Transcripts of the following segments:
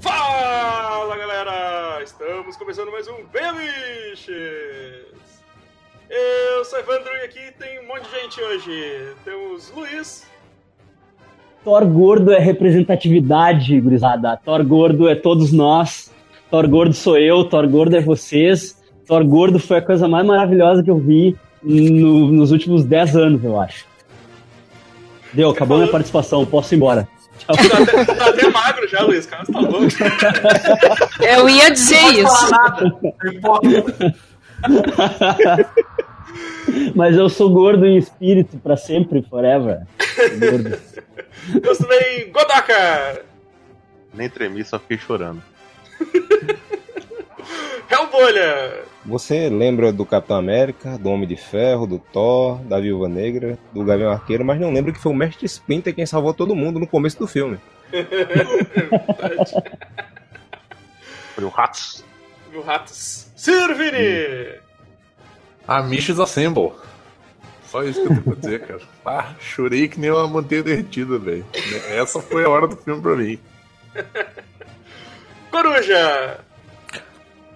Fala galera! Estamos começando mais um Bemiches! Eu sou Evandro e aqui tem um monte de gente hoje. Temos Luiz. Thor gordo é representatividade, gurizada. Thor gordo é todos nós. Thor gordo sou eu, Thor gordo é vocês. Thor gordo foi a coisa mais maravilhosa que eu vi no- nos últimos 10 anos, eu acho. Deu, acabou minha participação, posso ir embora. Tá até, tá até magro já, Luiz. Cara, você tá louco. Eu ia dizer isso. Mas eu sou gordo em espírito pra sempre, forever. Gordo. Eu também, Godaka! Nem tremi, só fiquei chorando. Hellbolha! Você lembra do Capitão América, do Homem de Ferro, do Thor, da Viúva Negra, do Gavião Arqueiro, mas não lembra que foi o Mestre Splinter quem salvou todo mundo no começo do filme. Foi o Ratos. Mil ratos. Sirvini! Amishes Assemble. Só isso que eu tenho pra dizer, cara. Ah, chorei que nem uma manteiga derretida, velho. Essa foi a hora do filme pra mim. Coruja!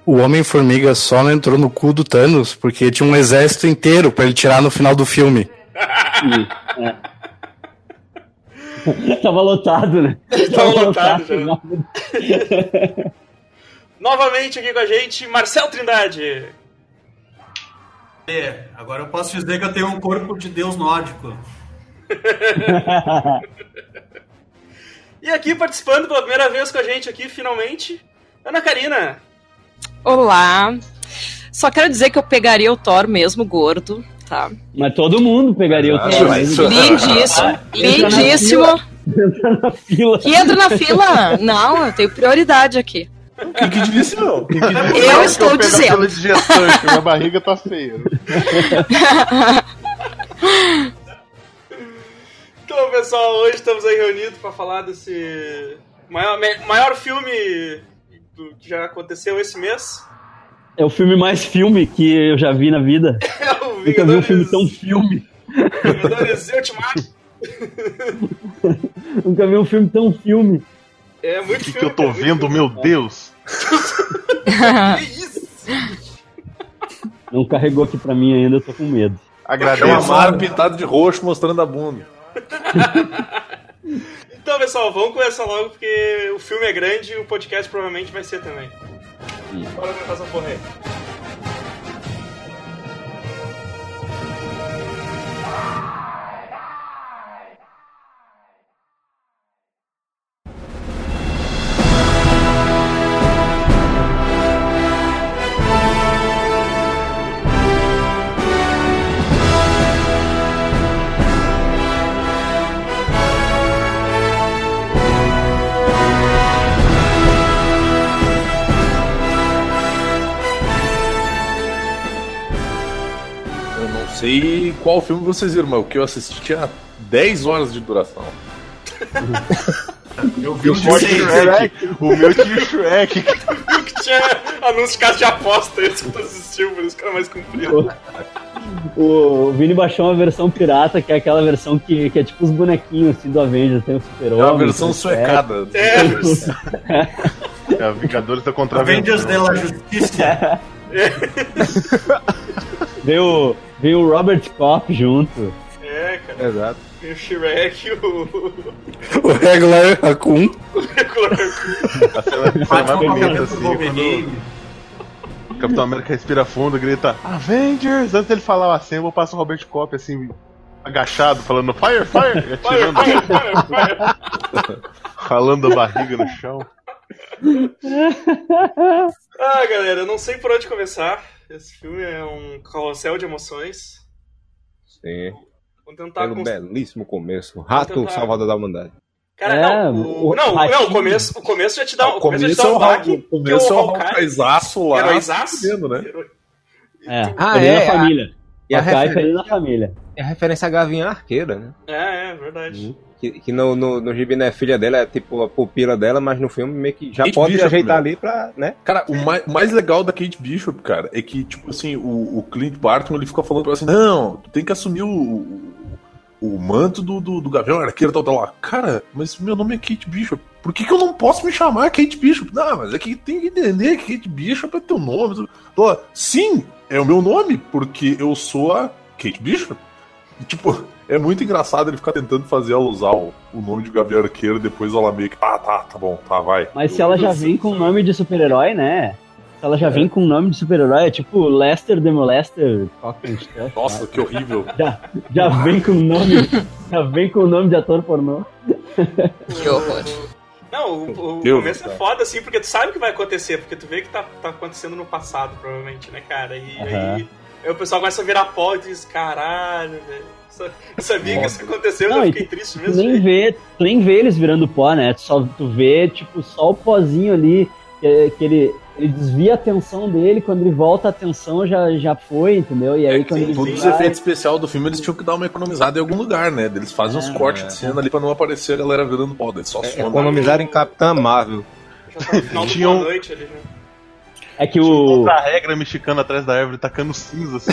O Homem-Formiga só não entrou no cu do Thanos porque tinha um exército inteiro pra ele tirar no final do filme. É. Tava lotado, né? Tava lotado já. Novamente aqui com a gente, Marcel Trindade. É, agora eu posso dizer que eu tenho um corpo de deus nórdico. E aqui participando pela primeira vez com a gente aqui, finalmente, Ana Karina. Olá. Só quero dizer que eu pegaria o Thor mesmo gordo, tá? Mas todo mundo pegaria o Thor. isso. Lindíssimo, lindíssimo. Entra na fila. Que entra na fila? Não, eu tenho prioridade aqui. Quem que disse não? Que disse? Eu estou dizendo. pela digestante, minha barriga tá feia. Então, pessoal, hoje estamos aí reunidos para falar desse maior, maior filme do que já aconteceu esse mês. É o filme mais filme que eu já vi na vida. É o Nunca vi um filme tão filme. Vingadores Ultimato. Nunca vi um filme tão filme. É O muito que, filme. que eu tô muito vendo, meu Deus? Que isso? Não carregou aqui pra mim ainda, eu tô com medo. É uma Agradeço. Mara pintada de roxo mostrando a bunda. Então, pessoal, vamos começar logo porque o filme é grande e o podcast provavelmente vai ser também. Bora começar essa porra aí. Eu sei qual filme vocês viram, mas o que eu assisti tinha 10 horas de duração. Eu vi O. Shrek, o meu tinha o Shrek. que tinha anúncio de casa de aposta, esse que tu assistiu, por isso que era mais comprido. O Vini baixou uma versão pirata, que é aquela versão que, que é tipo os bonequinhos assim, do Avengers. Tem o super É uma versão suecada. É, É, Vingadores da Contra Avengers de la Justiça. Veio, veio o Robert Kopp junto. é, cara. Exato. Tem o Shrek, o. O Regular Raccoon. A cena, a cena mais Batman bonita, assim, o quando o Capitão América respira fundo, grita Avengers! Antes dele falar o Assemble, passa o Robert Kopp, assim, agachado, falando Fire, Fire! E atirando, fire, fire, fire. ralando a barriga no chão. Ah, galera, eu não sei por onde começar. Esse filme é um carrossel de emoções. Sim. Vamos tentar. Pelo cons- belíssimo começo. Rato tentar- salvador da humanidade. Cara, É, não, o, o- não, o não, o começo, o começo já te dá, O o começo já te é dá o um baque. Hawk- o começo é o Hawkeyezaço lá. Heróizaço. fudendo, né? Hero- É, Ah, perdendo é, a família. E a Hawkeye referência- perdendo a família. É a referência à Gavinha Arqueira, né? É, é, verdade. Que, que no, no, no gibi não é filha dela, é tipo a pupila dela, mas no filme meio que já Kate pode Bishop, ajeitar meu. ali pra, né? Cara, o mais, o mais legal da Kate Bishop, cara, é que, tipo assim, o, o Clint Barton ele fica falando pra ela assim: não, tu tem que assumir o, o, manto do, do, do Gavião Arqueiro tal, tal lá. Cara, mas meu nome é Kate Bishop. Por que, que eu não posso me chamar Kate Bishop? Não, mas é que tem que entender que Kate Bishop é teu nome. Sim, é o meu nome, porque eu sou a Kate Bishop. E, tipo, é muito engraçado ele ficar tentando fazer ela usar o, o nome de Gavião Arqueiro, depois ela meio que, ah, tá, tá bom, tá, vai. Mas se ela já vem com o nome de super-herói, né? Se ela já vem com o nome de super-herói, é tipo Lester the Molester. Nossa, que horrível. Já, já vem com o nome. Já vem com o nome de ator pornô. Que horror. Não, o, o Deus começo é foda, assim, porque tu sabe o que vai acontecer, porque tu vê que tá, tá acontecendo no passado, provavelmente, né, cara? E Aham. aí, aí o pessoal começa a virar pó e diz, caralho, velho. Eu sabia que isso aconteceu, Não, eu fiquei triste mesmo. nem vê, tu nem vê eles virando pó, né? Tu, só, tu vê, tipo, só o pozinho ali, que, que ele, ele desvia a atenção dele, quando ele volta a atenção já, já foi, entendeu? E aí É, quando sim, ele Todos os efeitos especiais do filme eles tinham que dar uma economizada em algum lugar, né? Eles fazem uns É, cortes de cena ali pra não aparecer a galera virando pó. Eles só É, economizaram em Capitã Marvel. Já tá no final Tinha um- noite ali, né? É que o. outra regra mexicana atrás da árvore, tacando cinza, assim.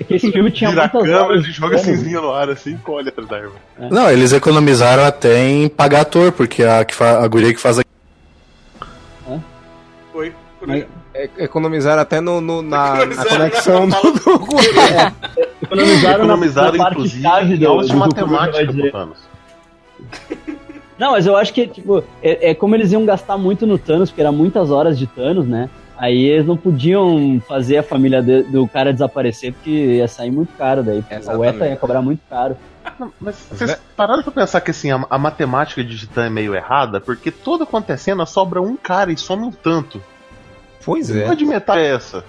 é que esse filme tinha Vira a muitas câmera, horas e de joga cinzinha no ar, assim, e colhe atrás da árvore. Não, eles economizaram até em pagar ator, porque a, que fa- a guria que faz a Foi. Por Mas- aí. É, economizaram até no, no- na, na Economizaram conexão na do, do Economizaram, na- Economizaram, na, parte inclusive, chave em do, do matemática. Não, mas eu acho que, tipo, é, é como eles iam gastar muito no Thanos, porque era muitas horas de Thanos, né? Aí eles não podiam fazer a família de- do cara desaparecer, porque ia sair muito caro daí. A. UETA ia cobrar muito caro. Não, mas vocês pararam pra pensar que assim, a, a matemática de Titã é meio errada? Porque toda acontecendo sobra um cara e some um tanto. Pois é. Onde metade é essa?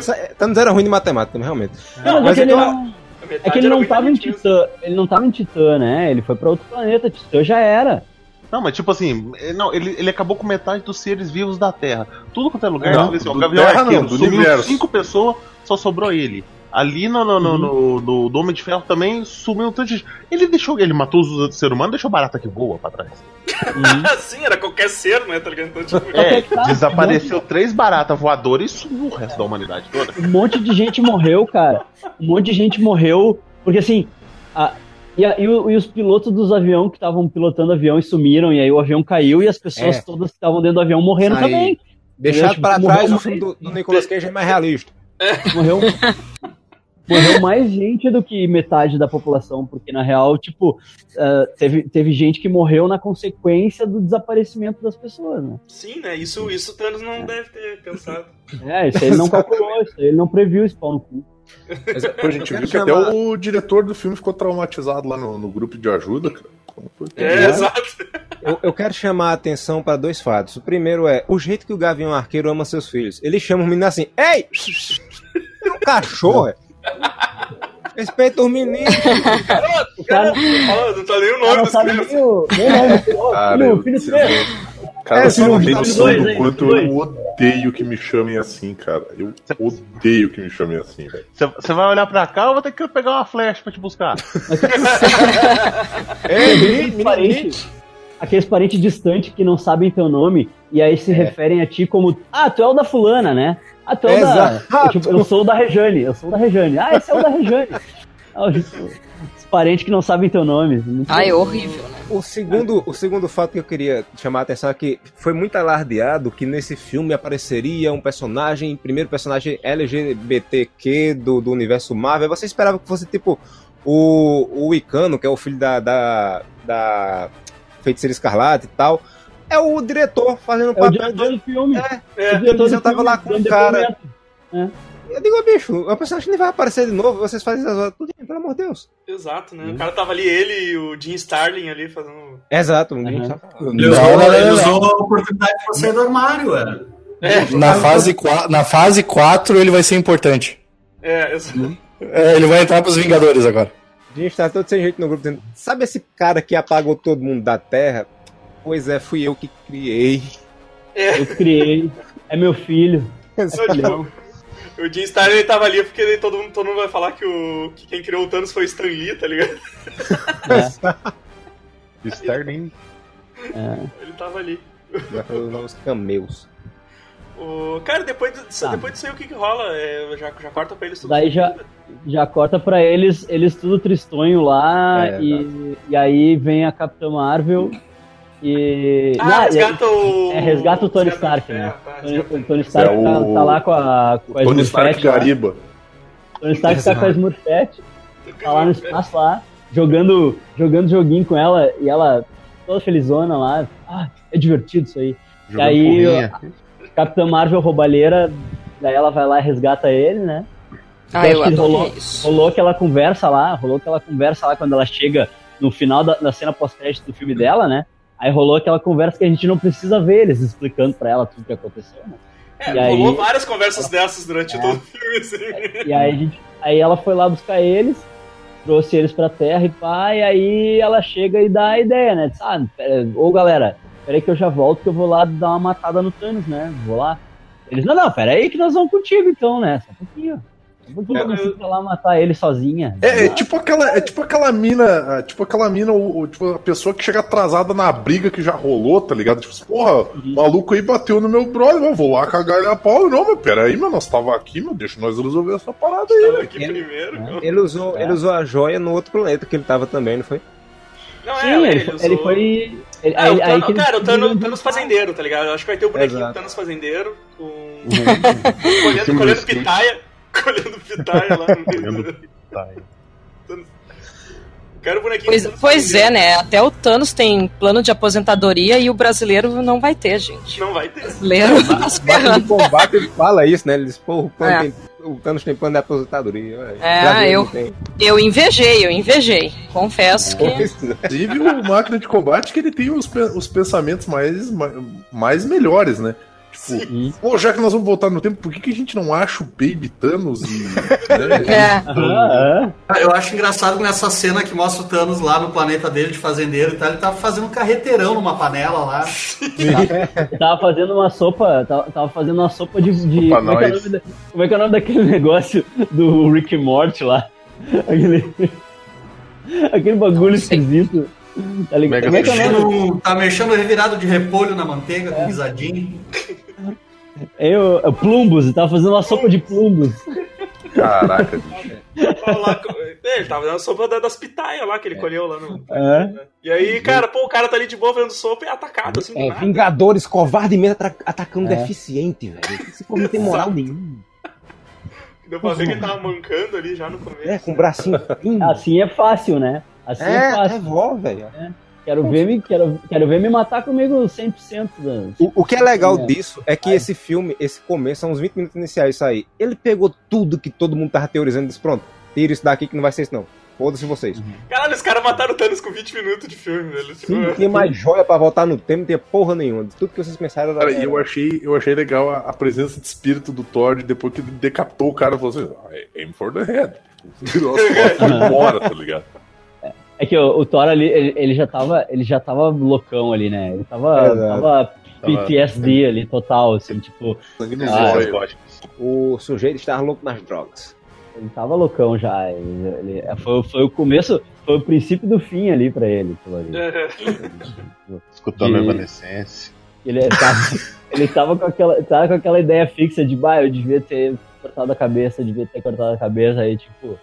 Sa- Thanos era ruim de matemática, realmente. Não, mas, mas é que ele então- é que ele não tava em. Titã. Ele não tava em Titã, né? Ele foi pra outro planeta. Titã já era. Não, mas tipo assim, é, não, ele, ele acabou com metade dos seres vivos da Terra. Tudo quanto é lugar, Não, assim, ó, o do Gavião Terra Arqueiro não, do sumiu universo. cinco pessoas, só sobrou ele. Ali no, no, no, no, no, do Homem de Ferro também sumiu um tanto de. Ele deixou. Ele matou os outros seres humanos deixou barata que voa pra trás. Sim, era qualquer ser, né? Tá ligado? Então, tipo, É, é tá, desapareceu três baratas voadoras e sumiu o resto da humanidade toda. Um monte de gente morreu, cara. Um monte de gente morreu. Porque assim. a- e, a- e o- e os pilotos dos aviões que estavam pilotando o avião e sumiram, e aí o avião caiu e as pessoas É. todas que estavam dentro do avião morreram também. Deixado Tipo, para morreu trás, o filme do, do Nicolas Cage é mais realista. Morreu. Morreu mais gente do que metade da população, porque na real, tipo, ah, teve, teve gente que morreu na consequência do desaparecimento das pessoas, né? Sim, né? Isso, isso o Thanos não deve ter pensado. É, isso aí ele não calculou, isso aí ele não previu esse pau no cu. Mas depois a gente viu que até o diretor do filme ficou traumatizado lá no, no grupo de ajuda, cara. Como foi que- É, exato. Eu, eu quero chamar a atenção para dois fatos. O primeiro é o jeito que o Gavião Arqueiro ama seus filhos. Ele chama o menino assim: Ei! É um cachorro! É. Respeita os meninos. O cara, não tá nem o nome não dos sabe nem o nome. Filho, filho Cara, É, filho, não filho noção do quanto dois. eu odeio que me chamem assim, cara. Eu odeio que me chamem assim, velho. Você vai olhar pra cá ou vou ter que pegar uma flecha pra te buscar? Ei, menino, Aqueles parentes, aqueles parentes distantes que não sabem teu nome e aí se referem a ti como Ah, tu é o da fulana, né? Ah, tu é o da. Tipo, eu sou o da Rejane, eu sou o da Rejane. Ah, esse é o da Rejane. Ah, os, parentes que não sabem teu nome. Ai, é horrível, né? O segundo, o segundo fato que eu queria chamar a atenção é que foi muito alardeado que nesse filme apareceria um personagem, primeiro personagem LGBTQ do, do universo Marvel. Você esperava que fosse tipo o, o Icano, que é o filho da, da, da Feiticeira Escarlate e tal. É o diretor fazendo É o papel diretor de. do filme. É, o diretor eu tava filme, lá com um cara. depoimento. Eu digo, bicho, o personagem nem vai aparecer de novo, vocês fazem essas horas tudo, pelo amor de Deus. Exato, né? O cara tava ali, ele e o Jim Starlin ali fazendo. Exato, Uhum. Ele usou, ele usou a oportunidade pra sair do armário, é. Na fase, 4, na fase 4 ele vai ser importante. É, exato. É, ele vai entrar pros Vingadores agora. A gente tá todo sem jeito no grupo dizendo, sabe esse cara que apagou todo mundo da Terra? Pois é, fui eu que criei. Eu criei. É meu filho. Não, tipo, o Jim Starlin ele tava ali porque todo mundo, todo mundo vai falar que, o, que quem criou o Thanos foi o Stan Lee, tá ligado? Sterling. É. Ele tava ali. Já falou os cameos. O... Cara, depois, disso, Tá. depois disso aí o que, que rola? É, já, já corta pra eles tudo. Daí já, já corta pra eles, eles tudo tristonho lá, É, e, e aí vem a Capitã Marvel e. Ah, Não, e- resgata o. É, resgata o Tony resgata Stark, né? tá, Tony, o Tony Stark É, tá, o- tá lá com a, com a Tony Stark Smurfette lá. Gariba. Tony Stark tá com a Exato. Smurfette, tá lá no espaço lá, jogando, jogando joguinho com ela, e ela toda felizona lá. Ah, é divertido isso aí. Jogando aí, porrinha. Capitã Marvel roubalheira, daí ela vai lá e resgata ele, né? Ah, eu que rolou, isso. rolou aquela conversa lá, rolou aquela conversa lá quando ela chega no final da, da cena pós-crédito do filme dela, né? Aí rolou aquela conversa que a gente não precisa ver eles explicando pra ela tudo que aconteceu, né? É, E aí- rolou várias conversas dessas durante É. todo o filme, assim. E aí, a gente, aí ela foi lá buscar eles, trouxe eles pra terra e pá, e aí ela chega e dá a ideia, né? Diz, ah, pera- ô galera, peraí que eu já volto que eu vou lá dar uma matada no Thanos, né? Vou lá. Eles, não, não, peraí que nós vamos contigo então, né? Só um pouquinho. Eu- ir pra lá matar ele sozinha. É, é tipo aquela, é tipo aquela mina, é tipo aquela mina, o, o- tipo, a pessoa que chega atrasada na briga que já rolou, tá ligado? Tipo, porra, o maluco aí bateu no meu brother, eu vou lá cagar ele a pau. Não, mas peraí, meu, nós tava aqui, meu, deixa nós resolver essa parada aí, Tava velho. aqui primeiro. É. Ele usou, É. ele usou a joia no outro planeta que ele tava também, não foi? Não, Sim, é, ele, ele, foi- usou- ele foi. Ele, Ah, aí, o aí Thanos, que ele- cara, o Thanos, Thanos fazendeiro, tá ligado? Eu acho que vai ter o bonequinho Exato. Thanos fazendeiro com. Colhendo, colhendo pitaia. Colhendo pitaia lá no meio. Quero o bonequinho Pois, pois é, né? Até o Thanos tem plano de aposentadoria e o brasileiro não vai ter, gente. Não vai ter. O brasileiro tá de combate ele fala isso, né? Ele diz, pô, o, É. tem- o Thanos tem plano de aposentadoria. É, eu-. Eu invejei, eu invejei. Confesso que. Inclusive o máquina de combate que ele tem os, os pensamentos mais, mais, mais melhores, né? Tipo, Sim. pô, já que nós vamos voltar no tempo, por que, que a gente não acha o Baby Thanos e. né? É. Ah, Eu acho engraçado que nessa cena que mostra o Thanos lá no planeta dele de fazendeiro e tal, ele tava fazendo um carreteirão numa panela lá. Tava fazendo uma sopa. Tava, tava fazendo uma sopa de. de como, é que é o nós. nome da- como é que é o nome daquele negócio do Rick Morty lá? Aquele. Aquele bagulho esquisito. Tá ligado? Mega é é nome? Mexendo- tá mexendo revirado de repolho na manteiga, com guisadinho. É é plumbus, ele tava fazendo uma sopa de plumbus. Caraca, bicho. Lá É, ele tava dando sopa da- das pitaias lá que ele colheu lá no. É. E aí, cara, pô, o cara tá ali de boa fazendo sopa e é atacado assim do É. Vingadores covardemente atra- atacando É. deficiente, velho. Esse povo não tem moral nenhuma. Deu pra ver que ele tava mancando ali já no começo. É, com o bracinho fino. Assim é fácil, né? Assim é, É, é fácil. vó, velho. Quero, ver me, quero, quero ver me matar comigo 100% da. O, o que é legal É. disso é que Vai. esse filme, esse começo, são uns 20 minutos iniciais isso aí. Ele pegou tudo que todo mundo tava teorizando e disse, pronto, tira isso daqui que não vai ser isso não. Foda-se vocês. Caralho, os caras mataram o Thanos com 20 minutos de filme, velho. Tipo, Sim, não tinha mais joia pra voltar no tempo, não tinha porra nenhuma. Tudo que vocês pensaram era... Cara, e eu achei, eu achei legal a, a presença de espírito do Thor depois que ele decapitou o cara e falou assim: "Ah, aim for the head. Virou as costas e foi embora, tá ligado? É que o, o Thor ali, ele, ele já tava, ele já tava loucão ali, né? Ele tava, Exato. tava PTSD ali, total, assim, tipo, Sangue nos Ah, olhos. O sujeito estava louco nas drogas. ele tava loucão já. Ele, ele- foi, foi o começo, foi o princípio do fim ali pra ele. aquilo ali. Escutando De- Evanescence. Ele tava, ele tava com aquela, tava com aquela ideia fixa de, bah, eu devia ter cortado a cabeça, devia ter cortado a cabeça, aí tipo,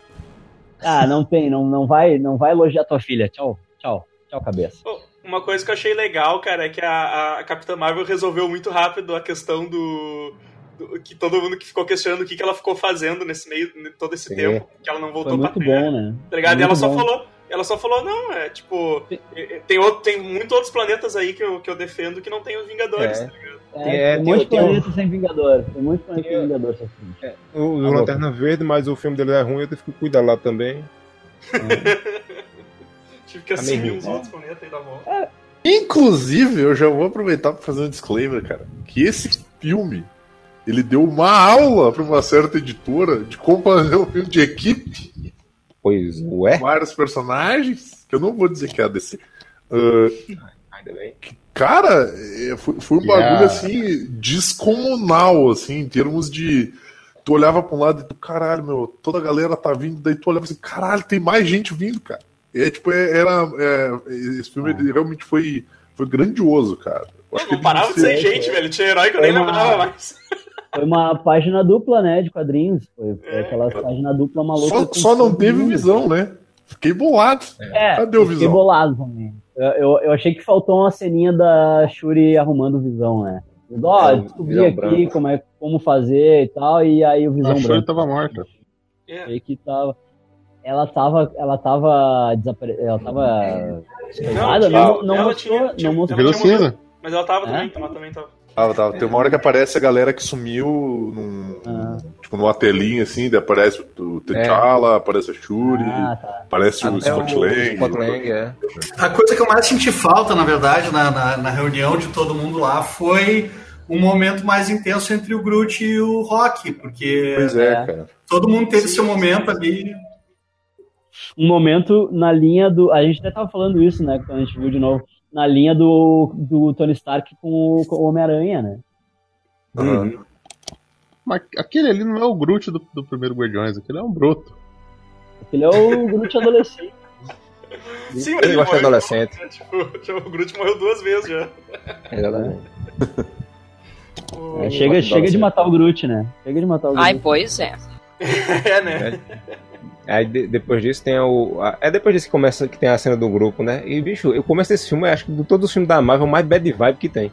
ah, não tem, não, não vai, não vai elogiar tua filha, tchau, tchau, tchau cabeça. Uma coisa que eu achei legal, cara, é que a, a Capitã Marvel resolveu muito rápido a questão do. do- que todo mundo que ficou questionando o que, que ela ficou fazendo nesse meio, todo esse Sim. tempo, que ela não voltou Foi pra muito Terra. bom, né? Tá ligado? E Muito ela só bom. falou. Ela só falou, não, é tipo. Tem, outro, tem muitos outros planetas aí que eu, que eu defendo que não tem os Vingadores, É. tá ligado? É, É, tem um tem- monte de tem um- planeta sem Vingador, tem muito planeta Tem- sem Vingador sofrendo. O, o Lanterna Verde, mas o filme dele é ruim, eu tive que cuidar lá também. Tive que Tá assumir os outros planetas aí da bom. Inclusive, eu já vou aproveitar para fazer um disclaimer, cara. Que esse filme ele deu uma aula para uma certa editora de como fazer um filme de equipe, Pois, ué? vários personagens, que eu não vou dizer que é a DC. Ah, Ainda bem. Cara, é, foi, foi um Yeah. bagulho assim, descomunal, assim, em termos de. Tu olhava pra um lado e tu, caralho, meu, toda a galera tá vindo, daí tu olhava assim, caralho, tem mais gente vindo, cara. É, tipo, é, era. é, esse filme ele realmente foi, foi grandioso, cara. Não, não parava de ser gente, velho. Tinha herói que eu nem uma- lembrava mais. Foi uma página dupla, né, de quadrinhos. Foi, foi É. aquela página dupla maluca. Só, só não teve visão, né? Fiquei bolado. É, Cadê o eu fiquei visão? bolado também. Eu, eu, achei que faltou uma ceninha da Shuri arrumando o visão, né? Ó, É, o descobri Visão aqui branco. como, é, como fazer e tal, e aí o visão A Shuri tava morta. É. Achei que tava. Ela tava. Ela tava. Desapare... Ela tava. Escovada, tinha- não, não, ela mostrou. tinha- não mostrou. Virou cinza. Mas ela tava É? também, ela também tava. Tava, tava. Tem uma hora que aparece a galera que sumiu num, Ah. tipo, numa telinha assim, aparece o T'Challa, aparece a Shuri, Ah, tá. aparece o Scott o Lang. Scott Lang, é. A coisa que eu mais senti falta, na verdade, na, na, na reunião de todo mundo lá foi um momento mais intenso entre o Groot e o Rock, porque Pois é, É. cara. todo mundo teve seu momento ali. Um momento na linha do. A gente até tava falando isso, né? Quando a gente viu de novo. Na linha do, do Tony Stark com o, com o Homem-Aranha, né? Aham. Mas aquele ali não é o Groot do, do primeiro Guardiões, aquele é um broto. Ele é o Groot adolescente. Sim, mas Ele de morreu, adolescente. né? Tipo, o Groot morreu duas vezes já. Exatamente. É, chega, chega de matar o Groot, né? Chega de matar o Groot. Ai, pois é. É, né? Aí de- depois disso tem o. a- é depois disso que começa que tem a cena do grupo, né? E, bicho, eu começo desse filme, acho que de todos os filmes da Marvel, o mais bad vibe que tem.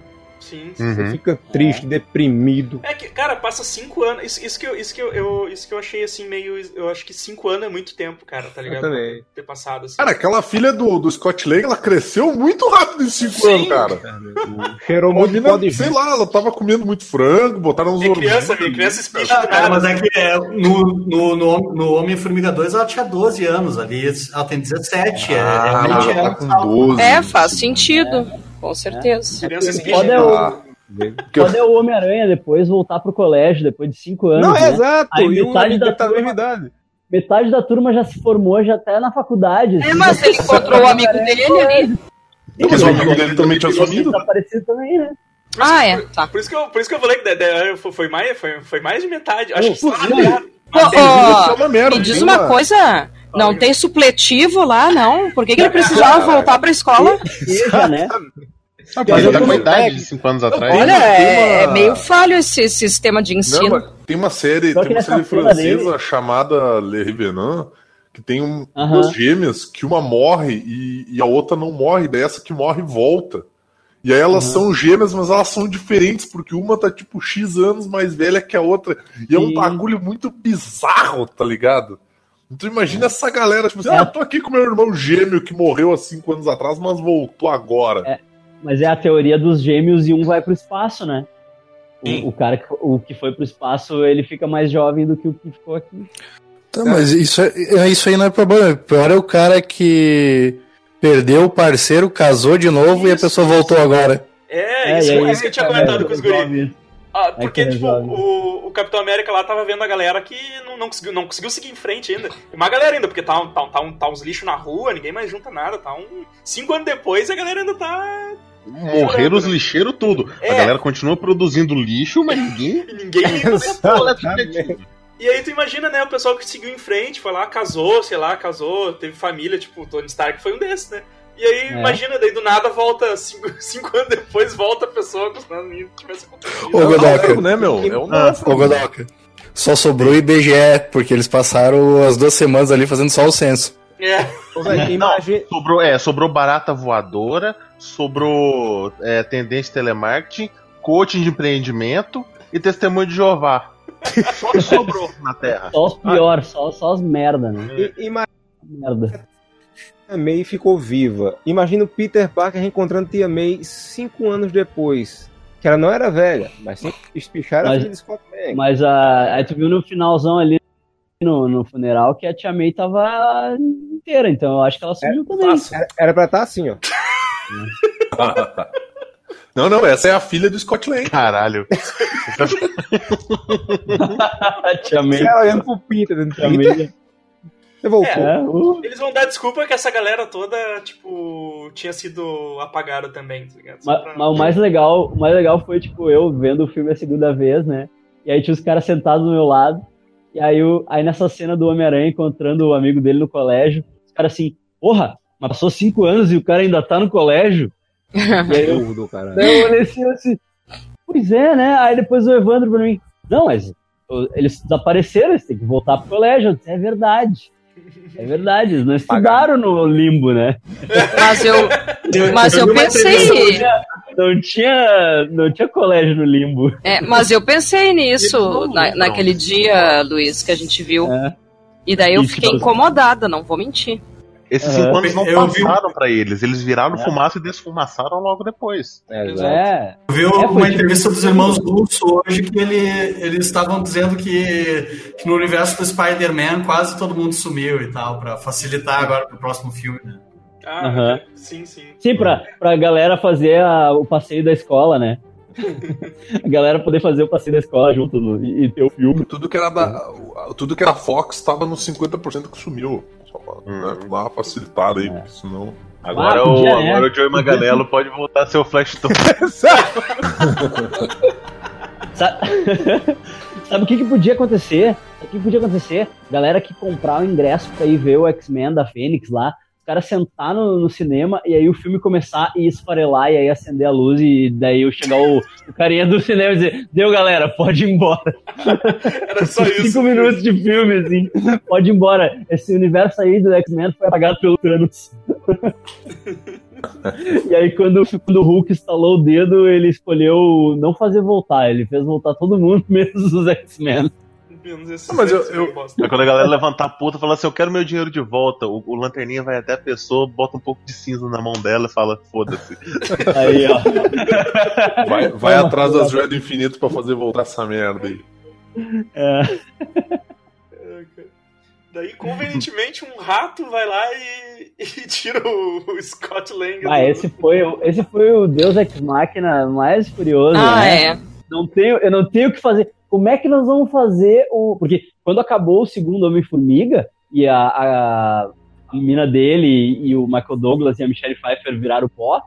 Sim. Uhum. Você fica triste, deprimido. É que, cara, passa cinco anos. Isso, isso que, eu, isso, que eu, eu- isso que eu achei assim, meio. Eu acho que cinco anos é muito tempo, cara, tá ligado? Eu também. Ter passado assim. Cara, aquela filha do, do Scott Lang, ela cresceu muito rápido em 5 Sim. anos, cara. Cheirou A muito menina, pó de sei lá, ela tava comendo muito frango, botaram uns Minha criança, hormônios criança cara. espicha Ah, cara, mas é que é, no, no, no, no Homem-Formiga 2 ela tinha 12 anos ali, ela tem 17. é, Ah, realmente ela é tá com salto. 12. É, faz sentido. Com certeza. Criança Foda é o, foda é o Homem-Aranha depois voltar pro colégio, depois de cinco anos. Não, né? é exato. Aí e o metade da tá turma- idade. Metade da turma já se formou, já tá na faculdade. É, assim, mas ele encontrou o amigo dele ali. Mas o amigo dele também tinha sumido. Tá parecido também, né? Ah, é, tá. Por isso que eu, por isso que eu falei que de- de- foi, foi mais, foi, foi mais de metade. Acho que Isso é ô, uma merda. me diz uma coisa, não tem supletivo lá, não? Por que, que ele precisava voltar pra escola? Seja, né? Mas ele tá com a idade de 5 anos atrás. Olha, é, é uma- meio falho esse sistema de Não, ensino. mas tem uma série, tem uma série francesa dele- chamada Le Revenant, que tem um, Aham. duas gêmeas que uma morre e, e a outra não morre, daí essa que morre volta. E aí elas são gêmeas, mas elas são diferentes, porque uma tá tipo X anos mais velha que a outra. E é um bagulho muito bizarro, tá ligado? Então imagina essa galera, tipo assim, É. ah, tô aqui com meu irmão gêmeo que morreu há cinco anos atrás, mas voltou agora. É. Mas é a teoria dos gêmeos e um vai pro espaço, né? O, o cara que, o que foi pro espaço, ele fica mais jovem do que o que ficou aqui. Tá, mas isso, é, é- isso aí não é problema. O pior é o cara que perdeu o parceiro, casou de novo e a Isso, pessoa voltou agora. É, É, isso, aí- isso que eu tinha é, comentado com os guris. Ah, porque, que tipo, o, o Capitão América lá tava vendo a galera que não, não, conseguiu, não conseguiu seguir em frente ainda. E uma galera ainda, porque tá, um- tá, um- tá, um- tá uns lixos na rua, ninguém mais junta nada. Tá um. Cinco anos depois a galera ainda tá. Morreram os lixeiros tudo. É. A galera continua produzindo lixo, mas ninguém. E ninguém. E aí tu imagina, né, o pessoal que seguiu em frente, foi lá, casou, sei lá, casou, teve família, tipo, o Tony Stark foi um desses, né? E aí, É. imagina, daí do nada volta, cinco, cinco anos depois, volta a pessoa que não tivesse acontecido. Ô, É o Godoka. né, meu? É o novo. Ô, Godoka. Só sobrou o IBGE, porque eles passaram as duas semanas ali fazendo só o censo. É. Imagina- Sobrou, é, sobrou barata voadora, sobrou é, tendência de telemarketing, coaching de empreendimento e testemunho de Jeová. Só que sobrou na Terra. Só os piores, só, só as merda, né? i- imagina Merda. A May ficou viva. Imagina o Peter Parker reencontrando Tia May cinco anos depois. Que ela não era velha, mas sempre espicharam a Mas- filha de Scott Lang. Mas a, aí tu viu no finalzão ali no, no funeral que a Tia May tava inteira, então eu acho que ela sumiu também. Era, era pra estar assim, ó. Não, não, essa é a filha do Scott Lang. Caralho. Tia May. Ela olhando pro Peter dentro Tia É, uh, Eles vão dar desculpa que essa galera toda, tipo, tinha sido apagada também, tá ligado? Mas, pra- mas o mais legal, o mais legal foi, tipo, eu vendo o filme a segunda vez, né? E aí tinha os caras sentados do meu lado. E aí, o, aí nessa cena do Homem-Aranha encontrando o amigo dele no colégio, os caras assim, porra, mas passou cinco anos e o cara ainda tá no colégio. E aí eu, eu olhei assim, assim, pois é, né? Aí depois o Evandro pra mim, não, mas o- eles desapareceram, eles têm que voltar pro colégio. É verdade. É verdade, eles não estudaram no limbo, né? Mas eu, mas eu pensei. Não tinha, não tinha colégio no limbo. É, mas eu pensei nisso na- naquele dia, Luiz, que a gente viu. É. E daí eu fiquei tipo, incomodada, não vou mentir. Esses Aham. cinco anos não Eu vi passaram pra eles. Eles viraram É. fumaça e desfumaçaram logo depois. É. É, Eu vi É, uma entrevista dos irmãos Russo hoje que ele, eles estavam dizendo que, que no universo do Spider-Man quase todo mundo sumiu e tal, pra facilitar agora pro próximo filme, né? Ah, Aham. sim, sim. sim, pra, pra galera fazer a- o passeio da escola, né? A galera poder fazer o passeio da escola junto no- e, e ter o filme. Tudo que era da, tudo que era Fox tava nos 50% que sumiu. Hum. né, dar uma facilitada aí, É. porque senão. Agora, Ah, o, né? agora o Joey Maganello pode voltar a ser o Flash Thompson. Sabe o que, que podia acontecer? O que podia acontecer? Galera que comprar o ingresso pra ir ver o X-Men da Fênix lá, os caras sentar no, no cinema e aí o filme começar e esfarelar e aí acender a luz e daí eu chegar o, o carinha do cinema e dizer, deu galera, pode ir embora. Era só isso. Cinco minutos de filme, assim, pode ir embora. Esse universo aí do X-Men foi apagado pelo Thanos. e aí quando, quando o Hulk instalou o dedo, ele escolheu não fazer voltar, ele fez voltar todo mundo, menos os X-Men. Menos esses Ah, mas eu- eu-. Aí quando a galera levantar a puta e falar assim, eu quero meu dinheiro de volta, o, o lanterninha vai até a pessoa, bota um pouco de cinza na mão dela e fala, foda-se. Aí, ó. Vai, vai atrás das joias do infinito pra fazer voltar essa merda aí. É, É. Daí, convenientemente, um rato vai lá e, e tira o, o Scott Lang. ah, do- esse foi, o- esse foi o Deus Ex Machina mais furioso, Ah, né? é. não tenho, eu não tenho o que fazer. Como é que nós vamos fazer o. Porque quando acabou o segundo Homem-Formiga e a, a, a mina dele e o Michael Douglas e a Michelle Pfeiffer viraram pó,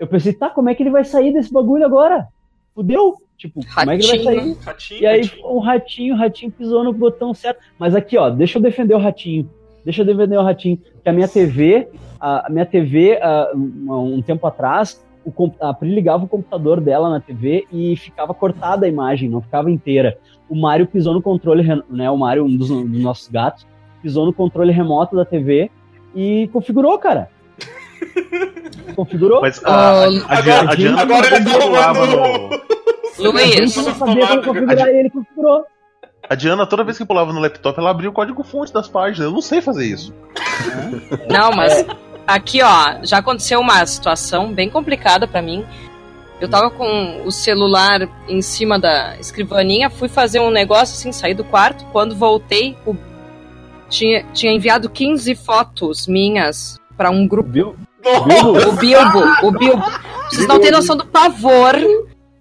eu pensei, tá, como é que ele vai sair desse bagulho agora? Fudeu. Tipo, como é que ele vai Ratinho. sair? Ratinho, E aí ratinho. o ratinho, o ratinho pisou no botão certo. Mas aqui, ó, deixa eu defender o ratinho. Deixa eu defender o ratinho. Que a minha TV, a, a minha TV, ah, um, um tempo atrás, o, a Pri ligava o computador dela na TV e ficava cortada a imagem, não ficava inteira. O Mário pisou no controle, né? O Mário, um dos, dos nossos gatos, pisou no controle remoto da TV e configurou, cara. configurou. Mas a, a, a, Agora- a Diana agora ele tá roubando- no- Luiz, Eu não sabia como configurar ele configurou. A Diana, toda vez que pulava no laptop, ela abria o código fonte das páginas. Eu não sei fazer isso. Não, mas aqui, ó, já aconteceu uma situação bem complicada pra mim. Eu tava com o celular em cima da escrivaninha, fui fazer um negócio assim, saí do quarto. Quando voltei, o- tinha, tinha enviado 15 fotos minhas pra um grupo. Viu? O Bilbo, o Bilbo. Vocês não têm noção do pavor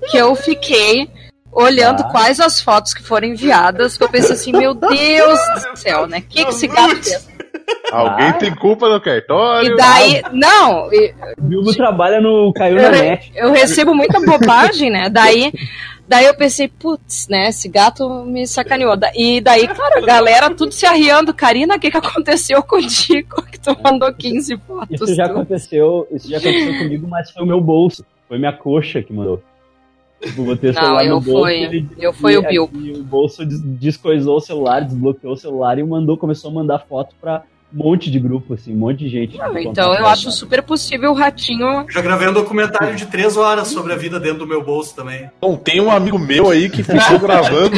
que eu fiquei olhando Ah. quais as fotos que foram enviadas. Que eu pensei assim, meu Deus do céu, né? O que, que esse gato fez? Alguém Ah. tem culpa no cartório. E daí, não, e- O Bilbo trabalha no Caiu na net. eu recebo muita bobagem, né? Daí, daí eu pensei, putz, né? Esse gato me sacaneou. E daí, claro, a galera tudo se arriando. Karina, o que, que aconteceu contigo? Que tu mandou 15 fotos. Isso já tu? aconteceu, isso já aconteceu comigo, mas foi o meu bolso. Foi minha coxa que mandou. Tipo, botei o Não, celular eu no bolso. fui- ele- eu fui e- o Bilbo. e o bolso des- descoisou o celular, desbloqueou o celular e mandou, começou a mandar foto pra um monte de grupo, assim, um monte de gente. Não, Tipo, então eu acho super possível o ratinho. Já gravei um documentário de três horas sobre a vida dentro do meu bolso também. Bom, tem um amigo meu aí que ficou gravando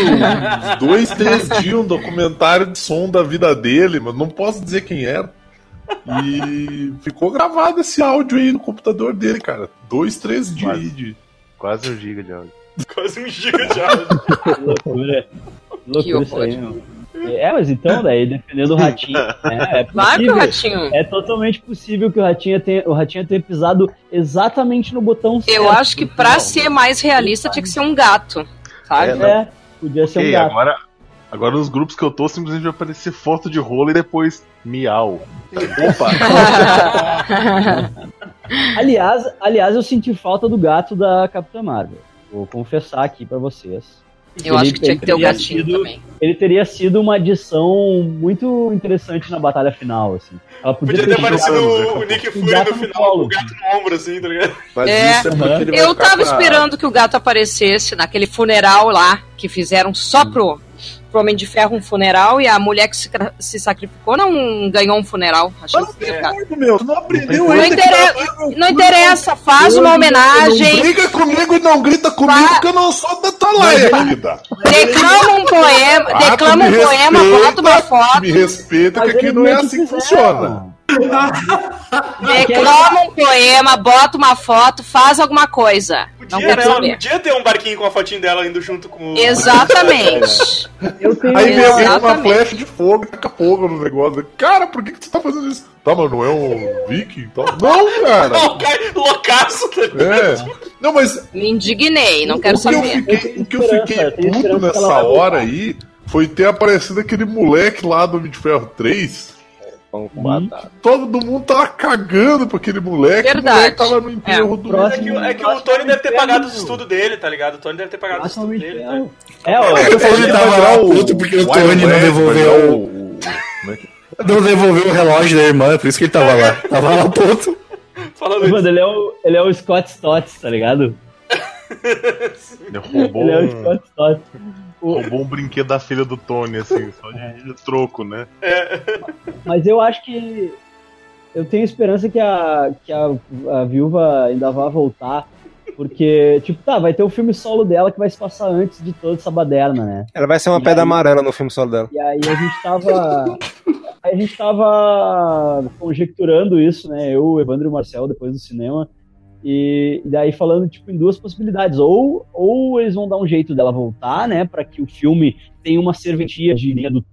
dois, três dias um documentário de som da vida dele, mas não posso dizer quem era. E ficou gravado esse áudio aí no computador dele, cara. Dois, três dias aí de. Quase um giga de áudio. Quase um giga de áudio. Que loucura. Que loucura isso aí, meu. É, mas então, daí, defendendo o ratinho. É, é possível. ratinho. É totalmente possível que o ratinho tenha, o ratinho tenha pisado exatamente no botão certo. Eu acho que pra ser mais realista tinha que ser um gato. Sabe? É. É, podia ser um gato. agora, agora nos grupos que eu tô, simplesmente vai aparecer foto de rolo e depois miau. Opa! Aliás, aliás, eu senti falta do gato da Capitã Marvel. Vou confessar aqui pra vocês. Eu acho que tinha que ter o gatinho sido- também. Ele teria sido uma adição muito interessante na batalha final, assim. Ela podia, Podia ter aparecido o, o Nick Fury gato no no final, colo. o gato no ombro, assim, tá ligado? Mas É. isso é ele Eu tava pra- esperando que o gato aparecesse naquele funeral lá, que fizeram só pro, pro Homem de Ferro um funeral e a mulher que se, se sacrificou não ganhou um funeral. Achei Mas que é meu. Tu não aprendeu Não, interessa, não interessa, faz uma Não homenagem, briga comigo e não grita comigo Vai. que eu não sou da Atalaia, querida. declama um poema, Ah, declama um poema, bota uma foto, Me respeita, que aqui não é assim que funciona. Declama um poema, bota uma foto, faz alguma coisa. Não Podia, quero né? saber. Podia ter um barquinho com a fotinho dela indo junto com o. Exatamente. Eu tenho Aí vem alguém com uma flecha de fogo, taca fogo no negócio. Cara, por que, que você tá fazendo isso? Tá, mas não é um viking? Tá? Não, cara. Não, cara, loucaço, tá ligado? É. Não, mas Me indignei, não o quero que, eu saber. fiquei, o que eu fiquei puto que nessa ela hora aí foi ter aparecido aquele moleque lá do Homem de Ferro 3. Pão com batata. Todo mundo tava cagando pra aquele moleque. Verdade. O moleque tava no enterro do. próximo- É que, é que o Tony deve ter pagado os estudos dele, tá ligado? O Tony deve ter pagado os estudos dele. Tá? É, ó, Eu falei que tava lá puto porque o Tony não devolveu o... É Não devolveu o relógio da irmã, por isso que ele tava lá. Tava lá puto. Falando. Mano, ele é o, ele é o Scott Stotts, tá ligado? Ele roubou, Ele é o Scott Stotts. Roubou um brinquedo da filha do Tony, assim, só de, de troco, né? Mas eu acho que. Eu tenho esperança que a, que a, a viúva ainda vá voltar. Porque, tipo, tá, vai ter o filme solo dela que vai se passar antes de toda essa baderna, né? Ela vai ser uma E pedra aí? amarela no filme solo dela. E aí a gente tava. aí a gente tava conjecturando isso, né? Eu, o Evandro e o Marcel, depois do cinema. E, daí falando, tipo, em duas possibilidades. Ou, ou eles vão dar um jeito dela voltar, né? Pra que o filme tenha uma serventia de linha do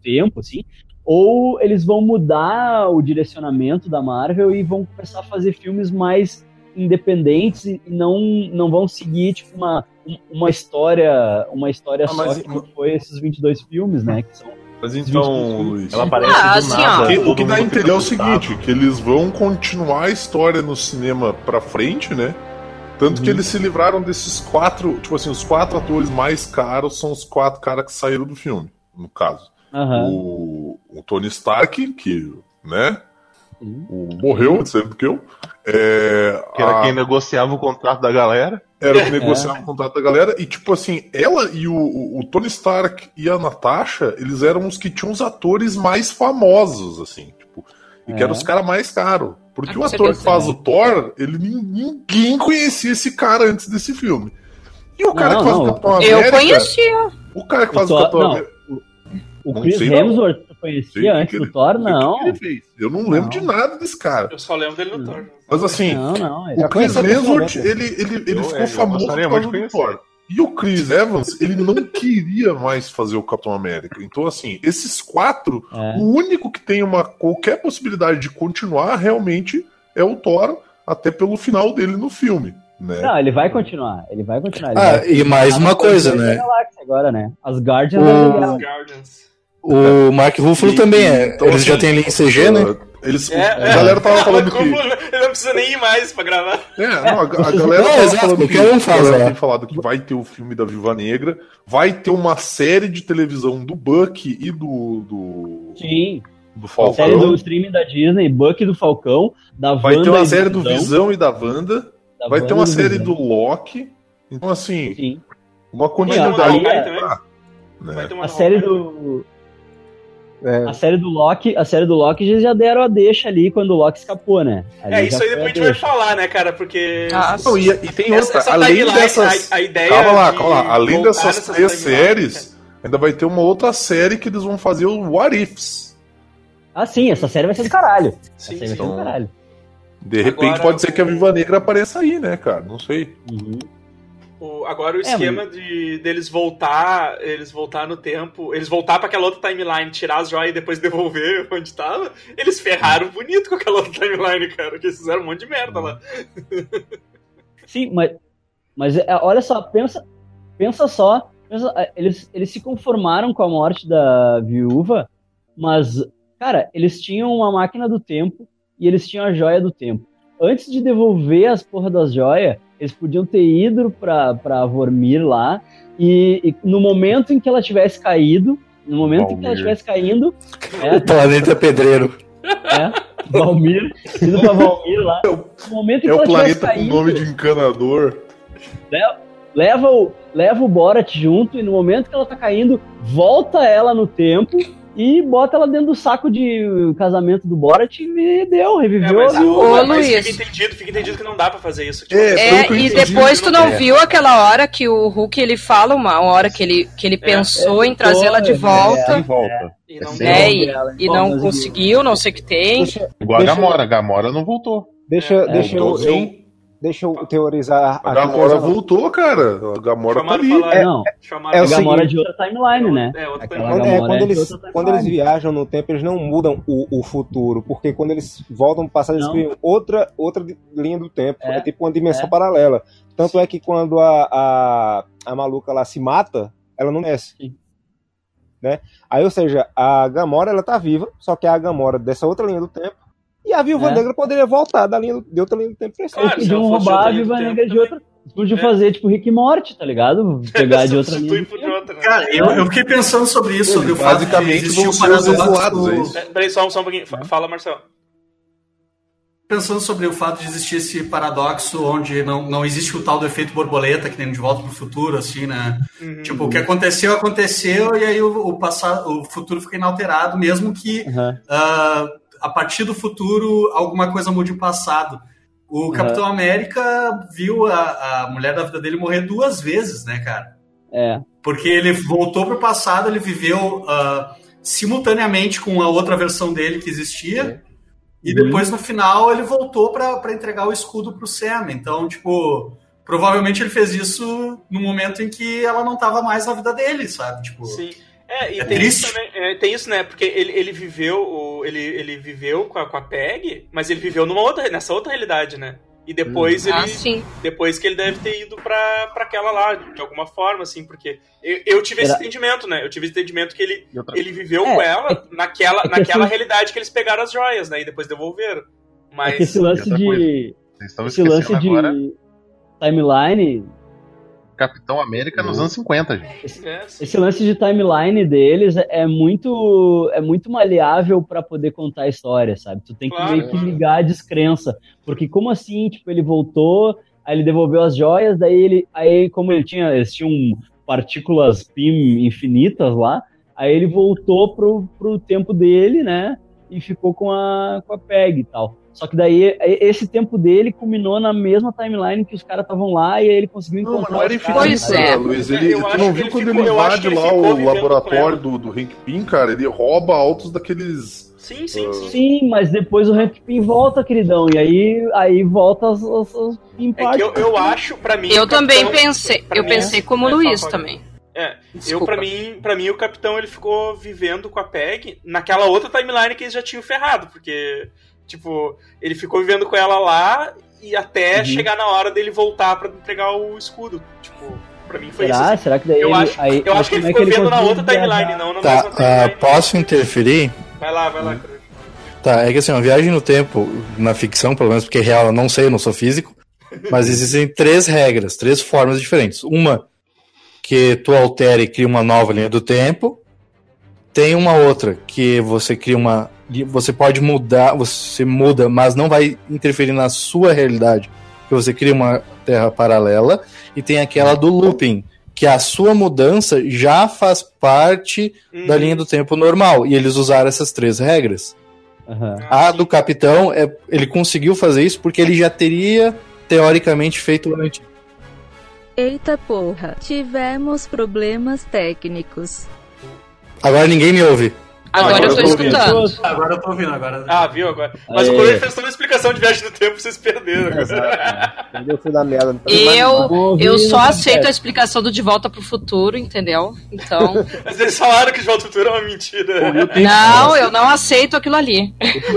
tempo, assim. Ou eles vão mudar o direcionamento da Marvel e vão começar a fazer filmes mais independentes e não, não vão seguir, tipo, uma, uma história, uma história Ah, só mas- que foi esses 22 filmes, né? Que são Mas então, Luiz. Ela aparece Ah, do assim, nada. ó. O que- o todo que dá a entender é o seguinte, que eles vão continuar a história no cinema pra frente, né? Tanto que eles se livraram desses quatro, tipo assim, os quatro atores mais caros são os quatro caras que saíram do filme, no caso. Aham. O, o Tony Stark, que, né? O, morreu, sendo que eu. É, Que era a- quem negociava o contrato da galera. Era o que negociava o contrato da galera. E, tipo assim, ela e o, o- Tony Stark e a Natasha, eles eram os que tinham os atores mais famosos, assim. Tipo, e que É. eram os caras mais caros. Porque Ah, o ator que faz né? o Thor, ele nin- ninguém conhecia esse cara antes desse filme. E o cara Não, que faz não, o Capitão Eu América. conhecia. O cara que faz O o Capitão não, América. O Chris. Hemsworth sei conhecia antes que do ele- Thor? que Não. que ele fez. Eu não lembro Não. de nada desse cara. Eu só lembro dele no Thor. Mas assim, Não, não. o Chris conhecia Hemsworth, ele, ele, ele Eu- ficou eu famoso por. Thor. E o Chris Evans, ele não queria mais fazer o Capitão América. Então, assim, esses quatro, É. o único que tem uma qualquer possibilidade de continuar realmente é o Thor, até pelo final dele no filme. Né? Não, ele vai continuar. Ele vai continuar. Ele Ah, vai... e mais uma coisa, né? Galáxia Agora, né? As Guardians O- da Galáxia. Guardians. O Mark Ruffalo E- também é. então, Eles já assim, têm ali em CG, né? Uh, Eles, É, a galera tava falando que. Ele não precisa nem ir mais pra gravar. É, não, a, a galera Não, tava exato, falando que, faz, a tem falado que vai ter o filme da Viva Negra, vai ter uma série de televisão do Buck e do, do, Sim. do A série Falcão. do streaming da Disney, Buck do Falcão, da Vai ter uma série do Visão, Visão e da Wanda. da Vai ter Wanda uma e série Visão. do Loki. Então, assim, Sim. uma Vai ter uma continuidade. Vai né? ter uma A série do. É. A série do Loki, a série do Loki eles já deram a deixa ali quando o Loki escapou, né? Ali É, isso aí depois a gente vai falar, né, cara? Porque. Ah, Não, e, e tem Essa- outra, essa além dessas. a- a ideia calma lá, de calma lá. Além dessas três timelines, séries, ainda vai ter uma outra série que eles vão fazer o What Ifs. Ah, sim, essa série vai ser do caralho. Sim, essa série sim. vai ser do Então- caralho. De repente Agora, pode ser que a Viva Negra apareça aí, né, cara? Não sei. Uhum. O- agora o É, esquema de deles voltar, eles voltar no tempo, eles voltar pra aquela outra timeline, tirar as joias e depois devolver onde tava, eles ferraram bonito com aquela outra timeline, cara, que eles fizeram um monte de merda lá. Sim, mas, mas é, olha só, pensa, pensa só, pensa, é, eles, eles se conformaram com a morte da viúva, mas, cara, eles tinham uma máquina do tempo e eles tinham a joia do tempo. Antes de devolver as porra das joias, Eles podiam ter ido pra, pra Vormir lá e, e no momento em que ela tivesse caído, no momento em que ela Valmir. estivesse caindo, O planeta pedreiro. é, Valmir, indo pra Valmir lá, no momento em É que o ela estivesse planeta com caindo, nome de encanador. leva o, leva o Borat junto e no momento que ela tá caindo, volta ela no tempo e bota ela dentro do saco de casamento do Borat e deu, É, reviveu mas, a viúva. Ô, mas Luiz. fica entendido, fica entendido que não dá pra fazer isso. Tipo, É, É, e entendi, depois tu não é. viu aquela hora que o Hulk ele fala uma hora que ele, que ele pensou em trazê-la de é, volta. Em volta. e não É. É, e, e não conseguiu, não sei o que tem. Deixa, Igual Deixa a Gamora. A Gamora não voltou. deixa, É, deixa, eu, eu-. Deixa eu teorizar A aqui Gamora voltou, cara. A Gamora tá Chamaram ali. falar- Não, chamaram é a o Gamora seguinte- de outra timeline, né? É, outra timeline. é, quando é eles, quando eles viajam no tempo, eles não mudam o, o futuro, porque quando eles voltam pro passado, eles Não. criam outra, outra linha do tempo. É, É. tipo uma dimensão É. paralela. Tanto é que quando a, a, a maluca lá se mata, ela não desce. Sim. Né? Aí, ou seja, a Gamora ela tá viva, só que é a Gamora dessa outra linha do tempo. E a Viúva É. Negra poderia voltar da linha do- de outra linha do tempo pra. Claro, podiam roubar a tempo Negra de outra. Eles podiam É. fazer tipo Rick e Morty, tá ligado? Pegar de outra linha. Outra, né? Cara, eu, eu fiquei pensando sobre isso, sobre o fato de Basicamente, existir vão o ser os exilados, é paradoxo. É, Peraí, só, só um pouquinho. Fa- Fala, Marcelo. Pensando sobre o fato de existir esse paradoxo onde não, não existe o tal do efeito borboleta, que nem de volta pro futuro, assim, né? Uhum. Tipo, o que aconteceu, aconteceu, e aí o, o, passado, o futuro fica inalterado, mesmo que Aham. ah, a partir do futuro alguma coisa mude o passado. O Uhum. Capitão América viu a, a mulher da vida dele morrer duas vezes, né, cara? É. Porque ele voltou pro passado, ele viveu ah, simultaneamente com a outra versão dele que existia. E Uhum. depois, no final, ele voltou pra pra entregar o escudo pro Sam. Então, tipo, provavelmente ele fez isso no momento em que ela não tava mais na vida dele, sabe? Tipo, Sim. É, e É tem, isso também, é, tem isso, né? Porque ele, ele viveu o, ele, ele viveu com a, com a Peg, mas ele viveu numa outra, nessa outra realidade, né? E depois Ah, ele. sim. Depois que ele deve ter ido pra, pra aquela lá, de alguma forma, assim, porque eu, eu tive esse Era- entendimento, né? Eu tive esse entendimento que ele, ele viveu É, com ela naquela, é que naquela assim- realidade que eles pegaram as joias, né? E depois devolveram. É Mas. que esse lance de. Esse lance de agora timeline. Capitão América nos anos 50, gente. Sim. Esse lance de timeline deles é muito é muito maleável pra poder contar a história, sabe? Tu tem que Claro, meio que ligar a descrença, porque como assim, tipo, ele voltou, aí ele devolveu as joias, daí ele aí como ele tinha, eles tinham partículas PIM infinitas lá, aí ele voltou pro, pro tempo dele, né? E ficou com a com a Peg e tal. Só que daí esse tempo dele culminou na mesma timeline que os caras estavam lá e aí ele conseguiu Não, mas encontrar não era os caras, Pois né? é. Luiz. Ele, Eu tu não viu ele quando ficou- ele invade ele lá o laboratório do, do Hank Pym, cara? Ele rouba autos daqueles. Sim, sim, sim. Sim, mas depois o Hank Pym volta, queridão. E aí, aí volta as, as, as É que eu, eu acho, pra mim. Eu Capitão- também pensei, eu pensei como o É, Luiz também. É, eu Desculpa. pra mim, para mim o capitão ele ficou vivendo com a Peg naquela outra timeline que eles já tinham ferrado, porque tipo, ele ficou vivendo com ela lá e até Uhum. chegar na hora dele voltar pra entregar o escudo. Tipo, pra mim foi isso. Será? assim. Será que daí Eu ele, acho, aí, eu acho que ele é ficou vivendo na conseguiu outra timeline, viajar? não na Tá, mesma ah, timeline. posso interferir? Vai lá, vai lá, Cruz. Tá, é que assim, uma viagem no tempo, na ficção, pelo menos, porque real eu não sei, eu não sou físico, mas existem três regras, três formas diferentes. Uma, que tu altera e cria uma nova linha do tempo. Tem uma outra, que você cria uma. Você pode mudar, você muda, mas não vai interferir na sua realidade. Que você cria uma terra paralela. E tem aquela do looping, que a sua mudança já faz parte da Uhum. linha do tempo normal. E eles usaram essas três regras. Aham. A do capitão, é, ele conseguiu fazer isso porque ele já teria, teoricamente, feito antes. Eita porra, tivemos problemas técnicos. Agora ninguém me ouve. Agora, agora eu tô eu tô ouvindo. escutando. agora eu tô ouvindo agora. Ah, viu agora? Mas Aê. o Cruz fez toda a explicação de viagem no tempo, vocês perderam. Eu fui da merda. Eu, eu só no aceito a explicação do De Volta pro Futuro, entendeu? Então. Mas eles falaram que de volta ao futuro é uma mentira. Não, eu não aceito aquilo ali.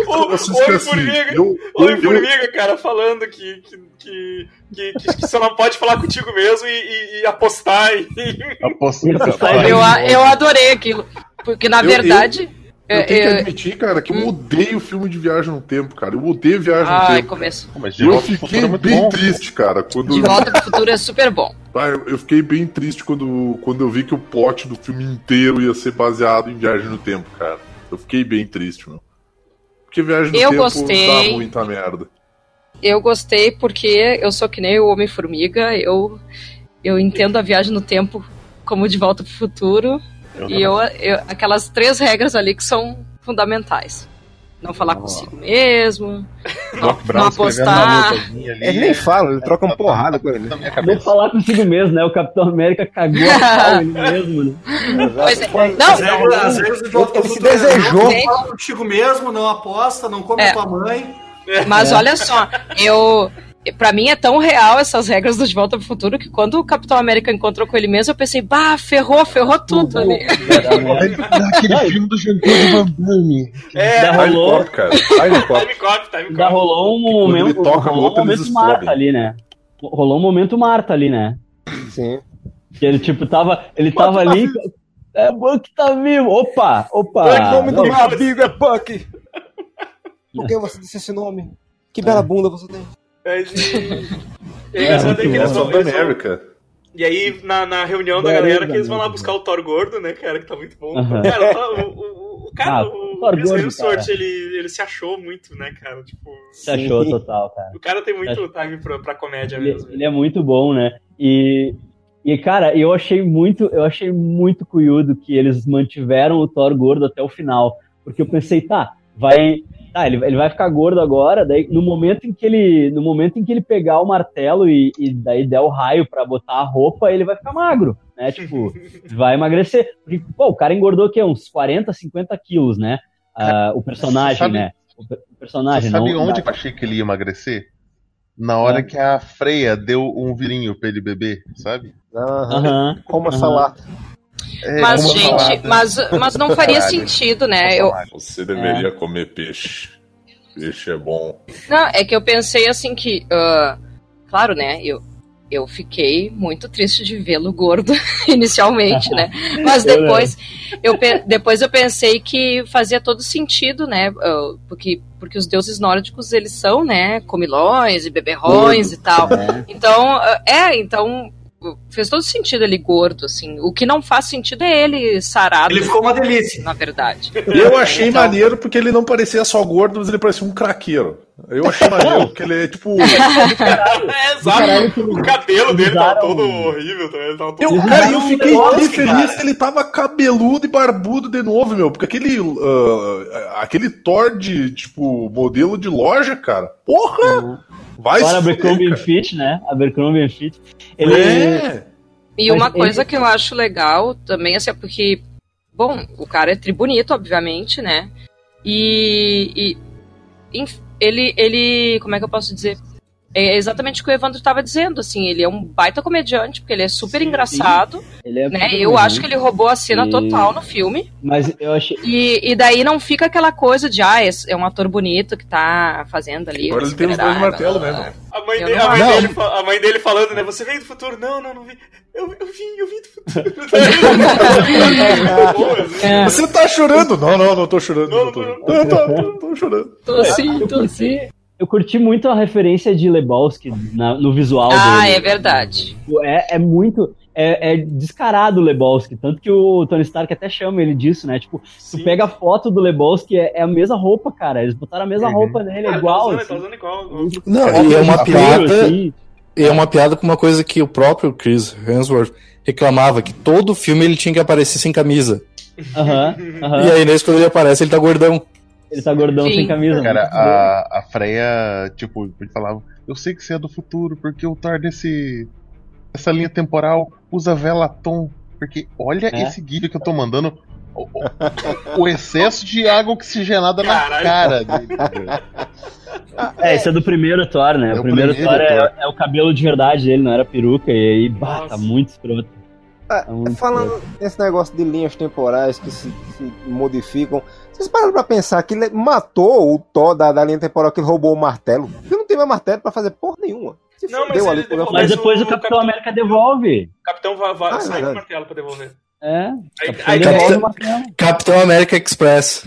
O, Vocês o que Homem assim, Formiga, eu, o eu, Homem eu, Formiga, cara, falando que, que, que, que, que, que você não pode falar contigo mesmo e, e- e apostar Rapaz, sai Eu, eu adorei aquilo. Porque, na Eu- verdade. Eu tenho que É, é, admitir, cara, que eu odeio filme de viagem no tempo, cara. Eu odeio viagem no Ai, tempo. começo. Mas de Eu fiquei é bem bom. triste, cara. Quando... De volta pro futuro é super bom. Ah, eu, eu fiquei bem triste quando, quando eu vi que o plot do filme inteiro ia ser baseado em viagem no tempo, cara. Eu fiquei bem triste, meu. Porque viagem no Eu tempo gostei. dá muita merda. Eu gostei porque eu sou que nem o Homem-Formiga, eu, eu entendo a viagem no tempo como de volta pro futuro. Eu E eu, eu- aquelas três regras ali que são fundamentais. Não falar consigo mesmo, não, não apostar. Ele nem fala, ele troca uma porrada com ele. Cabeça. falar consigo mesmo, né? O Capitão América cagou a pau ele mesmo, né? Pois é. Não, de volta Ele se é, desejou. Não fala contigo mesmo, não aposta, não come É. a tua mãe. mas olha só, eu. Pra mim é tão real essas regras do De Volta pro Futuro que quando o Capitão América encontrou com ele mesmo, eu pensei, bah, ferrou, ferrou tudo ali. Aquele filme do Jean-Claude Van Damme. É, Time rolou, Cop, cara. Time Cop. time cop, time cop. rolou um momento, toca rolou um momento Marta ali, né? Rolou um momento Marta ali, né? Sim. Que ele, tipo, tava. Ele tava ali. É, Buck tá vivo! Opa! Opa! o nome do meu amigo é Puck. Por que você disse esse nome? Que bela bunda você tem. Mas, e... É engraçado é que eles vão, America. E aí, na, na reunião da galera, que eles vão lá buscar o Thor gordo, né, cara, que tá muito bom. Aham. Cara, o, o, o cara, Ah, o Thor Chris gordo, Hemsworth, ele, ele se achou muito, né, cara, tipo... Se achou total, cara. O cara tem muito time pra, pra comédia Ele, mesmo. ele é muito bom, né? E, e, cara, eu achei muito, eu achei muito cunhudo que eles mantiveram o Thor gordo até o final. Porque eu pensei, tá, vai. Tá, ele, ele vai ficar gordo agora, daí no momento em que ele. No momento em que ele pegar o martelo e, e daí der o raio pra botar a roupa, ele vai ficar magro, né? Tipo, vai emagrecer. Porque, pô, o cara engordou o quê? Uns 40, 50 quilos, né? Ah, o personagem, Sabe- né? O, o Você personagem, sabe não. onde que eu achei que ele ia emagrecer? Na hora É. que a Freia deu um virinho pra ele beber, sabe? Aham. Como essa lata. É, Mas, gente, salada. mas, mas não faria Caralho. sentido, né? Eu, Você deveria comer peixe. Peixe é bom. Não, é que eu pensei assim que. ah, claro, né? Eu, eu fiquei muito triste de vê-lo gordo inicialmente, né? Mas depois eu, depois eu pensei que fazia todo sentido, né? ah, porque, porque os deuses nórdicos, eles são, né? Comilões e beberrões e tal. É. Então, ah, é, então. Fez todo sentido ele gordo, assim. O que não faz sentido é ele sarado. Ele ficou uma delícia. Na verdade. Eu achei Então- maneiro porque ele não parecia só gordo, mas ele parecia um craqueiro. Eu achei maneiro porque ele é tipo. É, exato. O cabelo dele tava todo horrível também. ele Tava todo... Eu, cara, eu fiquei bem feliz que ele tava cabeludo e barbudo de novo, meu. Porque aquele. ah, aquele Thor de, tipo, modelo de loja, cara. Porra! Vai Fora Abercrombie Fit, né? Abercrombie Fit. Ele, É. E Mas uma ele- coisa que eu acho legal também, assim, é porque, bom, o cara é tribunito, obviamente, né? E, e ele, ele, como é que eu posso dizer? É exatamente o que o Evandro estava dizendo, assim, ele é um baita comediante, porque ele é super Sim, engraçado, ele é né? Eu acho que ele roubou a cena E- total no filme. Mas eu achei. E, e daí não fica aquela coisa de, ah, é um ator bonito que tá fazendo ali. Agora um ele tem os dois martelos, né, blá. A mãe, dele, a, mãe dele, a mãe dele falando, né? Você veio do futuro? Não, não, não vi. Eu, eu vim, eu vim do futuro. Assim, É. Você tá chorando? Não, não, não tô chorando. Não, Não, tô, não, não, tô, tô, tô chorando. Tô sim, tô sim. Curti, eu curti muito a referência de Lebowski na- no visual Ah, dele. é verdade. É, é muito. É, é descarado o Lebowski. Tanto que o Tony Stark até chama ele disso, né? Tipo, Sim. tu pega a foto do Lebowski, é, é a mesma roupa, cara. Eles botaram a mesma Uhum. roupa nele, Ah, é ele igual. Tá usando, assim. tá usando igual. Não, e é uma piada. assim. E é uma piada com uma coisa que o próprio Chris Hemsworth reclamava, que todo filme ele tinha que aparecer sem camisa. Aham, aham. E aí, nesse quando ele aparece, ele tá gordão. Ele tá gordão Sim. sem camisa. Cara, muito bom. a, a Freya, tipo, ele falava, eu sei que você é do futuro, porque o Thor desse. Essa linha temporal usa velatom. Porque olha É. esse guia que eu tô mandando. O, o- o excesso de água oxigenada na Caralho. cara dele. É, esse é do primeiro Thor, né? É o o primeiro, primeiro Thor, Thor. É, é o cabelo de verdade dele, não era peruca, e aí, bah, Nossa. tá muito escroto. Ah, Tá muito falando desse negócio de linhas temporais que se, se modificam, vocês pararam pra pensar que ele matou o Thor da, da linha temporal que ele roubou o martelo? Ele não tem mais martelo pra fazer porra nenhuma. Se Não, mas ali. Mas depois o o Capitão Capitão- América devolve. O capitão vai, vai Ah, é sai com o martelo pra devolver. É. Aí, Capitão aí, devolve Capitão- o martelo. Capitão América Express.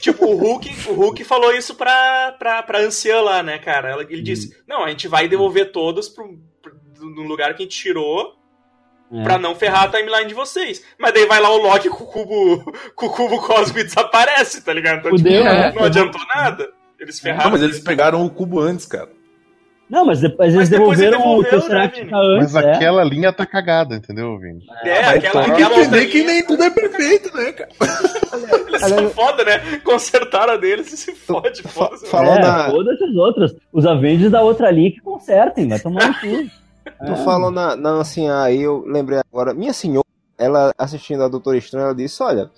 tipo, o Hulk, o Hulk falou isso pra, pra, pra anciã lá, né, cara? Ele disse: Não, a gente vai devolver todos pro, pro, no lugar que a gente tirou É. pra não ferrar a timeline de vocês. Mas daí vai lá o Loki com o cubo, com o cubo cósmico e desaparece, tá ligado? Então, Fudeu, tipo, né? não adiantou nada. Eles ferraram. Não, mas eles pegaram o cubo antes, cara. Não, mas depois Mas eles depois ele devolveram o devolveu, Tesseract né, antes, Mas é. aquela linha tá cagada, entendeu, Vini? É, Mas aquela, tem que aquela outra entender que nem tudo é perfeito, né, cara? eles são foda, né? Consertaram a deles e se fode, foda-se. falou é, na- foda-se os outros. Os Avengers da outra linha que consertem, vai tomar no cu. Tu falou na, na anciã aí, eu lembrei agora. Minha senhora, ela assistindo a Doutora Estranha, ela disse: Olha,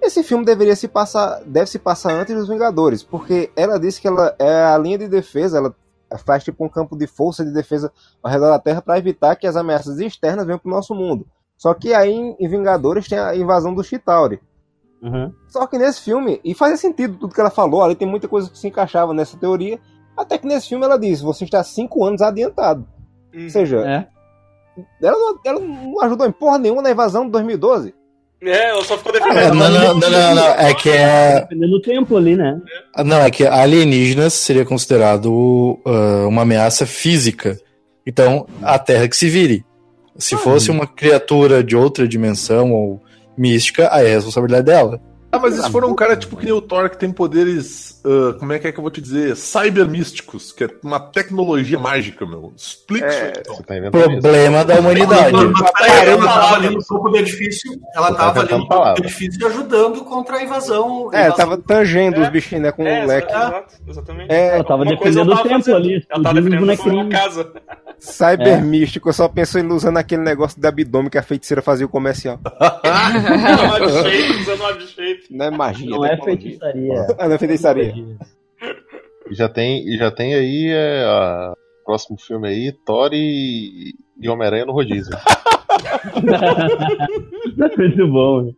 esse filme deveria se passar, deve se passar antes dos Vingadores, porque ela disse que ela é a linha de defesa, ela faz tipo um campo de força de defesa ao redor da Terra para evitar que as ameaças externas venham pro nosso mundo. Só que aí em em Vingadores tem a invasão do Chitauri. Uhum. Só que nesse filme, e fazia sentido tudo que ela falou, ali tem muita coisa que se encaixava nessa teoria. Até que nesse filme ela diz: você está cinco anos adiantado. Hum. Ou seja, É. ela não, ela não ajudou em porra nenhuma na invasão de 2012. É, ela só ficou defendendo. não, não, não, não, não. É que é. Dependendo do templo ali, né? Não, é que alienígenas seria considerado ah, uma ameaça física. Então, a Terra que se vire. Se fosse uma criatura de outra dimensão ou mística, aí é a responsabilidade dela. Ah, mas eles foram um cara tipo que nem o Thor, que tem poderes. ah, como é que é que eu vou te dizer? Cybermísticos, que é uma tecnologia mágica, meu. Explica isso aí, então. Você tá inventando isso. Problema da humanidade. Ela tava ali no topo do edifício, ela Tá tava ali no topo do edifício ajudando contra a invasão. É, ela invasão. tava tangendo É. os bichinhos, né, com É, o leque. exato, exatamente. É, Ela tava defendendo o templo ali, Ela tava defendendo a casa. Cybermístico, eu só penso ele usando aquele negócio de abdômen que a feiticeira fazia o comercial. Usando um Não é magia, Não é tecnologia. feitiçaria. Ah, não é feitiçaria. E já tem, e já tem aí é, a próximo filme aí, Thor e, e Homem-Aranha no rodízio. muito bom.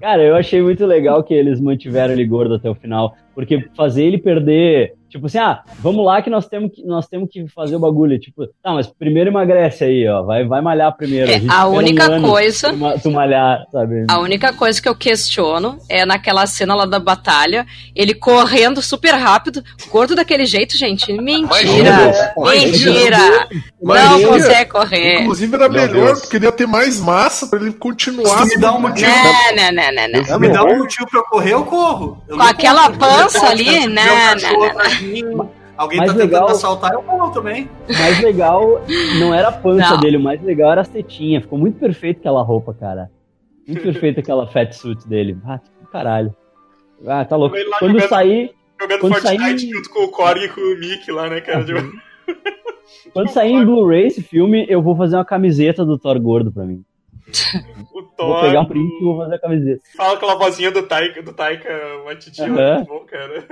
Cara, eu achei muito legal que eles mantiveram ele gordo até o final, porque fazer ele perder, tipo assim, ah, vamos lá que nós temos que nós temos que fazer o bagulho, tipo, tá, mas primeiro emagrece aí, ó, vai vai malhar primeiro. É, gente a um única ano coisa- tu, ma- tu malhar, sabe? A única coisa que eu questiono é naquela cena lá da batalha, ele correndo super rápido, gordo daquele jeito, gente. Mentira! Mentira! Não consegue correr. Inclusive era melhor, porque ele ia ter mais massa pra ele continuar. Se me dá um motivo, Não, não, não, não, não. se me dá um motivo pra eu correr, eu corro. Eu Com aquela corro. pança Eu ali, posso, Alguém Mais tá tentando legal- assaltar, eu corro também. O mais legal não era a pança Não. dele, o mais legal era as tetinhas. Ficou muito perfeito aquela roupa, cara. Muito perfeito aquela fat suit dele. Ah, caralho. Ah, tá louco. Ele lá Quando jogando- sair, Jogando Quando Fortnite sair- junto com o Corey e com o Mick lá, né, cara? Tipo, quando sair em Blu-ray esse filme, eu vou fazer uma camiseta do Thor gordo pra mim. o Vou Thor. pegar um print e vou fazer a camiseta. Fala aquela vozinha do Taika, do Taika Waititi, Aham. muito bom, cara.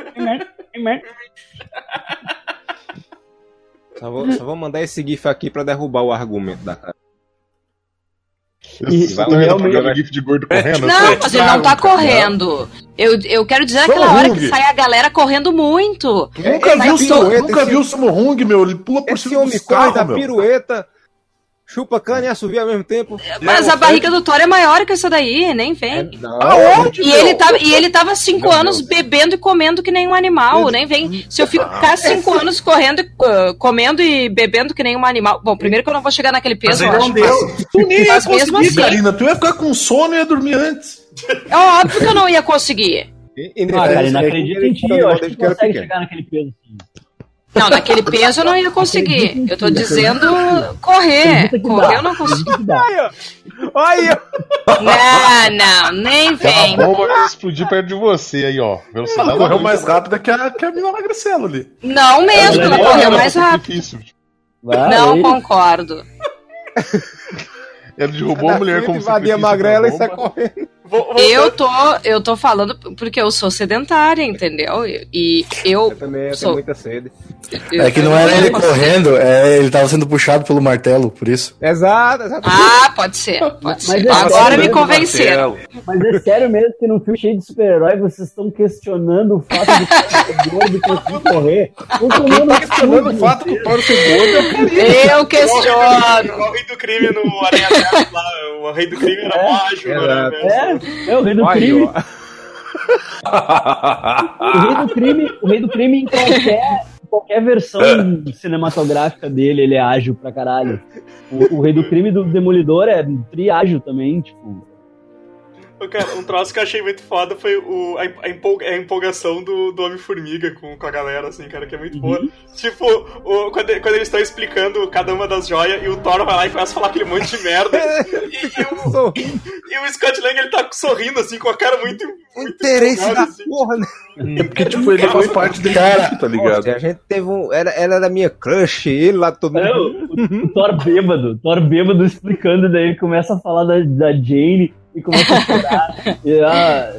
Só vou, só vou mandar esse GIF aqui pra derrubar o argumento da cara. E- Você vai tá vendo realmente- gif de gordo correndo? Não, mas ele não tá correndo. Eu, eu quero dizer Só aquela hora que sai a galera correndo muito. Nunca viu, pirueta, nunca esse- viu o Samu Hung, meu? Ele pula por Esse cima homem dos corre da carros, meu. Chupa cana e assovia ao mesmo tempo. Mas a barriga do Thor é maior que essa daí, nem vem. Não, Aonde, E meu? ele, tava, e ele tava cinco Meu anos bebendo e comendo que nem um animal, nem vem. Se eu ficar cinco anos correndo, e, uh, comendo e bebendo que nem um animal. Bom, primeiro que eu não vou chegar naquele Mas peso, ele eu não acho. deu. Tu nem ia Mas conseguir, assim- Karina. Tu ia ficar com sono e ia dormir antes. É óbvio que eu não ia conseguir. E- e Ah, cara, não é acredito em ti, eu acho que tu consegue chegar naquele peso. sim. Não, naquele peso eu não ia conseguir. Eu tô dizendo correr. Correr eu não consigo. Olha! Não, não, nem Tem vem. uma bomba vai explodir perto de você aí, ó. Velocidade Ela correu mais luz. rápida que a, que a mina Magricelo ali. Não mesmo, ela correu mais é rápido. Não aí. concordo. Ele derrubou a mulher como se invadia a sacrifício magrela e da sai correndo. Vo- voltando- Eu tô, eu tô falando porque eu sou sedentária, entendeu? E eu. Eu também eu Sou- tenho muita sede. eu- É que não era ele consigo- correndo, é, ele tava sendo puxado pelo martelo, por isso. Exato, exato. Ah, pode ser. Pode Mas ser. é Agora me né, convenceram. Mas é sério mesmo que num filme cheio de super-herói vocês estão questionando o fato de que o gordo conseguir correr? Quem tá questionando o fato do Paulo ser gordo é o. Eu questiono. O rei do crime no Aranha Verso lá. O rei do crime era ágil no Aranha Verso. É, o rei do crime. O rei do crime, o rei do crime em qualquer, qualquer versão cinematográfica dele, ele é ágil pra caralho. O, o rei do crime do Demolidor é tri-ágil também, tipo. Cara, um troço que eu achei muito foda foi o, a, a empol- a empolgação do, do Homem-Formiga com, com a galera, assim, cara, que é muito boa. Tipo, o- quando, quando eles estão explicando cada uma das joias e o Thor vai lá e começa a falar aquele monte de merda. e, e o, Sorrindo. e o Scott Lang, ele tá sorrindo, assim, com a cara muito. muito Interesse empolgada, da assim. porra, né? É porque, tipo, ele faz parte dele, Cara, tá ligado? Nossa, a gente teve um. Era, ela era minha crush, ele lá todo É, mundo. o, o Thor bêbado, o Thor bêbado explicando, daí ele começa a falar da, da Jane e começa a chorar. e, ah,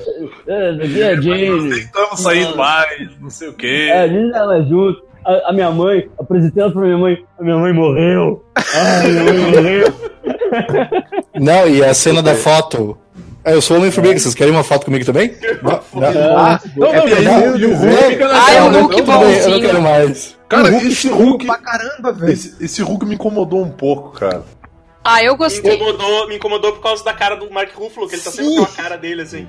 é, é, a Jane. Estamos saindo mais, não sei o quê. É, a gente tava junto. A, a minha mãe, apresentei ela pra minha mãe. A minha mãe morreu. Ah, minha mãe morreu. Não, e a cena da foto. É, eu sou o Homem-Formiga, vocês querem uma foto comigo também? Não, não. Ah, Não, não, e o Hulk fica Ai, naquela, o né? Hulk Tudo bem, eu não bonzinho. quero mais. Cara, Hulk esse Hulk, pra caramba, velho. esse, esse Hulk me incomodou um pouco, cara. Ah, eu Me gostei. incomodou, me incomodou por causa da cara do Mark Ruffalo, que ele tá sempre com a cara dele, assim.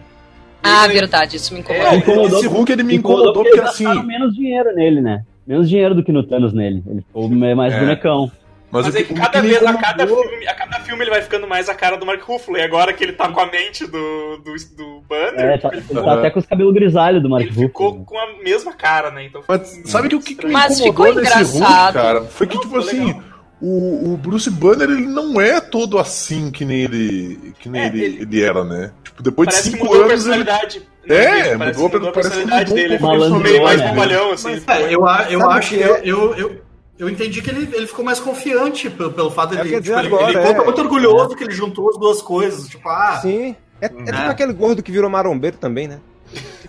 Ah, verdade, isso me incomodou. É, incomodou- esse Hulk ele me Incomodou incomodou porque eles assim. menos dinheiro nele, né? Menos dinheiro do que no Thanos nele. Ele ficou mais É. bonecão. Mas, Mas é que, cada me vez, a cada, filme, a cada filme ele vai ficando mais a cara do Mark Ruffalo. E agora que ele tá com a mente do, do, do Banner, É, tá, ele, ele tá até com os cabelos grisalhos do Mark ele ficou Ruffalo. com a mesma cara, né? Então, Mas sabe que o que, que me Mas incomodou ficou nesse Hulk, engraçado. cara? Foi que, Não, tipo assim, legal. O, o Bruce Banner ele não é todo assim que nem ele, que nem É, ele, ele- ele era, né? Tipo, depois de que cinco anos ele. É, Parece mudou, mudou a personalidade mudou um dele. Ele ficou meio mais né? bobalhão, assim. É, eu, eu Sabe acho que eu- eu, eu, eu entendi que ele, ele ficou mais confiante pelo, pelo fato de É ele, que eu tipo, ele, agora, ele conta é. muito orgulhoso que ele juntou as duas coisas. Tipo, ah, Sim. É, é tipo É. aquele gordo que virou marombeiro também, né?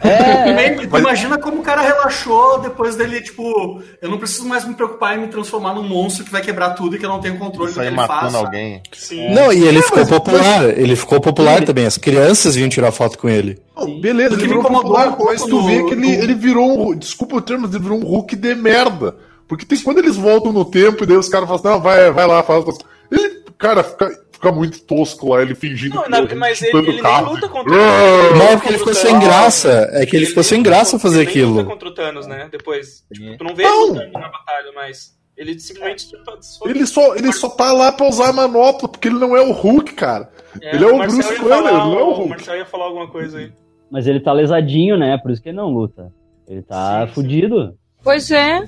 É, mas- imagina como o cara relaxou depois dele, tipo, eu não preciso mais me preocupar em me transformar num monstro que vai quebrar tudo e que eu não tenho controle do que ele matando faz. alguém. Sim. Não, e ele ficou popular, ele ficou popular também. As crianças vinham tirar foto com ele. Não, beleza, O que ele me virou incomodou popular, mas tu no- vê que ele, ele virou um. Desculpa o termo, mas ele virou um Hulk de merda. Porque tem quando eles voltam no tempo e daí os caras falam assim, não, vai, vai lá, faz coisas. Ele, cara, fica, fica muito tosco lá, ele fingindo Não, que na- ele mas ele, ele nem carro. luta contra Ah! Não, é porque ele ficou sem graça. É que ele ficou sem graça fazer ele nem luta aquilo. contra o Thanos, né? Depois. É. Tipo, tu não vê Não. ele lutando na batalha, mas. Ele simplesmente. tipo, só- Ele só, ele só tá lá pra usar a manopla, porque ele não é o Hulk, cara. ele é o Marcel Bruce Banner, não é o O Hulk. Marcel ia falar alguma coisa aí. mas ele tá lesadinho, né? Por isso que ele não luta. Ele tá Sim, sim. fudido. Pois é.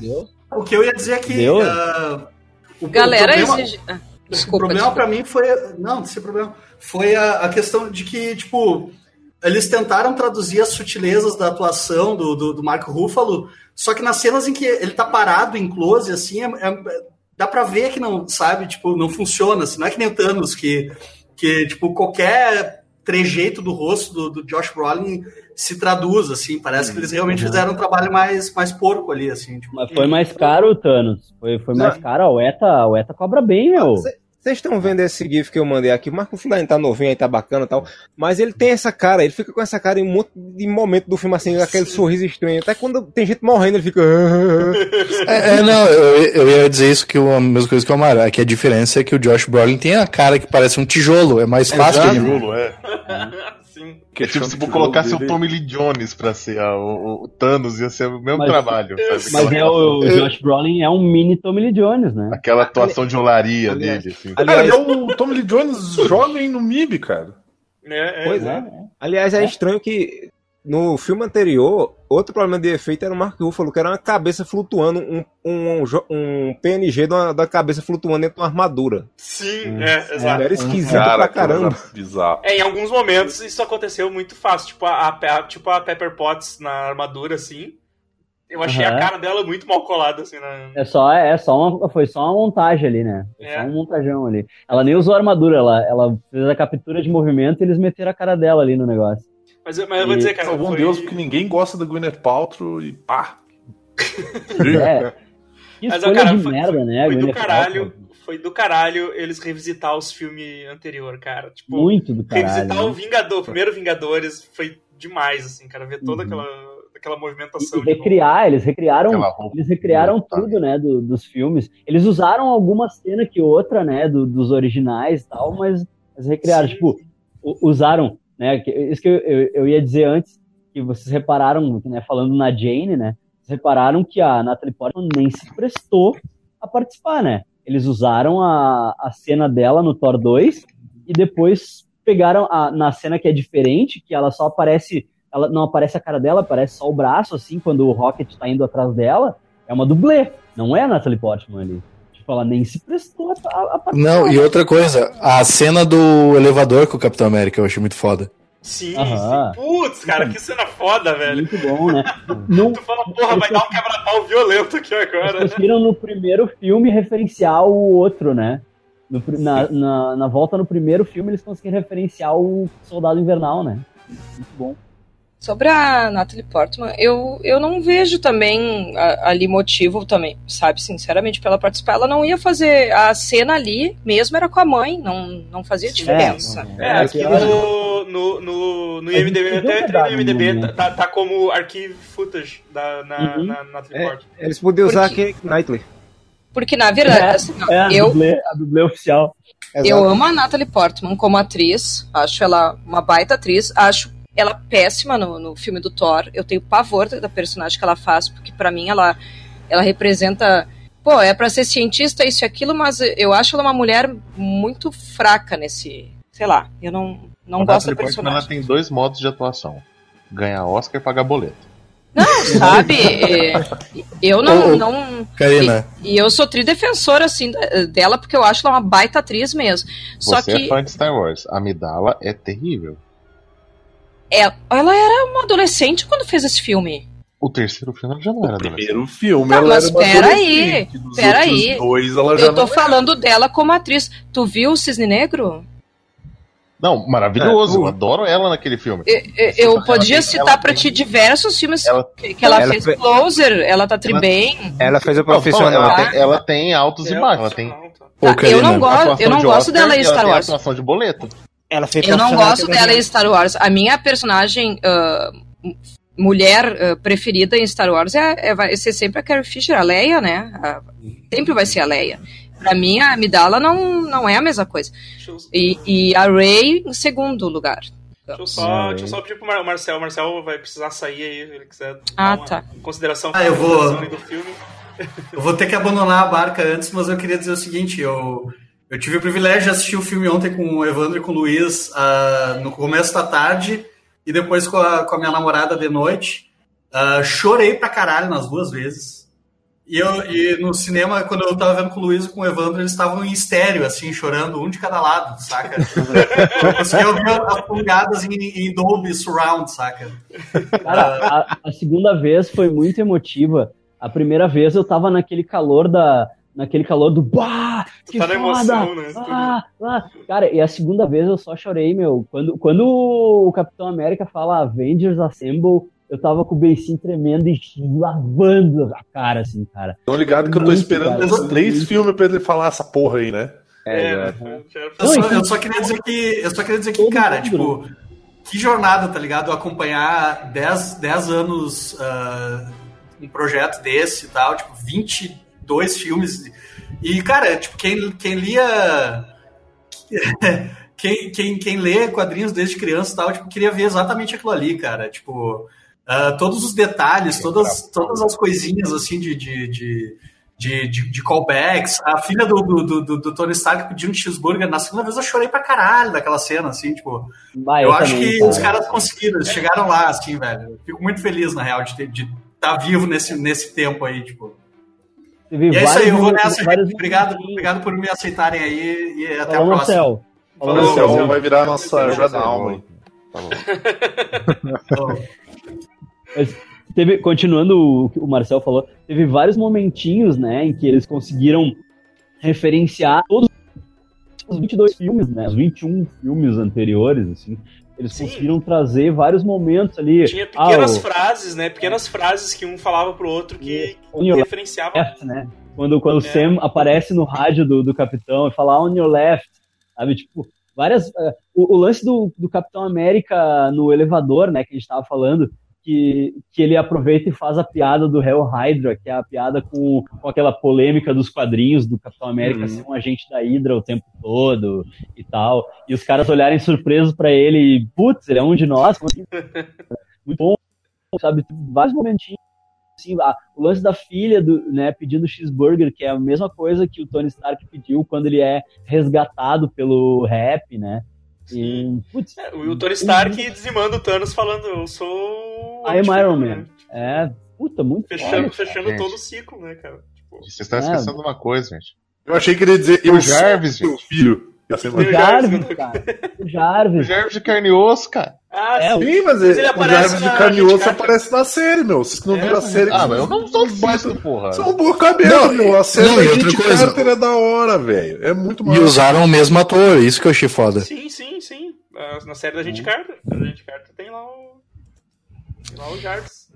O que eu ia dizer é que. Ah, o, Galera o problema, exige. Ah, o desculpa. problema desculpa. pra mim foi. Não, sei problema. Foi a, a questão de que, tipo, eles tentaram traduzir as sutilezas da atuação do, do, do Marco Ruffalo, só que nas cenas em que ele tá parado em close, assim, é- é- dá pra ver que não, sabe, tipo, não funciona, assim, não é que nem o Thanos, que, que tipo, qualquer trejeito do rosto do, do Josh Brolin se traduz, assim, parece que eles realmente fizeram um trabalho mais, mais porco ali, assim, tipo, Mas foi mais caro o Thanos. Foi, foi mais caro. A Ueta, a Ueta cobra bem, meu. Vocês estão vendo esse GIF que eu mandei aqui? O Marco Fulano tá novinho aí, tá bacana e tal. Mas ele tem essa cara, ele fica com essa cara em um monte de momento do filme, assim, aquele sorriso estranho. Até quando tem gente morrendo, ele fica. É, é, não, eu, eu ia dizer isso que eu- a mesma coisa que o Amaro. É que a diferença é que o Josh Brolin tem a cara que parece um tijolo. É mais fácil de Tijolo, é. É tipo, se seu dele. Tommy Lee Jones pra ser a- o, o Thanos, ia ser o mesmo Mas- trabalho. sabe? Mas é o, o Josh Brolin é um mini Tommy Lee Jones, né? aquela atuação de olaria Aliás- dele. Assim. Cara, Aliás, ele é o Tommy Lee Jones jovem no MIB, cara. É, é, Pois é. é. Aliás, é estranho que no filme anterior, outro problema de efeito era o Mark Ruffalo, que era uma cabeça flutuando, um, um, um, um PNG da, da cabeça flutuando dentro de uma armadura. Sim, é, exato. Era esquisito Cara, pra caramba. bizarro. É, em alguns momentos isso aconteceu muito fácil. Tipo a, a- tipo a Pepper Potts na armadura, assim. Eu achei Aham. a cara dela muito mal colada, assim, na. É só, é só uma, foi só uma montagem ali, né? Foi É. só um montajão ali. Ela nem usou armadura, ela, ela fez a captura de movimento e eles meteram a cara dela ali no negócio. Mas, eu- mas eu vou dizer, cara, Salvou um foi... Deus, porque ninguém gosta da Gwyneth Paltrow e pá. É. Que Mas, escolha cara, de foi- merda, né? Foi do Gwyneth caralho, Paltrow? foi do caralho eles revisitar os filmes anterior, cara. Tipo, Muito do caralho. revisitar o né? Vingador, o primeiro Vingadores foi demais, assim, cara, ver toda Uhum. aquela, aquela movimentação. E recriar, eles recriaram, eles recriaram tudo, né, do- dos filmes. Eles usaram alguma cena que outra, né, do- dos originais e tal, mas, mas recriaram, Sim. tipo, usaram, né, isso que eu, eu, eu ia dizer antes, que vocês repararam, né, falando na Jane, né, vocês repararam que a Natalie Portman nem se prestou a participar, né? Eles usaram a, a cena dela no Thor 2 e depois pegaram a, na cena que é diferente, que ela só aparece, ela não aparece a cara dela, aparece só o braço, assim, quando o Rocket tá indo atrás dela, é uma dublê, não é a Natalie Portman ali. Ela nem se prestou a, a, a participar. Não, e outra coisa, a cena do elevador com o Capitão América eu achei muito foda. Sim, Aham. sim. Putz, cara, que cena foda, velho. Muito bom, né? Não, Tu fala, porra, vai dar um quebra-pau violento aqui Eles agora. conseguiram no primeiro filme referenciar o outro, né? No na, na, na volta no primeiro filme, eles conseguiram referenciar o Soldado Invernal, né? Muito bom. Sobre a Natalie Portman, eu, eu não vejo também a- ali motivo também, sabe, sinceramente, pra ela participar. Ela não ia fazer a cena ali, mesmo era com a mãe, não, não fazia diferença. É, É, aqui que no, no, no, no IMDB, até entrei no IMDB, tá, né? tá, tá como archive footage da, na, Uhum. na, na É, Triport. eles podiam usar aqui Knightley. Porque, na verdade, assim, ó, É, a, eu, dublê, a dublê oficial. eu amo a Natalie Portman como atriz, acho ela uma baita atriz, acho ela péssima no, no filme do Thor, eu tenho pavor da personagem que ela faz, porque pra mim ela, ela representa... Pô, é pra ser cientista, isso e aquilo, mas eu acho ela uma mulher muito fraca nesse... Sei lá, eu não, não gosto da personagem. ela tem dois modos de atuação: ganhar Oscar e pagar boleto. Sabe? É, Eu não. Ô, não Karina, e eu sou tridefensora, assim, dela, porque eu acho ela uma baita atriz mesmo. Só Você que é fã de Star Wars. A Amidala é terrível. Ela, ela era uma adolescente quando fez esse filme. O terceiro filme ela já não era adolescente. Primeiro filme, Tá, ela mas era adolescente, dos peraí. outros dois, ela já Eu tô não falando dela como atriz. Tu viu o Cisne Negro? Não, maravilhoso. É, eu adoro ela naquele filme. Eu, eu- eu Ela podia tem- citar ela pra tem- ti diversos filmes Ela- que, que ela, Ela fez. fe- Closer, ela tá tri Ela- bem. Ela fez o Não, profissional. ela, Tá. tem, ela tem altos e baixos. Ela tem Ô, Tá, eu não, gosto, atuação eu não de gosto dela em ela Star tem Wars. atuação de boleto. Ela fez Eu não gosto dela em Star Wars. A minha personagem m- mulher ah, preferida em Star Wars é, é- vai ser sempre a Carrie Fisher, a Leia, né? A- sempre vai ser a Leia. Pra mim, a Amidala não, não é a mesma coisa. E, e a Rey em segundo lugar. deixa eu só, deixa eu só pedir pro Mar- Marcel. O Marcel vai precisar sair aí, se ele quiser. Ah, dar uma tá. Consideração Ah, eu vou- do filme. Eu vou ter que abandonar a barca antes, mas eu queria dizer o seguinte: eu, eu tive o privilégio de assistir o filme ontem com o Evandro e com o Luiz ah, no começo da tarde e depois com a, com a minha namorada de noite. Ah, chorei pra caralho nas duas vezes. E, eu, e no cinema, quando eu tava vendo com o Luiz e com o Evandro, eles estavam em estéreo, assim, chorando, um de cada lado, saca? eu consegui ouvir as pulgadas em, em Dolby Surround, saca? Cara, a, a segunda vez foi muito emotiva. A primeira vez eu tava naquele calor da. Naquele calor do bah! Que tá na foda! emoção, né? Ah, ah. Cara, e a segunda vez eu só chorei, meu. Quando, quando o Capitão América fala Avengers Assemble, eu tava com o beicinho tremendo e lavando a cara, assim, cara. Tão ligado que eu tô Muito, esperando cara. uns três filmes pra ele falar essa porra aí, né? É, exato. já- Eu Não, só, eu só queria dizer que, eu só queria dizer que, cara, tipo, que jornada, tá ligado? Acompanhar 10, 10 anos ah, um projeto desse e tal, tipo, 22 filmes. E, cara, tipo, quem, quem lia. Quem, quem, quem lê quadrinhos desde criança e tal, tipo, queria ver exatamente aquilo ali, cara. Tipo, ah, todos os detalhes, todas, todas as coisinhas assim de, de, de, de, de- de callbacks. A filha do, do, do, do Tony Stark pedindo um cheeseburger. Na segunda vez eu chorei pra caralho daquela cena, assim, tipo. Bah, eu acho também, que cara. os caras conseguiram, eles chegaram lá, assim, velho. Eu Fico muito feliz, na real, de estar de tá vivo nesse, nesse tempo aí, tipo. Teve E é isso aí, eu vou nessa, vários. Obrigado, obrigado por me aceitarem aí e até Falou, a próxima. Marcel. Falou, Falou, Marcel. Então vai virar a nossa Tá jornal, hein? bom. Falou. Mas teve, continuando o que o Marcel falou, teve vários momentinhos, né, em que eles conseguiram referenciar todos os 22 filmes, né, os 21 filmes anteriores, assim, eles Sim. conseguiram trazer vários momentos ali. Tinha pequenas ah, o- frases, né? Pequenas frases que um falava pro outro que your referenciava. left, né? Quando, quando o É. Sam aparece no rádio do, do capitão e fala on your left, sabe? Tipo, várias. eh, o, o lance do, do Capitão América no elevador, né, que a gente tava falando, que, que ele aproveita e faz a piada do Hell Hydra, que é a piada com, com aquela polêmica dos quadrinhos do Capitão América Uhum. ser um agente da Hydra o tempo todo e tal. E os caras olharem surpresos pra ele e, putz, ele é um de nós. assim? Muito bom, sabe? Vários momentinhos assim, a- o lance da filha do, né, pedindo cheeseburger, que é a mesma coisa que o Tony Stark pediu quando ele é resgatado pelo rap, né? E, putz, É, o Tony Stark dizimando o Thanos falando, eu sou. I am Homem-Formiga", Iron né? Man. É, puta, muito Fechando, foda. fechando gente. todo o ciclo, né, cara? Tipo, Vocês estão É. esquecendo uma coisa, gente. Eu achei que ele ia dizer, O eu Jarvis, sou gente. seu filho. O Jarvis, Jarvis, cara. O O Jarvis. Jarvis de carne e osso, cara. Ah, É, sim. Mas, Mas ele ele o Jarvis de carne e osso aparece na série, meu. Vocês não É, viram a série. Ah, mas eu não sou disso, porra. São um cabeça, meu. A série Não, da e coisa- Carter é da hora, velho. É muito E massa. usaram o mesmo ator, isso que eu achei foda. Sim, sim, sim. Ah, Na série da Gente. Carter. Da Gente Carter tem lá o. Tem lá o Jarvis.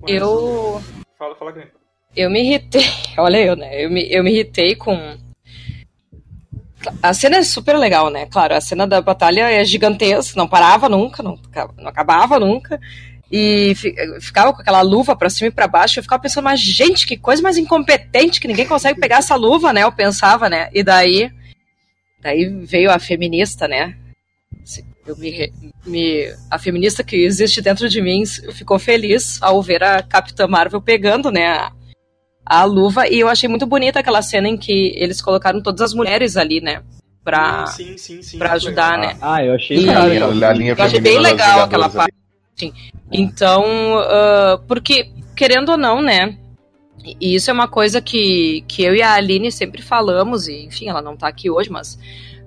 Mas- Eu. Fala, fala, Grêmio. Eu me irritei. Olha eu, né? Eu me, eu me irritei com. A cena é super legal, né? Claro, a cena da batalha é gigantesca, não parava nunca, não, não acabava nunca. E fi- ficava com aquela luva pra cima e pra baixo. Eu ficava pensando, mas gente, que coisa mais incompetente que ninguém consegue pegar essa luva, né? Eu pensava, né? E daí. Daí veio a feminista, né? Eu me, me- a feminista que existe dentro de mim ficou feliz ao ver a Capitã Marvel pegando, né, a luva. E eu achei muito bonita aquela cena em que eles colocaram todas as mulheres ali, né, pra, Sim, sim, sim. pra ajudar, né. Ah, eu achei E- legal. A linha, a linha Eu achei bem legal aquela parte. Sim. Então, ah, porque, querendo ou não, né? E isso é uma coisa que, que eu e a Aline sempre falamos, e enfim, ela não tá aqui hoje, mas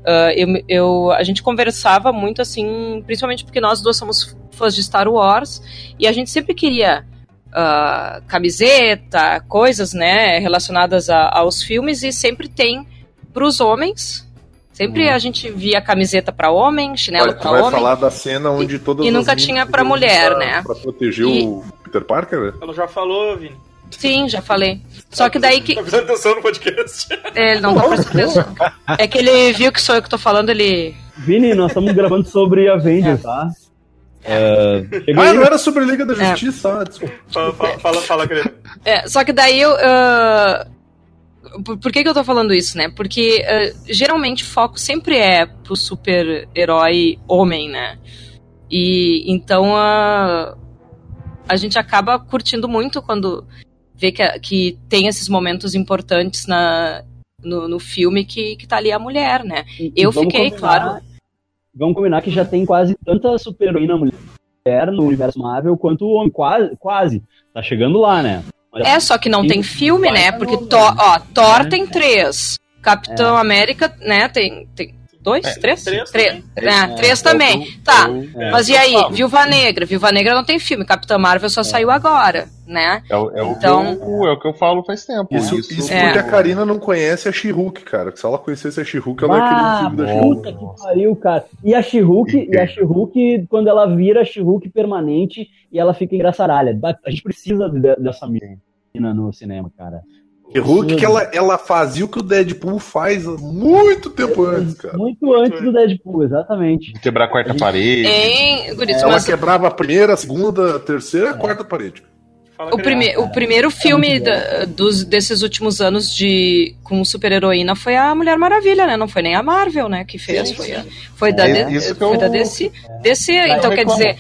ah, eu, eu, a gente conversava muito assim, principalmente porque nós duas somos fãs de Star Wars, e a gente sempre queria ah, camiseta, coisas, né, relacionadas a- aos filmes, e sempre tem pros homens. Sempre a gente via camiseta pra homem, chinelo Vai, tu pra vai homem. falar da cena onde todas e nunca tinha pra pediam mulher, pra- né? Pra proteger E- o Peter Parker, né? Ela já falou, Vini. Sim, já falei. Só que daí que. Tá prestando atenção no podcast. É, ele não tá prestando atenção. É que ele viu que sou eu que tô falando, ele. Vini, nós estamos gravando sobre Avengers, tá? É, chega Ah, aí. não era sobre a Liga da É. Justiça? Ah, desculpa. Fala, fala, fala. É, só que daí eu. ah, por, por que, que eu tô falando isso, né? Porque ah, geralmente o foco sempre é pro super-herói homem, né? E então a a gente acaba curtindo muito quando vê que, que tem esses momentos importantes na, no, no filme que, que tá ali a mulher, né? E- Eu e vamos fiquei, combinar- claro. Vamos combinar que já tem quase tanta super-heroína mulher no universo Marvel quanto o homem. Quase, quase. Tá chegando lá, né? Olha, É, só que não E tem filme, né? Porque nome, Thor, ó, Thor É. tem três. Capitão América, né? Tem, tem dois? É, três? três Três, também. É, três também. tá. É. Mas e aí? Viúva Negra. Viúva Negra não tem filme. Capitã Marvel só saiu agora, né? É, o- é Então- que eu, é o que eu falo faz tempo. Isso, isso É. porque a Karina não conhece a She-Hulk, cara. Se ela conhecesse a She-Hulk, ela ia querer um Ah, filme da She-Hulk. puta que pariu, cara. E a She-Hulk, e a She-Hulk, quando ela vira She-Hulk permanente e ela fica engraçaralha. A gente precisa de- dessa menina no cinema, cara. She-Hulk que ela, ela fazia o que o Deadpool faz há muito tempo antes, cara. Muito antes do Deadpool, exatamente. Quebrar a quarta parede. Hein, Guris, Ela mas quebrava a primeira, a segunda, a terceira e a quarta parede. O, prime o primeiro filme da- dos, desses últimos anos de com super-heroína foi a Mulher Maravilha, né? Não foi nem a Marvel, né? Que fez. Sim, foi, sim. a- foi da, É de- foi eu- da DC. DC eu então, quer dizer.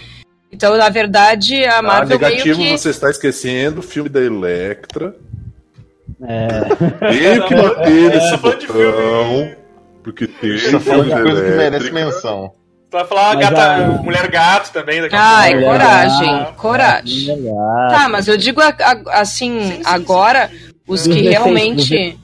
Então, na verdade, a Ah, Marvel meio negativo, que. você está esquecendo o filme da Electra. É, Tenho que manter esse Tá falando de botão. Porque tem Você tá falando de coisa que merece menção. Tu vai falar Mas gata, a- mulher gato também daqui a Ai, pouco. coragem, Ah, coragem. legal. Tá, mas eu digo a- a- assim, Sim, sim, agora, os Dos que realmente.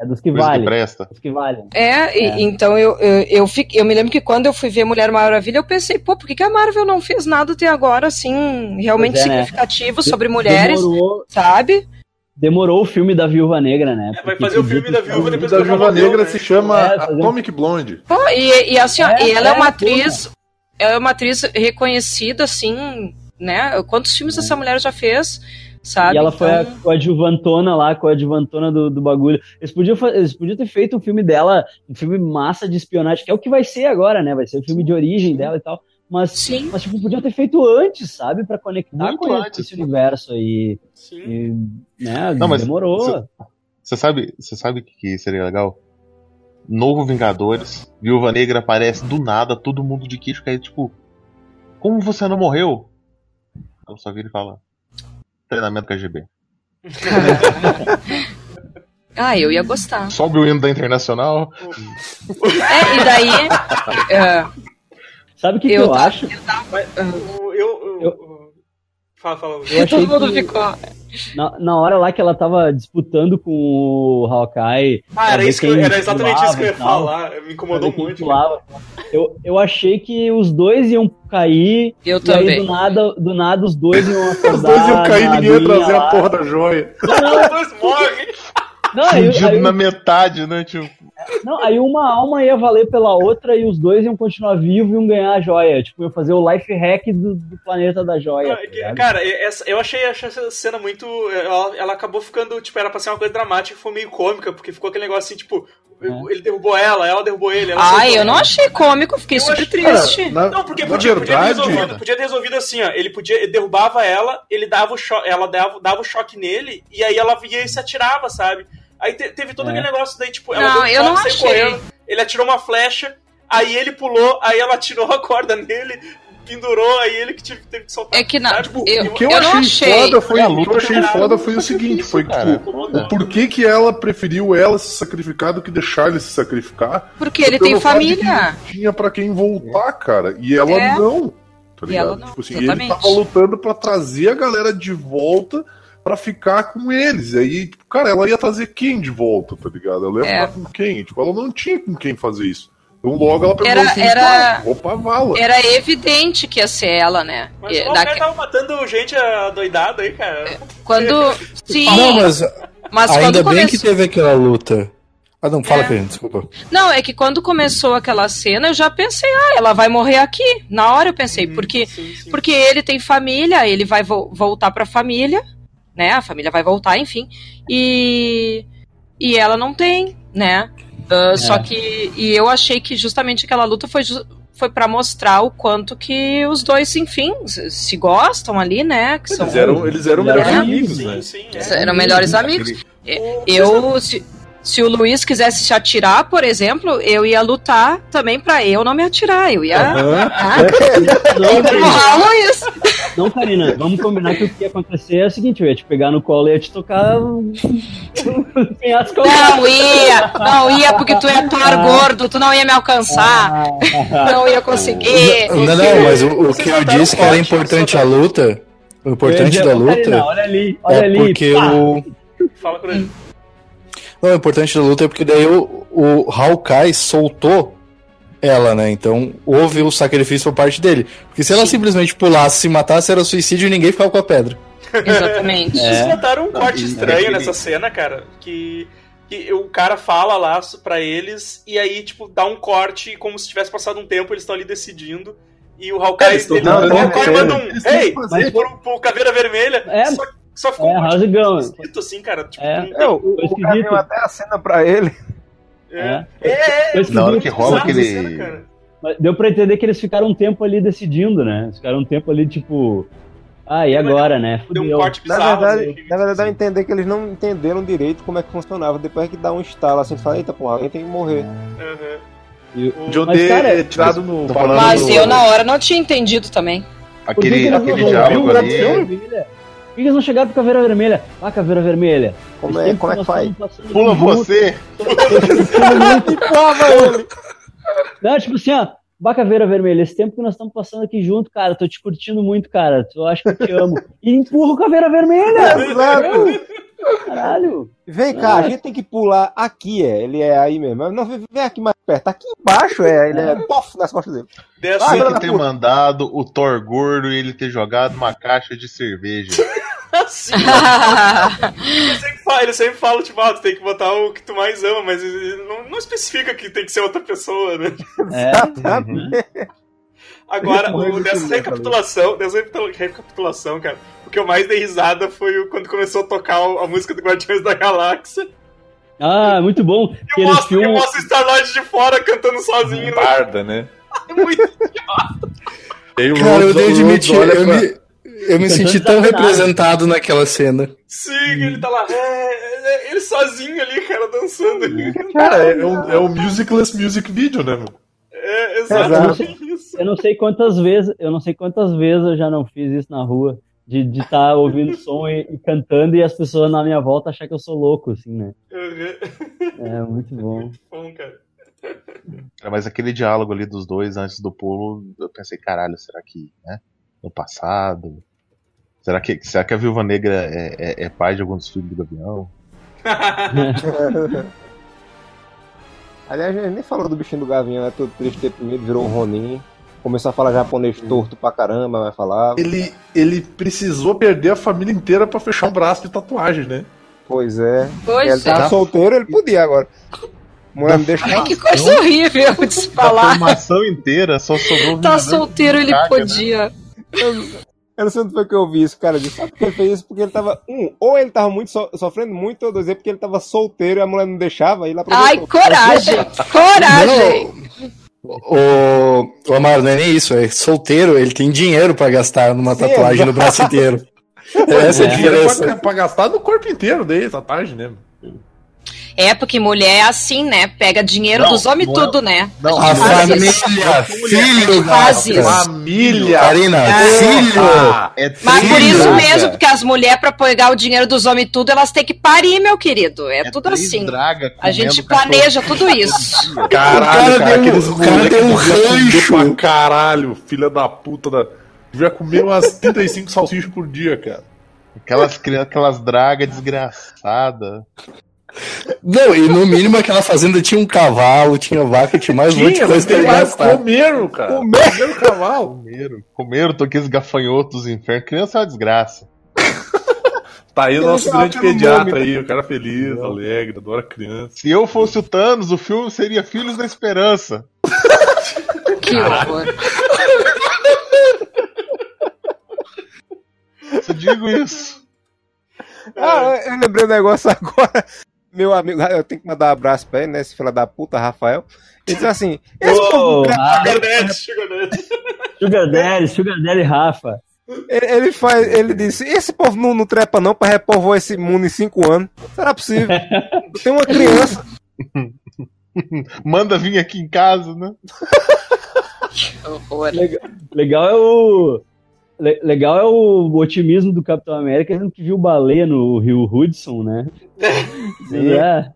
É dos que presta. Dos que valem. É, e- então eu, eu, eu, fiquei- eu me lembro que quando eu fui ver Mulher Maravilha, eu pensei, pô, por que, que a Marvel não fez nada até agora, assim, realmente é, né? significativo sobre mulheres, Demorou, sabe? Demorou o filme da Viúva Negra, né? É, vai fazer o filme da Viúva depois da Viúva Negra né? se chama É, fazer um- Atomic Blonde. Pô, e, e assim, ó, É, ela é é, uma atriz, ela é uma atriz reconhecida, assim, né? Quantos filmes essa mulher já fez, sabe? E ela foi a Então, coadjuvantona lá, coadjuvantona do, do bagulho. Eles podiam, eles podiam ter feito um filme dela, um filme massa de espionagem, que é o que vai ser agora, né? Vai ser o filme de origem dela e tal. Mas, Sim. mas tipo, podiam ter feito antes, sabe? Pra conectar Muito com antes. esse universo aí. Sim. E, né? Não, mas demorou. você- sabe, você sabe o que seria legal? Novo Vingadores, Viúva Negra aparece do nada, todo mundo de queixo caído, tipo, como você não morreu? Eu só vi ele falar. Treinamento KGB. ah, eu ia gostar. Sobe o hino da Internacional. É, e daí. é, Sabe o que, que Eu eu tava- acho? O- Eu, eu, Fala, fala. Eu achei todo mundo que- ficou. Na, na hora lá que ela tava disputando com o Hawkeye. Ah, era, isso que eu- era exatamente isso que eu ia tal, falar. Me incomodou muito. pulava. Eu, eu achei que os dois iam cair. Eu e aí também. do nada, do nada os dois iam acordar. Os dois iam cair e ninguém ia trazer lá. a porra da joia. Os dois morrem. Não, aí, Fundido aí- na metade, né? Tipo, não, aí uma alma ia valer pela outra e os dois iam continuar vivos e iam ganhar a joia. Tipo, iam fazer o life hack do, do planeta da joia. tá ligado? Cara, essa- eu achei, achei essa cena muito. Ela, ela acabou ficando, tipo, era pra ser uma coisa dramática e foi meio cômica, porque ficou aquele negócio assim, tipo, ele derrubou ela, ela derrubou ele. Ela Ai, eu não achei cômico, fiquei Eu super achei- triste. Na, Não, porque podia, podia, ter resolvido, podia ter resolvido assim, ó. Ele podia, ele derrubava ela, ele dava o choque, ela dava, dava o choque nele, e aí ela via e se atirava, sabe? Aí te- teve todo É. aquele negócio daí, tipo, ela Não, deu um eu não achei. ele atirou uma flecha, aí ele pulou, aí ela tirou a corda nele, pendurou, aí ele que tive- teve que soltar. É que na- sabe? Tipo, eu- O que eu, Eu não achei, achei. foda foi, a o que luta eu achei foda foi o seguinte, foi cara, tipo, o porquê que ela preferiu ela se sacrificar do que deixar ele se sacrificar? Porque ele tem família. não tinha pra quem voltar, cara. E ela É. não. Tá E ligado? ela não, Tipo assim, ele tava lutando pra trazer a galera de volta pra ficar com eles. E aí, tipo, cara, ela ia trazer quem de volta, tá ligado? Ela ia É. ficar com quem? Tipo, ela não tinha com quem fazer isso. Então logo ela pegou Era- assim, era- "Ah, vou pra vala. Era evidente que ia ser ela, né? Mas E o cara tava matando gente adoidada aí, cara. Quando. Sim, Não, mas, mas ainda bem começou. que teve aquela luta. Ah, não, fala, É. Karine, desculpa. Não, é que quando começou aquela cena, eu já pensei, ah, ela vai morrer aqui. Na hora eu pensei, porque, Sim, sim. porque ele tem família, ele vai vo- voltar pra família, né? A família vai voltar, enfim. E, e ela não tem, né? Ah, Só que. E eu achei que justamente aquela luta foi, foi para mostrar o quanto que os dois, enfim, se se gostam ali, né? Que são, Eles eram, eles eram melhores amigos, Sim, né? sim, é. eram melhores amigos. Eu, se, se o Luiz quisesse se atirar, por exemplo, eu ia lutar também pra eu não me atirar. Eu ia. Ah, empurrar o Luiz. Não, Karina, vamos combinar que o que ia acontecer é o seguinte: eu ia te pegar no colo e ia te tocar. Não ia, não ia, porque tu é Thor gordo, tu não ia me alcançar, não ia conseguir. Não, não, mas o, o que eu disse que era importante a luta. O importante da "Ô, Karina, luta olha ali, olha é ali. porque pá. o. Fala com ele. Não, o importante da luta é porque daí o, o Hawkeye soltou ela, né? Então houve o sacrifício por parte dele. Porque se ela Sim. simplesmente pulasse, se matasse, era suicídio e ninguém ficava com a pedra. Exatamente. É. Vocês notaram um corte estranho nessa cena, cara? Que, que o cara fala lá pra eles e aí, tipo, dá um corte como se tivesse passado um tempo, eles estão ali decidindo. E o Hawkeye, Eles tão ele, dando o Hawkeye manda um eles Ei! fazer. pro, pro Caveira Vermelha. É. Só, só ficou É, um going? esquisito assim, cara. Tipo, É. não tem- É, o, o deu até a cena pra ele. É. É. É, Foi esquisito. Na hora que rola aquele- cena, Deu pra entender que eles ficaram um tempo ali decidindo, né? Eles ficaram um tempo ali, tipo. Ah, e agora, né? Deu um Fudeu. corte Na bizarro. verdade, assim. na verdade dá a entender que eles não entenderam direito como é que funcionava. Depois que dá um estalo assim, tu fala, eita porra, alguém tem que morrer. Aham. E- O- Mas, ter cara, tirado no. Mas eu na hora não tinha entendido também. Aquele, aquele diálogo ali. Que eles não chegaram pro Caveira Vermelha? Ah, Caveira Vermelha. Como é- como é que faz? Pula você! Não, tipo assim, ó. Bah, Caveira Vermelha, esse tempo que nós estamos passando aqui junto, cara, tô te curtindo muito, cara. Eu acho que eu te amo. E empurra o Caveira Vermelha! Exato. Caralho! Vem cá, a gente tem que pular aqui, é. Ele é aí mesmo. Não, vem aqui mais perto. Aqui embaixo, é. Ele é pof nas costas dele. Dessa, Ah, que ter mandado o Thor gordo e ele ter jogado uma caixa de cerveja. Assim, ele, sempre fala, ele sempre fala, tipo, ah, tu tem que botar o que tu mais ama, mas ele não, não especifica que tem que ser outra pessoa, né? É. Agora, Morreu o, de dessa né, recapitulação, dessa recapitula- recapitulação, cara, o que eu mais dei risada foi quando começou a tocar a música do Guardiões da Galáxia. Ah, muito bom. E mostra, filmam. mostra o Star-Lord de fora cantando sozinho. né? Barda, né? É muito o Cara, eu devo admitir, eu pra- me, eu me senti tão representado naquela cena. Sim, ele tá lá, é, é, ele sozinho ali, cara, dançando. Cara, é, um, é um musicless music video, né, meu? É, Exato. exatamente isso. Eu não sei quantas vezes, eu não sei quantas vezes eu já não fiz isso na rua. De estar de tá ouvindo som e, e cantando e as pessoas na minha volta achar que eu sou louco, assim, né? Uhum. É muito bom. Bom, cara. É, Mas aquele diálogo ali dos dois antes do pulo, eu pensei, caralho, será que, né? No passado. Será que, será que a Viúva Negra é, é, é pai de algum dos filhos do Gavião? Aliás, a gente nem falou do bichinho do Gavinho, né? Todo triste, medo, virou um Ronin. Começou a falar japonês torto pra caramba, vai falar. Ele, ele precisou perder a família inteira pra fechar um braço de tatuagem, né? Pois é. Pois ele tava é. solteiro, ele podia agora. Mulher não deixa. Ai, que coisa horrível de se A falar. formação inteira só sobrou Tá solteiro, ele caca, né? Eu não sei onde foi que eu vi isso, cara. Disse, sabe por que ele fez isso? Porque ele tava. Um, ou ele tava muito so- sofrendo muito, ou dois, é porque ele tava solteiro e a mulher não deixava, e ele Ai, coragem! Coragem! O, o Amaro, não é nem isso, é solteiro, ele tem dinheiro pra gastar numa Sim, tatuagem no braço inteiro. Essa é a Dinheiro diferença. pra, pra gastar no corpo inteiro daí, tatuagem, né? É, porque mulher é assim, né? Pega dinheiro Não, dos homens é- tudo, né? Não, A faz família, filho Faz gasta. isso. Família! Karina, filho. Ah, É Mas por isso mesmo, porque as mulheres, pra pegar o dinheiro dos homens tudo, elas têm que parir, meu querido. É, É tudo assim. draga A gente cachorro. planeja tudo isso. O cara Caralho, cara, tem um- cara tem um rancho. pra caralho, filha da puta da... Devia comer umas 35 salsichas por dia, cara. Aquelas, crianças, aquelas dragas desgraçadas. Não, e no mínimo aquela fazenda tinha um cavalo, tinha vaca, tinha mais um monte de coisa pra gastar. comeram, cara. Comeram cavalo. Comeram, comeram toqueles gafanhotos do inferno. Criança é uma desgraça. Tá aí o nosso grande pediatra nome. aí, o cara feliz, alegre, adora criança. Se eu fosse o Thanos, o filme seria Filhos da Esperança. Que horror. Eu digo isso. Ah, eu lembrei um negócio agora. Meu amigo, eu tenho que mandar um abraço pra ele, né? Esse filho da puta, Rafael. Ele disse assim: esse Ô, povo, ah, Sugar Daddy, Sugar Daddy. Sugar Daddy, Sugar Daddy Rafa. ele, ele faz, ele disse: esse povo não, não trepa não pra repovoar esse mundo em cinco anos. Será possível? Tem uma criança. Manda vir aqui em casa, né? Legal, legal é o. le- Legal é o otimismo do Capitão América, dizendo que viu baleia no Rio Hudson, né? É,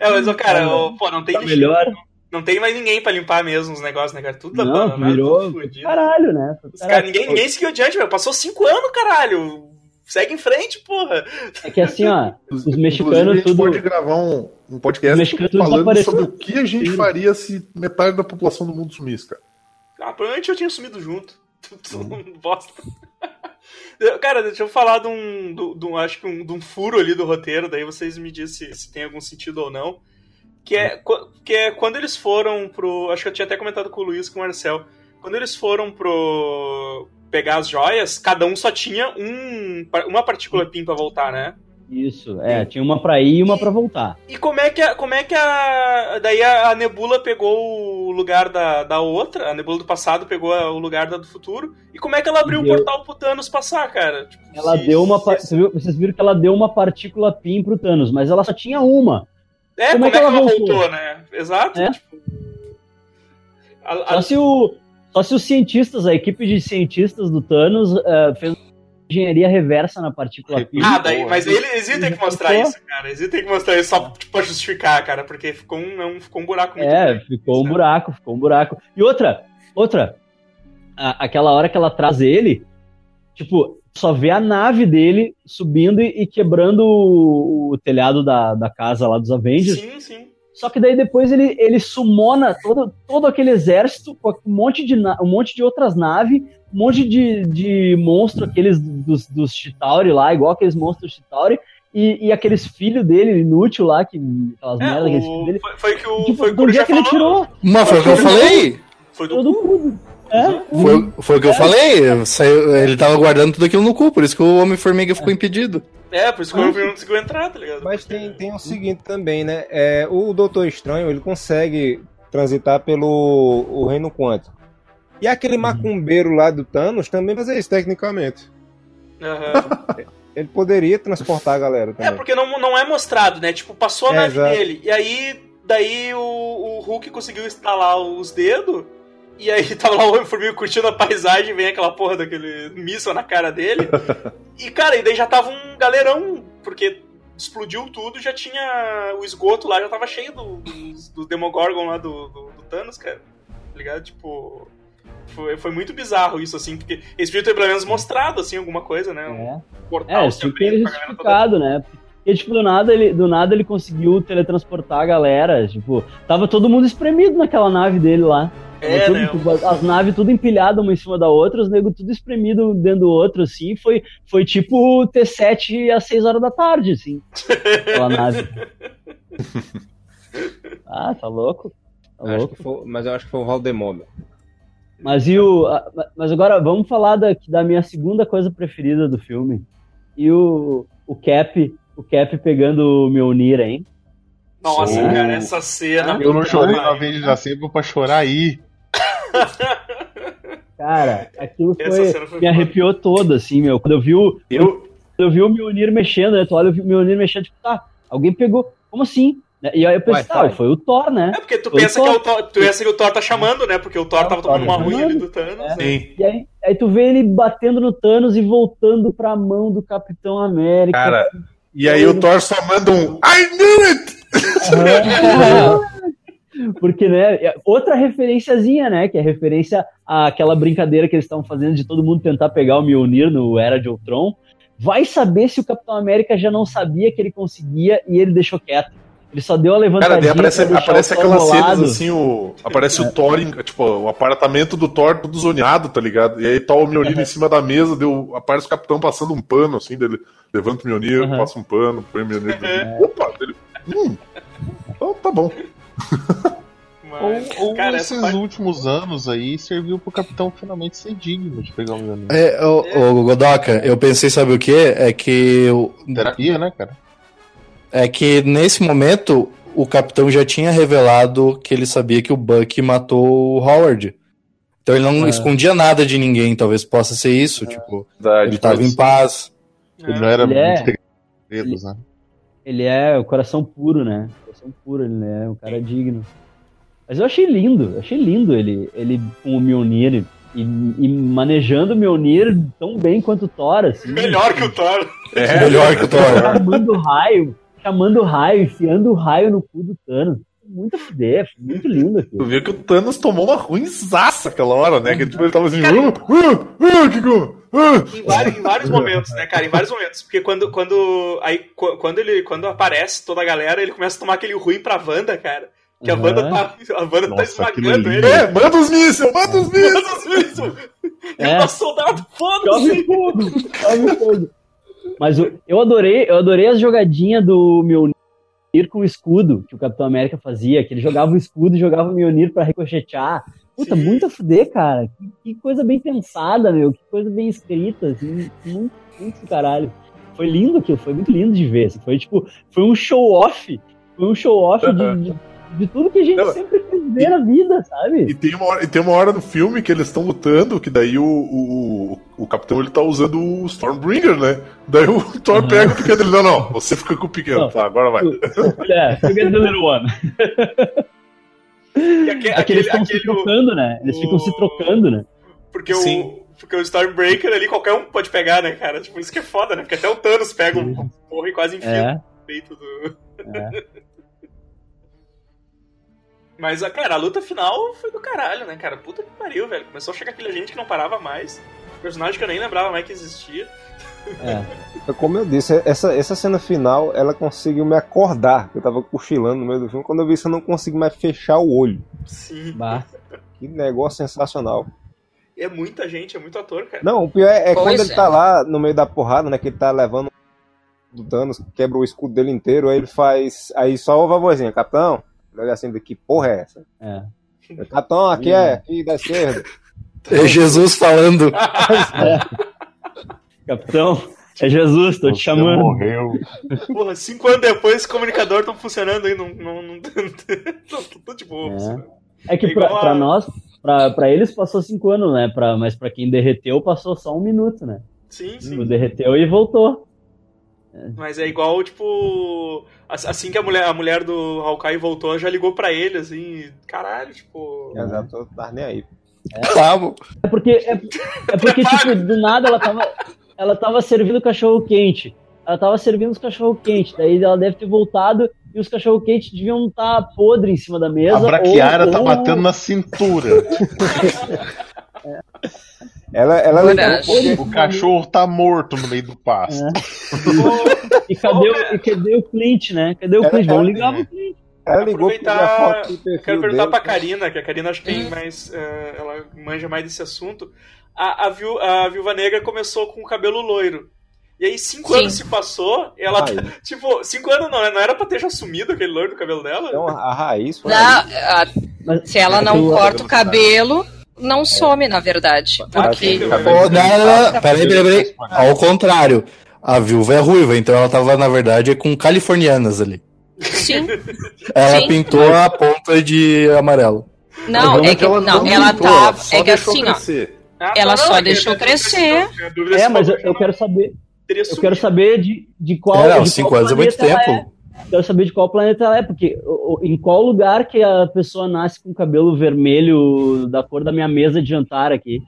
É, mas, ô, cara, pô, não tem tá melhor. Não tem mais ninguém pra limpar mesmo os negócios, né, cara? Tudo Não, abandonado, virou tudo fudido. caralho, né? Os cara, ninguém, ninguém seguiu adiante, meu. Passou cinco anos, caralho. Segue em frente, porra. É que assim, ó, os a mexicanos gente tudo. pode gravar um, um podcast falando sobre o que a gente faria se metade da população do mundo sumisse, cara. Ah, provavelmente eu tinha sumido junto. Tudo um bosta. Cara, deixa eu falar de um, do- de um- acho que um, de um furo ali do roteiro, daí vocês me dizem se, se tem algum sentido ou não. Que é, qu- que é quando eles foram pro. Acho que eu tinha até comentado com o Luiz e com o Marcel. Quando eles foram pro. pegar as joias, cada um só tinha um, uma partícula PIN pra voltar, né? Isso, é, tinha uma pra ir e uma pra voltar. E como é que a, como é que a daí a, a Nebula pegou o lugar da, da outra, a Nebula do passado pegou a- o lugar da do futuro, e como é que ela abriu o Deu. portal pro Thanos passar, cara? Tipo, Ela se- deu uma. se- par- você viu- Vocês viram que ela deu uma partícula PIN pro Thanos, mas ela só tinha uma. É, como, é que ela, voltou? voltou? né? Exato. É. Tipo, a- Só se, o, só se os cientistas, a equipe de cientistas do Thanos eh, fez engenharia reversa na partícula PIN. ah, daí, mas aí eles iam ter que mostrar isso, cara. Eles iam ter que mostrar isso só tipo, pra justificar, cara, porque ficou um, não, ficou um buraco muito É, grande. ficou um Sabe? buraco, ficou um buraco. E outra, outra, a- aquela hora que ela traz ele, tipo, só vê a nave dele subindo e, e quebrando o, o telhado da, da casa lá dos Avengers. Sim, sim. Só que daí depois ele, ele sumona todo, todo aquele exército com um monte de, um monte de outras naves, um monte de, de monstro, aqueles dos, dos Chitauri lá, igual aqueles monstros Chitauri, e, e aqueles filhos dele, inútil lá, que, aquelas É, merdas, aqueles filhos dele. foi, foi que o, Tipo, foi que já é que ele falou. tirou? Mas foi o que eu falei. Foi do Todo mundo. É, Foi, foi o que eu falei. Saiu- ele tava guardando tudo aquilo no cu, por isso que o Homem-Formiga ficou impedido. É, por isso que o Wolverine não conseguiu entrar, tá ligado? Mas tem, tem o seguinte também, né? É, o Doutor Estranho, ele consegue transitar pelo o reino quântico. E aquele macumbeiro lá do Thanos também fazia isso, tecnicamente. Aham. Ele poderia transportar a galera É, também. porque não, não é mostrado, né? Tipo, passou a É, nave exato. dele. E aí, daí o, o Hulk conseguiu instalar os dedos. E aí tava lá o Homem-Formiga curtindo a paisagem, vem aquela porra daquele míssil na cara dele. e, cara, e daí já tava um galerão, porque explodiu tudo, já tinha o esgoto lá, já tava cheio do, dos, do Demogorgon lá do, do, do Thanos, cara. Tá ligado? Tipo. Foi, foi muito bizarro isso, assim, porque eles podiam ter pelo menos mostrado, assim, alguma coisa, né? Um É. portal É, galera toda justificado, né? Porque, tipo, do nada, ele, do nada ele conseguiu teletransportar a galera. Tipo, tava todo mundo espremido naquela nave dele lá. É, tudo, né? tipo, as naves tudo empilhadas uma em cima da outra, os negros tudo espremido dentro do outro, assim. Foi, foi tipo o T7 às 6 horas da tarde, assim. Aquela nave. Ah, tá louco? Tá Acho louco. que foi- mas eu acho que foi o Valdemar. Mas e o. Mas agora vamos falar da, da minha segunda coisa preferida do filme. E o, o Cap, o Cap pegando o Mjolnir, hein? Nossa, Sim. cara, essa cena. Eu não chorei uma vez da sempre pra chorar aí. Cara, aquilo Essa foi, cena foi me arrepiou todo, assim, meu. Quando eu vi o, Eu, eu vi o Mjolnir mexendo, né? Tu olha o Mjolnir mexendo, tipo, tá, alguém pegou. Como assim? Né? E aí eu pensei, tá, foi o Thor, né? É porque tu Foi pensa, que é o Thor. Tu pensa que o Thor tá chamando, né? Porque o Thor tava o Thor tomando uma tá ruim ali do Thanos. né? sim. E aí, aí tu vê ele batendo no Thanos e voltando pra mão do Capitão América. Cara, e aí o Thor só manda um I knew it! Porque, né, é outra referenciazinha, né, que é referência àquela brincadeira que eles estavam fazendo de todo mundo tentar pegar o Mjolnir no Era de Ultron. Vai saber se o Capitão América já não sabia que ele conseguia e ele deixou quieto. Ele só deu a Cara, levantadinha daí aparece, aparece aquelas cenas assim, o, aparece o Thor, tipo, o apartamento do Thor todo zoneado, tá ligado? E aí tá o Mjolnir em cima da mesa, deu, aparece o capitão passando um pano, assim, dele levanta o Mjolnir, Uhum. passa um pano, põe o Mjolnir. Opa! Dele, hum, então tá bom. Mas, Ou, ou cara, esses parte- últimos anos aí serviu pro capitão finalmente ser digno de pegar o Mjolnir. É, o, o Godoka, eu pensei, sabe o que? É que. o- Terapia, né, cara? É que nesse momento o capitão já tinha revelado que ele sabia que o Buck matou o Howard. Então ele não É. escondia nada de ninguém, talvez possa ser isso. Tipo, ele tava em paz. Ele não era Ele é- muito segredos, né? Ele é o coração puro, né? Coração puro, ele é um cara digno. Mas eu achei lindo, achei lindo ele, ele com o Mjolnir e, e manejando o Mjolnir tão bem quanto o Thor, assim. Melhor que o Thor. É, Melhor que o Thor. chamando raio, chamando raio, enfiando o raio no cu do Thanos. Muito fuder, foi muito lindo Tu aquilo. vê que o Thanos tomou uma ruimzaça aquela hora, né? Que tipo, ele tava assim, uh, uh, uh, uh. Em vários, em vários momentos, né, cara? Em vários momentos. Porque quando, quando, aí, qu- quando, ele, quando aparece toda a galera, ele começa a tomar aquele ruim pra Wanda, cara. Que a. Wanda tá, a Wanda tá Nossa, aquilo esmagando é ele. É, manda os mísseis, manda os mísseis! Manda isso! É. Ele tá soldado, foda-se! Chove fogo, chove fogo. Mas eu adorei, eu adorei as jogadinhas do Mjolnir com o escudo que o Capitão América fazia, que ele jogava o escudo e jogava o Mjolnir pra ricochetear. Puta, Sim. muito a fuder, cara. Que, que coisa bem pensada, meu. Que coisa bem escrita, assim. Muito, muito caralho. Foi lindo aquilo, foi muito lindo de ver. assim. Foi tipo, foi um show-off. Foi um show-off de, de, de tudo que a gente Não, sempre quis ver na vida, sabe? E tem, uma hora, e tem uma hora no filme que eles estão lutando, que daí o, o, o capitão ele tá usando o Stormbringer, né? Daí o Thor Aham. pega o pequeno dele, não, não, você fica com o pequeno, Não. tá, agora vai. É, forget the little one. E aque- É que eles estão se aquele- trocando, né? Eles ficam se o- trocando, né? Porque Sim. o, porque o Stormbreaker ali qualquer um pode pegar, né, cara? Tipo, isso que é foda, né? Porque até o Thanos pega um porra e quase enfia É, no peito do. é. Mas, a- cara, a luta final foi do caralho, né, cara? Puta que pariu, velho. Começou a chegar aquele gente que não parava mais. Personagem que eu nem lembrava mais que existia. É. Como eu disse, essa, essa cena final, ela conseguiu me acordar. Eu tava cochilando no meio do filme. Quando eu vi isso, eu não consegui mais fechar o olho. Sim. Bah. Que negócio sensacional. É muita gente, é muito ator, cara. Não, o pior é, é quando ele é. tá lá no meio da porrada, né? Que ele tá levando do Thanos, quebra o escudo dele inteiro, aí ele faz. Aí só ouve a vozinha, capitão. Olha assim, que porra é essa? É. Capitão, aqui é, aqui da esquerda. É Jesus falando. Capitão, é Jesus, tô te Você chamando. morreu. Porra, cinco anos depois, os comunicadores estão funcionando aí, não. não, não, não tô de boa. É. É que pra, Igual a- pra nós, pra, pra eles passou cinco anos, né? Pra, mas pra quem derreteu passou só um minuto, né? Sim, sim. Tipo, derreteu e voltou. Mas é igual, tipo. Ass- Assim que a mulher, a mulher do Hawkeye voltou, já ligou pra ele, assim. Caralho, tipo. Exato, eu tava nem aí. Tava. É porque, é, é porque tipo, do nada ela tava, ela tava servindo cachorro quente. Ela tava servindo os cachorro quente. Daí ela deve ter voltado e os cachorro quente deviam estar podre em cima da mesa. A braquiara ou- tá ou- batendo na cintura. Ela, ela ligou O cachorro tá morto no meio do pasto. E cadê, o, e cadê o Clint, né? Cadê o Ela- Clint? Vamos ligar pro Clint. Ela ligou aproveitar. foto do Quero perguntar dele. pra Karina, que a Karina acho que tem mais. eh, ela manja mais desse assunto. A, a, viu, a Viúva Negra começou com o cabelo loiro. E aí, cinco Sim. anos se passou, e ela. Tá- Tipo, cinco anos não, né? Não era pra ter já sumido aquele loiro do cabelo dela? Então, a raiz foi Não, a- se ela não aquilo- corta o cabelo, não some, na verdade. Porque. tem Ô, não, não, não. Peraí, peraí, peraí. Ao contrário. A viúva é ruiva, então ela tava, na verdade, com californianas ali. Sim. Ela Sim. pintou a ponta de amarelo. Não, é que, não, ela pintou, tá. só É que assim, ó. crescer. Ah, Ela tá, só deixou crescer. É, mas eu, ela eu quero saber. Eu quero saber de, de qual. É, não, de cinco qual anos é muito ela tempo. é. Quero saber de qual planeta ela é, porque em qual lugar que a pessoa nasce com cabelo vermelho da cor da minha mesa de jantar aqui.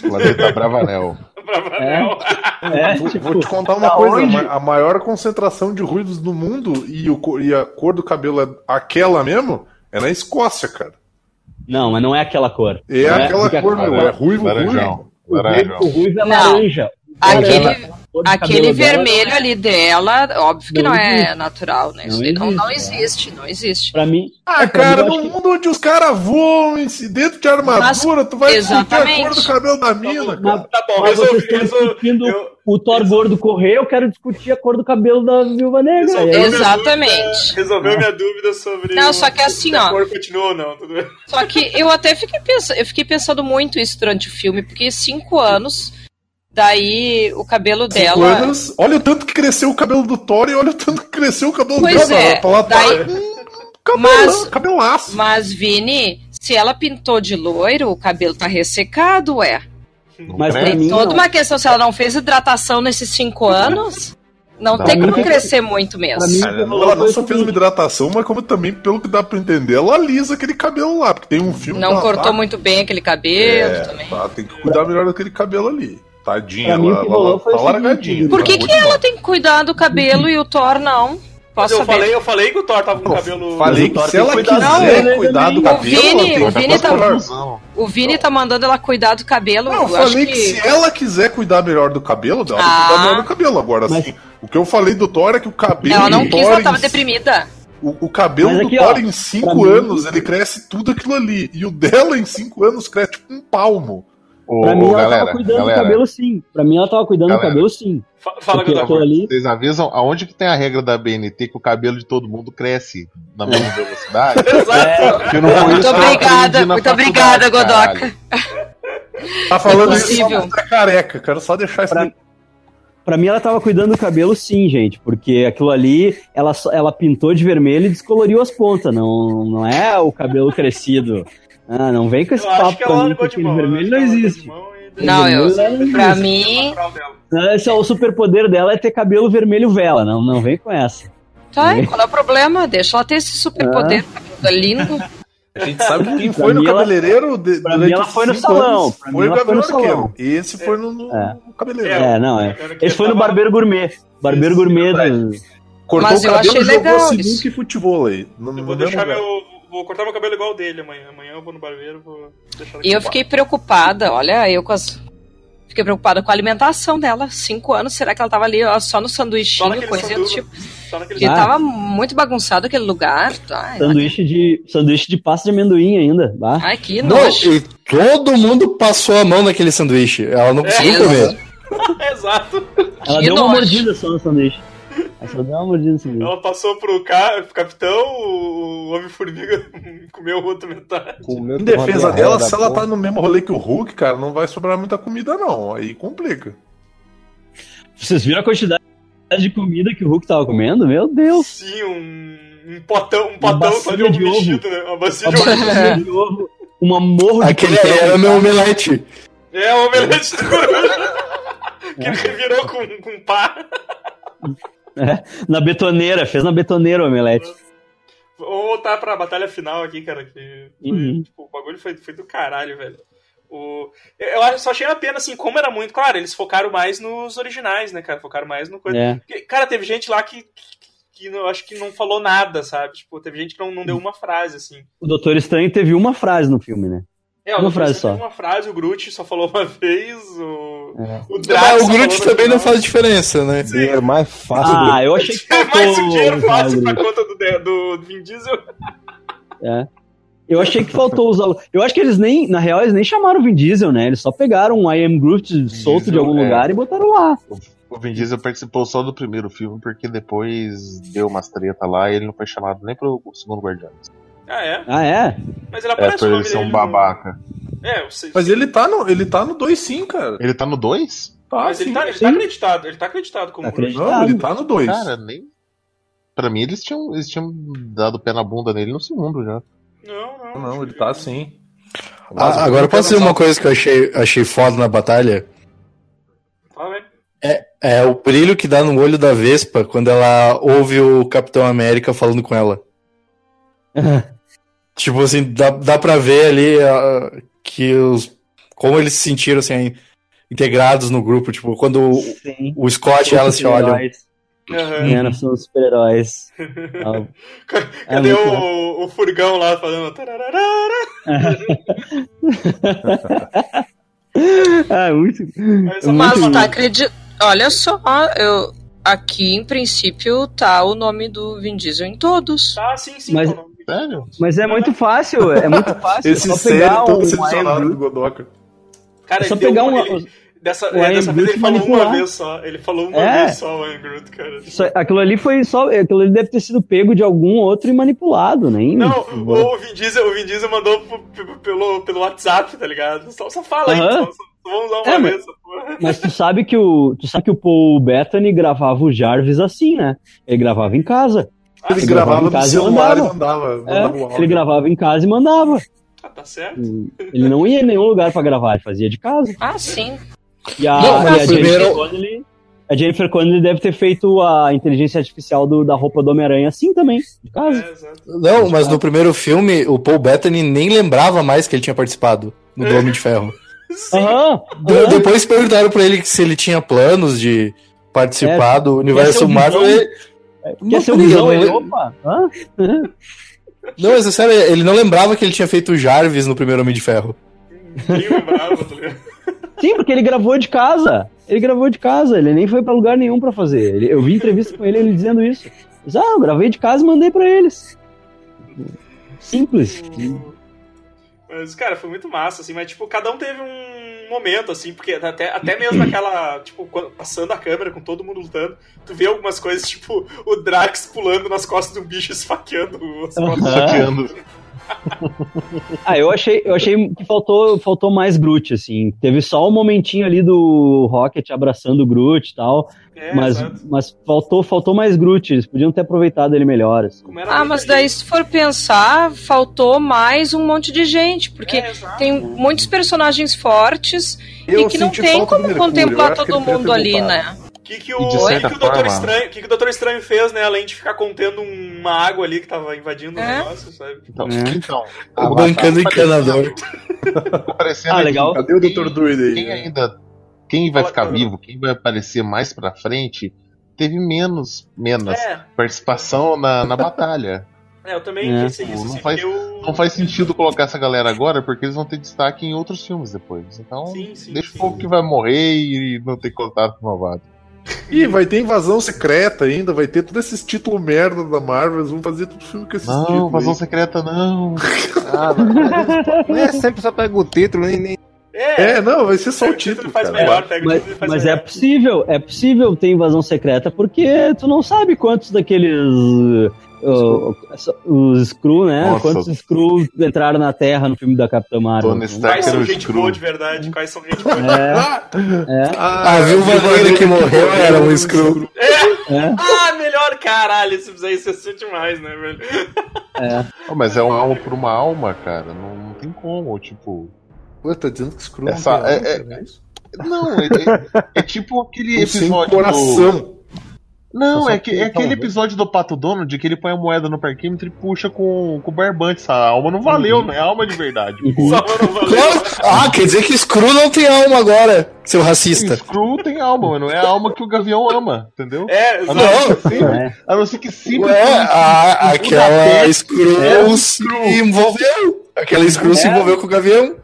Planeta Bravanel. Pra Manel. É, Vou, tipo, vou te contar uma coisa: a onde? a maior concentração de ruídos do mundo e, o e a cor do cabelo é aquela mesmo é na Escócia, cara. Não, mas não é aquela cor. É Não aquela cor, meu. É ruivo, ruivo. Laranjão. O ruivo, Laranjão. o ruivo é laranja. Aquele, aquele cabelo dela- vermelho ali dela, óbvio que Não não, é existe. natural, né? Isso Não aí não, não existe, é. existe, não existe. Pra mim. Ah, é, cara, mim, no acho que- mundo onde os caras voam dentro de armadura, tu vai discutir a cor do cabelo da mina, cara. Mas, Tá bom, mas vocês resolvi. estão resolvi discutindo eu- o Thor gordo correr, eu quero discutir a cor do cabelo da Viúva Negra. Resolveu aí- minha Exatamente. dúvida- Resolveu minha dúvida sobre. Não, só que assim, se a ó. cor continua ou não, tudo bem. Só que eu até fiquei pensando, eu fiquei pensando muito isso durante o filme, porque cinco anos, daí o cabelo Cinco dela. anos, olha o tanto que cresceu o cabelo do Thor e olha o tanto que cresceu o cabelo Pois dela. é, Ela tá daí- com cabelão, Mas- cabelaço. Mas, Vini, se ela pintou de loiro, o cabelo tá ressecado, ué. Mas pra Tem mim, Toda não. uma questão, se ela não fez hidratação nesses cinco anos, não Não, tem pra como crescer muito mesmo. pra mim- Cara, ela não só fez uma hidratação, mas como também, pelo que dá pra entender, ela alisa aquele cabelo lá, porque tem um filme que Não ela cortou tá- muito bem aquele cabelo É, também. tá, tem que cuidar melhor daquele cabelo ali. Tadinha, Pra mim, ela, ela tá largadinha. Por que, que ela tem que cuidar do cabelo e o Thor não? Posso eu saber? falei, eu falei que o Thor tava com o cabelo. Falei que se tem ela cuidar quiser dele cuidar do cabelo, O Vini- ela tem o que Vini tá-. O Vini tá mandando ela cuidar do cabelo. Não, eu falei que... que... se ela quiser cuidar melhor do cabelo dela, tem que Ah. cuidar melhor do cabelo. Agora, Mas- assim, o que eu falei do Thor é que o cabelo Ela não do quis, Thor ela em tava deprimida. O, o cabelo Mas do aqui, Thor ó, em pra 5 mim- anos, ele cresce tudo aquilo ali. E o dela em 5 anos cresce tipo um palmo. Pra mim, ela galera, tava cuidando galera, do cabelo sim. Pra mim, ela tava cuidando Galera. do cabelo sim. Fa- Fala, Porque Gustavo. aquilo ali. Vocês avisam aonde que tem a regra da BNT que o cabelo de todo mundo cresce na mesma velocidade? Exato. Foi Muito isso obrigada, muito obrigada, Godoca. Tá falando isso Impossível. só pra careca. Quero só deixar isso Pra- daí. Pra mim, ela tava cuidando do cabelo sim, gente. Porque aquilo ali, ela, ela pintou de vermelho e descoloriu as pontas. Não, não é o cabelo crescido. Ah, não vem com esse Eu acho papo que pra ela mim, largou que de aquele mão. vermelho eu não existe. Não, eu, pra mim. Ah, Esse é o superpoder dela, é ter cabelo vermelho vela. Não, não vem com essa. Tá, e qual é o problema? Deixa ela ter esse superpoder, cabelo é lindo. A gente sabe que quem foi no mim, ela- cabeleireiro de, pra mim, durante ela foi no salão. foi mim, o ela foi Gabriel no salão. Esse foi no, no É. cabeleireiro. É, não, é. Esse foi no barbeiro gourmet. Barbeiro gourmet do. Cortou Mas o eu cabelo achei e jogou legal sinuca e futebol aí. No, Eu vou deixar lugar. meu. Vou cortar meu cabelo igual o dele amanhã. Amanhã eu vou no barbeiro, vou deixar E eu fiquei preocupada, olha, eu com as. Fiquei preocupada com a alimentação dela. Cinco anos, será que ela tava ali ó, só no sanduichinho, coisinha do tipo. Só naquele Porque Ah. tava muito bagunçado aquele lugar. Ai, Sanduíche de, sanduíche de pasta de amendoim ainda. Bah. ai que Não, nojo. e todo mundo passou a mão naquele sanduíche. Ela não conseguiu É, comer. Exato. Ela que deu uma nojo. mordida só no sanduíche. Só deu uma mordida. Ela passou pro ca... capitão, o Homem-Formiga comeu o outro metade. Comeu Em defesa dela, se ela porra. tá no mesmo rolê que o Hulk, cara, não vai sobrar muita comida, não. Aí complica. Vocês viram a quantidade de comida que o Hulk tava comendo? Meu Deus! Sim, um, um potão, um potão só de ovo de ovo. mexido, né? Uma bacia de de ovo, uma morro de Aquele era meu omelete. É, o omelete do coruja. que ele revirou com, com pá. É, na betoneira, fez na betoneira o omelete. Vamos voltar pra batalha final aqui, cara. Que foi, Uhum. tipo, o bagulho foi, foi do caralho, velho. O... Eu só achei a pena, assim, como era muito. Claro, eles focaram mais nos originais, né, cara? Focaram mais no coisa. É. Porque, cara, teve gente lá que, que, que não- acho que não falou nada, sabe? Tipo, teve gente que não, não deu uma frase, assim. O Doutor Estranho teve uma frase no filme, né? É, o Uma frase só. Uma frase, o Groot só falou uma vez, o. É. O Mas Drax o Groot também não final. faz diferença, né? Dinheiro mais fácil. Ah, eu achei que É faltou. mais um dinheiro o fácil pra conta do, de- do Vin Diesel. É. Eu achei que faltou usar. Eu acho que eles nem, na real, eles nem chamaram o Vin Diesel, né? Eles só pegaram um I Am Groot solto de Diesel, algum é. lugar e botaram lá. O Vin Diesel participou só do primeiro filme, porque depois deu umas treta lá e ele não foi chamado nem pro segundo Guardiões. Ah, é? Ah, é? Mas ele É, aparece ele ser um babaca. No... É, eu sei. Mas ele tá no, ele tá no 2 sim, cara. Ele tá no 2? Tá, Mas ele sim. tá, ele tá acreditado, ele tá acreditado como Tá acreditado. Não, ele tá no 2. Cara, nem. Pra mim, eles tinham, eles tinham dado pé na bunda nele no segundo já. Não, não. Não, ele tá sim. Ah, agora eu posso dizer uma coisa que eu achei, achei foda na batalha? Fala, velho. É o brilho que dá no olho da Vespa quando ela ouve o Capitão América falando com ela. Tipo assim, dá, dá pra ver ali ah, que os. Como eles se sentiram assim, integrados no grupo. Tipo, quando o, Sim. o Scott e ela se olham. É, nós somos super-heróis. Ah, Cadê muito o, o furgão lá falando? Ah, muito. Mas, muito Mas tá acreditando. Olha só, eu. Aqui, em princípio, tá o nome do Vin Diesel em todos. Tá, sim, sim. Mas-? Sério? Mas é muito fácil, é muito fácil. Esse é só sério pegar todo um selecionado do. Godoka. Cara, É só pegar uma- um. ele- Dessa, é, dessa vez ele falou uma manipular. vez só. Ele falou uma É. vez só o Groot, cara. Isso- aquilo ali foi só. Aquilo ali deve ter sido pego de algum outro e manipulado, nem. Não, o Vin Diesel, o Vin Diesel mandou pelo, pelo WhatsApp, tá ligado? Só, só fala aí, Aham. só, só vamos usar uma É, mas- vez essa porra. Mas tu sabe que o. Tu sabe que o Paul Bettany gravava o Jarvis assim, né? Ele gravava em casa. Ah, Ele gravava gravava em no casa e celular e mandava. mandava, É, mandava ele gravava em casa e mandava. Ah, tá certo. Ele não ia em nenhum lugar pra gravar, ele fazia de casa. Ah, sim. E a, Não, e a primeiro- Jennifer Connelly. A Jennifer Connelly deve ter feito a inteligência artificial do- da roupa do Homem-Aranha assim também, de casa. É. Não, mas no primeiro filme, o Paul Bettany nem lembrava mais que ele tinha participado no do Homem de Ferro. Aham. De- aham. Depois perguntaram pra ele se ele tinha planos de participar É, do universo o Marvel. Ele... Quer ser o Não, visão? ele- opa, hã? Não, mas é sério, ele não lembrava que ele tinha feito o Jarvis no primeiro Homem de Ferro. Ninguém lembrava, tá ligado? Sim, porque ele gravou de casa. Ele gravou de casa, ele nem foi pra lugar nenhum pra fazer. Ele- eu vi entrevista com ele, ele dizendo isso. Disse, ah, eu gravei de casa e mandei pra eles. Simples. Mas, cara, foi muito massa, assim, mas, tipo, cada um teve um momento, assim, porque até, até mesmo aquela, tipo, quando- passando a câmera com todo mundo lutando, tu vê algumas coisas, tipo, o Drax pulando nas costas de um bicho esfaqueando as costas. Aham. Ah, eu achei, eu achei que faltou, faltou mais Groot, assim. Teve só um momentinho ali do Rocket abraçando o Groot e tal. É, mas, mas faltou, faltou mais Groot. Eles podiam ter aproveitado ele melhor. assim. Ah, mas daí, gente. se for pensar, faltou mais um monte de gente, porque É, tem muitos personagens fortes Eu e que não tem como contemplar todo mundo ali, né? O que, que o, que que o Doutor forma- Estranho, que, que o Doutor Estranho fez, né? Além de ficar contendo uma água ali que tava invadindo o É. negócio, sabe? Então, É. então a Bancando batalha encanador. tá parecendo Ah, aqui. legal. Cadê o Dr. Druid aí? Quem ainda. Quem vai Fala, ficar vivo, quem vai aparecer mais pra frente, teve menos, menos É, participação na, na batalha. é, eu também É. pensei nisso, Não assim, faz- o... não faz sentido colocar essa galera agora porque eles vão ter destaque em outros filmes depois. Então, Sim, sim, deixa sim. o povo que vai morrer e não ter contato renovado. Ih, vai ter invasão secreta ainda, vai ter todos esses títulos merda da Marvel, eles vão fazer tudo filme com esses Não, títulos. invasão aí. secreta não. Ah, não é sempre só pega o título, nem, nem É, não, vai ser só o título. faz cara. melhor, pega o Mas, título faz mas é melhor. possível, é possível ter invasão secreta, porque tu não sabe quantos daqueles. uh, os Screw, né? Nossa. Quantos Screw entraram na Terra no filme da Capitã Marvel. Né? Quais são o gente Screw. boa de verdade? Quais são gente boa? É, é, A viúva negra que morreu era um Screw. é, Ah, melhor caralho, isso aí isso é demais, né, velho? é. Não, mas é uma alma por uma alma, cara. Não, não tem como, tipo. Pô, tá dizendo que Screw Essa- não tem é- alma, é- cara, isso? Não, é, é- é tipo aquele episódio. do- coração. Não, Só é, que, é tem aquele episódio do Pato Donald que ele põe a moeda no parquímetro e puxa com, com o barbante. Essa alma não valeu, não é alma de verdade. pô. Só não valeu. Ah, quer dizer que Screw não tem alma agora, seu racista. Screw tem alma, mano. É a alma que o Gavião ama, entendeu? É, A não, sim, É. a não ser que simplesmente. Ué, a, aquela Screw É, se envolveu. Aquela Screw se É. envolveu com o Gavião.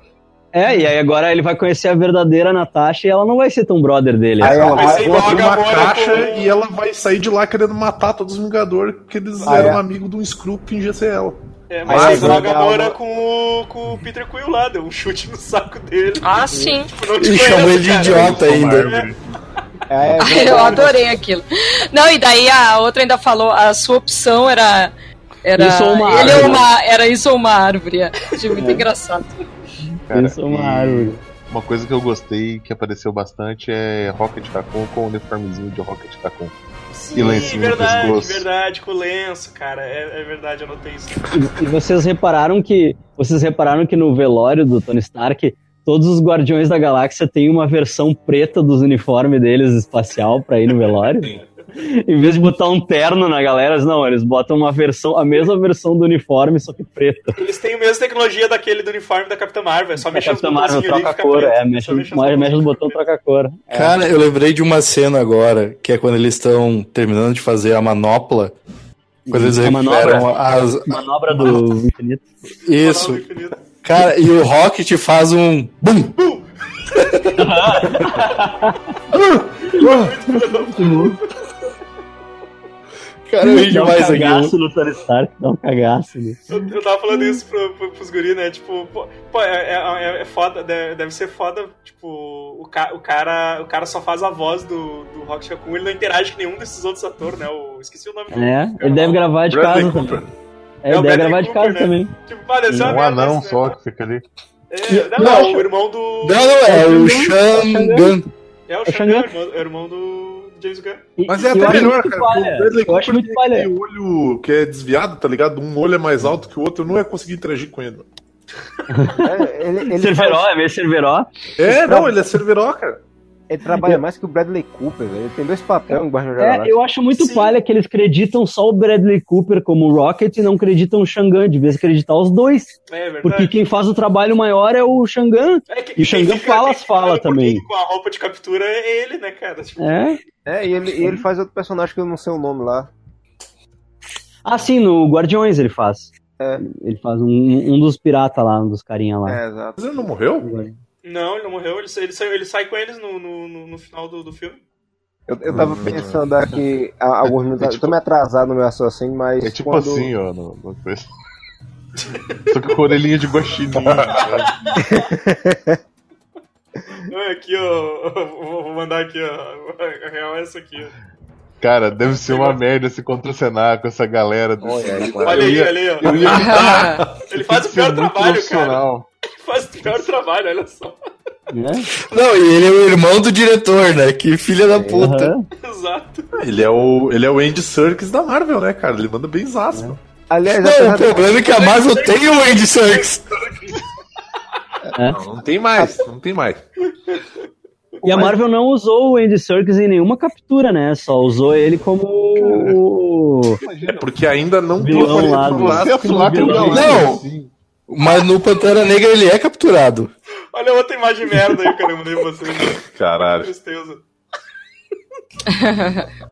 É, e aí agora ele vai conhecer a verdadeira Natasha e ela não vai ser tão brother dele. Aí ela Vai ser uma caixa com- e ela vai sair de lá querendo matar todos os Vingadores porque eles Ah, eram é? amigos de um Screw que fingia ser ela. É, mas vai a dar Gamora uma- com, o- com o Peter Quill lá, deu um chute no saco dele. Ah, sim. Tipo, não E chamou ele de idiota ainda. é, é Eu adorei aquilo. Não, e daí a outra ainda falou, a sua opção era. Era Isso ou uma ele árvore. ou uma, era isso ou uma árvore. é. Achei muito engraçado. Cara, Isso é uma árvore. Uma coisa que eu gostei que apareceu bastante é Rocket Raccoon com o uniformezinho de Rocket Raccoon. Sim, E lencinho no verdade, pescoço. verdade, com o lenço, cara. É, é verdade, eu notei isso. E, e vocês repararam que vocês repararam que no velório do Tony Stark todos os Guardiões da Galáxia têm uma versão preta dos uniformes deles espacial pra ir no velório? em vez de botar um terno na galera, não, eles botam uma versão, a mesma versão do uniforme, só que preta. Eles têm a mesma tecnologia daquele do uniforme da Capitã Marvel, é só A mexer os Capitã Marvel e troca a cor, preto. é, mexe, mexer os mexe, mexe os botões. troca a cor. É. Cara, eu lembrei de uma cena agora, que é quando eles estão terminando de fazer a manopla. Quando eles A recuperam manobra? as. Manobra do infinito. Isso. Infinito. Cara, e o Rocket faz um. BUM! Cara, eu ri Dá um demais cagaço no Tony Stark, dá um cagaço. Né? Eu, eu tava falando isso pro, pro, pros guri, né? Tipo, pô, pô, é, é, é foda, deve, deve ser foda, tipo, o, ca, o, cara, o cara só faz a voz do, do Rocket Raccoon, ele não interage com nenhum desses outros atores, né? O, esqueci o nome do É, cara ele deve gravar de Bradley casa Cooper. também. É É, ele o deve gravar de casa né? também. Tipo, pá, deve ser uma Um anão né? só que fica ali. É, não, Não, não, o irmão do. Não, não, é o Shangan. É o É o Xangan, Xangan. irmão, é o irmão do James Gunn. Mas é até melhor, cara. falha. O Bradley Eu acho muito tem falha. aquele olho que é desviado, tá ligado? Um olho é mais alto que o outro, eu não ia conseguir interagir com ele. É, ele, ele, Cerveró, faz- é meio Cerveró. É, não, ele é Cerveró, cara. Ele trabalha mais que o Bradley Cooper, velho. Ele tem dois papéis no Guardião da É, Galáxia. eu acho muito Sim. palha que eles acreditam só o Bradley Cooper como Rocket e não acreditam o Xangan. Devia acreditar os dois. É verdade. Porque quem faz o trabalho maior é o Xangan. É que- E o fica- fala quem as fala também. Com a roupa de captura é ele, né, cara? Tipo, É. É, e ele, e ele faz outro personagem que eu não sei o nome lá. Ah, sim, no Guardiões ele faz. É. Ele faz um, um dos piratas lá, um dos carinha lá. É, exato. Mas ele não morreu? Não, ele não morreu, ele, sai- ele, sai, ele sai com eles no, no, no, no final do, do filme. Eu, eu tava pensando aqui há alguns minutos. Eu tô me atrasado no meu raciocínio, mas. É tipo quando... assim, ó. No, no coisa. Só que com orelhinha de guaxinim. né? Não, aqui, ó. Vou, mandar aqui, ó. A real é essa aqui, ó. Cara, deve ser uma merda se contracenar com essa galera. Do... Olha aí, Olha aí, ia, olha aí, ó. ia Ele faz o pior trabalho, cara. Faz o pior trabalho, olha só. Né? Não, e ele é o irmão do diretor, né? Que filha da puta. Aham. Exato. Ele é o, ele é o Andy Serkis da Marvel, né, cara? Ele manda bem zaço. Aliás, Não, o problema é que a Marvel tem o Andy Serkis. Não, não tem mais, não tem mais. E a Marvel não usou o Andy Serkis em nenhuma captura, né? Só usou ele como. É porque ainda não Vilão lá do- vilão. galera Não. assim. Mas no Pantera Negra ele é capturado. Olha outra imagem merda aí que eu mandei pra vocês. né? Caralho. Tristeza.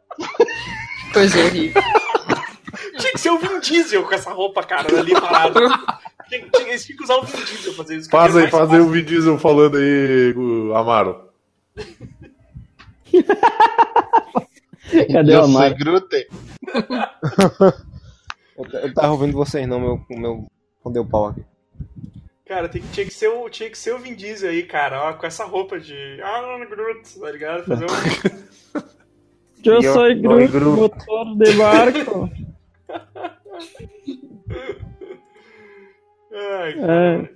Coisa horrível. Tinha que ser o Vin Diesel com essa roupa, cara, ali parado. Tinha, tinha, eles tinham que usar o Vin Diesel pra fazer isso. Faz é aí, mais faz aí o Vin Diesel falando aí, Amaro. Cadê o Amaro? Eu, eu tava ouvindo vocês não, meu, meu. Quando deu pau aqui. Cara, tem, tinha, que ser o, tinha que ser o Vin Diesel aí, cara, ó, com essa roupa de. Ah, Groot, tá ligado? Fazer um. Eu Eu sou sou Groot, Groot. motor de barco. Ai, cara. É.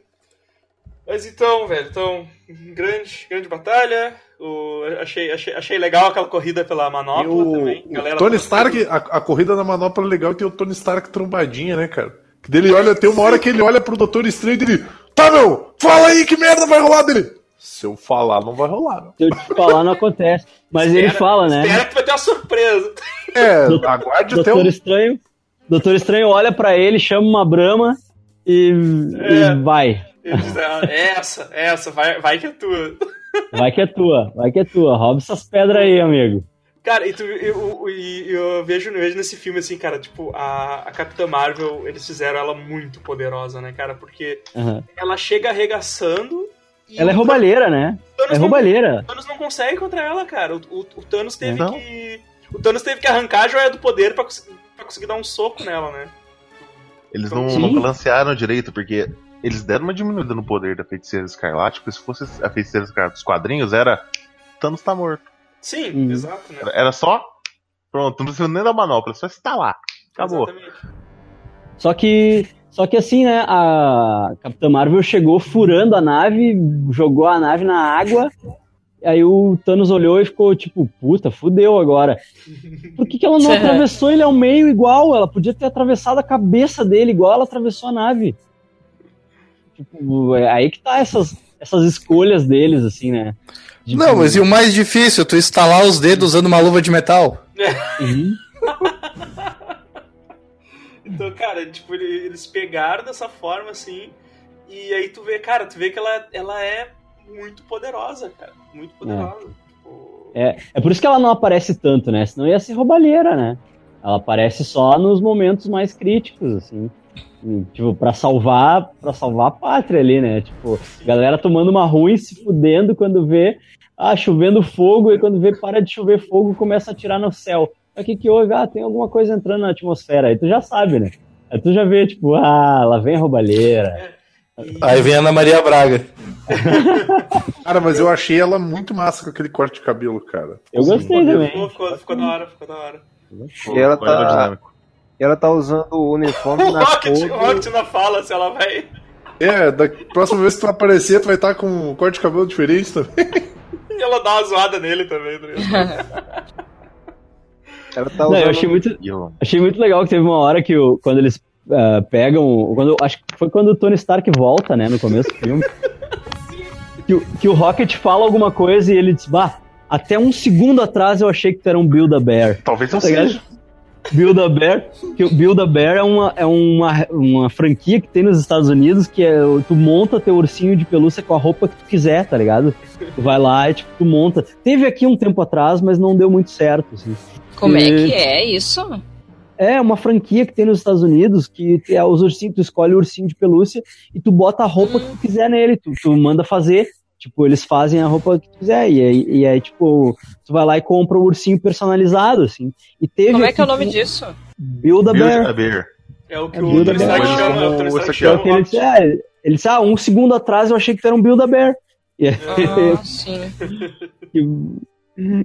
Mas então, velho, então, grande, grande batalha. O, achei, achei, achei legal aquela corrida pela E manopla o, também. o Tony Stark, a, a corrida da manopla é legal e tem o Tony Stark trombadinha, né, cara? Que dele olha, tem uma hora que ele olha pro Doutor Estranho e ele. Tá, meu, fala aí que merda vai rolar dele. Se eu falar, não vai rolar, meu. Se eu te falar, não acontece. Mas ele Espera- fala, né? Espera que vai ter uma surpresa. É, aguarde Doutor o. Estranho. Doutor Estranho olha pra ele, chama uma brama e, e É. vai. Ele diz, "Ah, essa, essa, vai, vai que é tua. Vai que é tua, vai que é tua. Rouba essas pedras aí, amigo. Cara, e, tu, eu, e eu vejo, eu vejo nesse filme, assim, cara, tipo, a, a Capitã Marvel, eles fizeram ela muito poderosa, né, cara? Porque Aham. ela chega arregaçando. e Ela é roubalheira, né? Thanos É não- roubalheira. O Thanos não consegue contra ela, cara. O, o, o Thanos teve Não. que. O Thanos teve que arrancar a joia do poder pra, pra conseguir dar um soco nela, né? Eles não, Sim. não balancearam direito, porque eles deram uma diminuída no poder da feiticeira escarlate, porque se fosse a feiticeira escarlate dos quadrinhos, era. Thanos tá morto. Sim, Uhum. exato, né? Era, só. Pronto, não precisa nem da manopla, só instalar. Acabou. Exatamente. Só que, só que assim, né? A Capitã Marvel chegou furando a nave, jogou a nave na água. Aí o Thanos olhou e ficou tipo, puta, fudeu agora. Por que, que ela não atravessou ele ao meio igual? Ela podia ter atravessado a cabeça dele igual ela atravessou a nave. Tipo, é aí que tá essas, essas escolhas deles, assim, né? De- Não, mas e o mais difícil? Tu instalar os dedos usando uma luva de metal. Uhum. Então, cara, tipo, ele- eles pegaram dessa forma, assim, e aí tu vê, cara, tu vê que ela, ela é muito poderosa, cara. Muito poderosa. Tipo, É, é por isso que ela não aparece tanto, né? Senão ia ser roubalheira, né? Ela aparece só nos momentos mais críticos, assim. Tipo, pra salvar, pra salvar a pátria ali, né? Tipo, galera tomando uma ruim, se fudendo quando vê, ah, chovendo fogo, e quando vê para de chover fogo, começa a atirar no céu. Aí O que que houve? Ah, tem alguma coisa entrando na atmosfera. Aí tu já sabe, né? Aí tu já vê, tipo, ah, lá vem a roubalheira. Aí vem a Ana Maria Braga. Cara, mas eu achei ela muito massa com aquele corte de cabelo, cara. Eu gostei ficou, também. ficou, ficou da hora, ficou da hora. E ela Ficou tá, e ela tá usando o uniforme O na Rocket, cor o Rocket não fala se ela vai. É, da próxima vez que tu aparecer, tu vai estar com um corte de cabelo diferente também. E ela dá uma zoada nele também, tá? Ela tá Não, eu achei muito, Achei muito legal que teve uma hora que o, quando eles ah, pegam. Quando, acho que foi quando o Tony Stark volta, né? No começo do filme. que, o- que o Rocket fala alguma coisa e ele diz: Bah, até um segundo atrás eu achei que tu era um Build-A-Bear. Talvez não Tá ligado? Seja. Build-A-Bear. Que o Build-A-Bear é, uma, é uma, uma franquia que tem nos Estados Unidos que é tu monta teu ursinho de pelúcia com a roupa que tu quiser, tá ligado? Tu vai lá e tipo, tu monta. Teve aqui um tempo atrás, mas não deu muito certo, assim. Como é E- que é isso? É uma franquia que tem nos Estados Unidos que é os ursinhos, tu escolhe o ursinho de pelúcia e tu bota a roupa que tu quiser nele, tu, tu manda fazer. Tipo, eles fazem a roupa que tu quiser. E aí, e aí, tipo, tu vai lá e compra o ursinho personalizado, assim. E teve. Como é que é o nome um disso? Build a Build Bear. a Bear. É o que É o Build a Tony Stark Bear. chama. O Tony Como Stark esse chama Porque o ele disse, ah, ele disse, ah, um segundo atrás eu achei que tu era um Build a Bear. E aí, Ah, sim.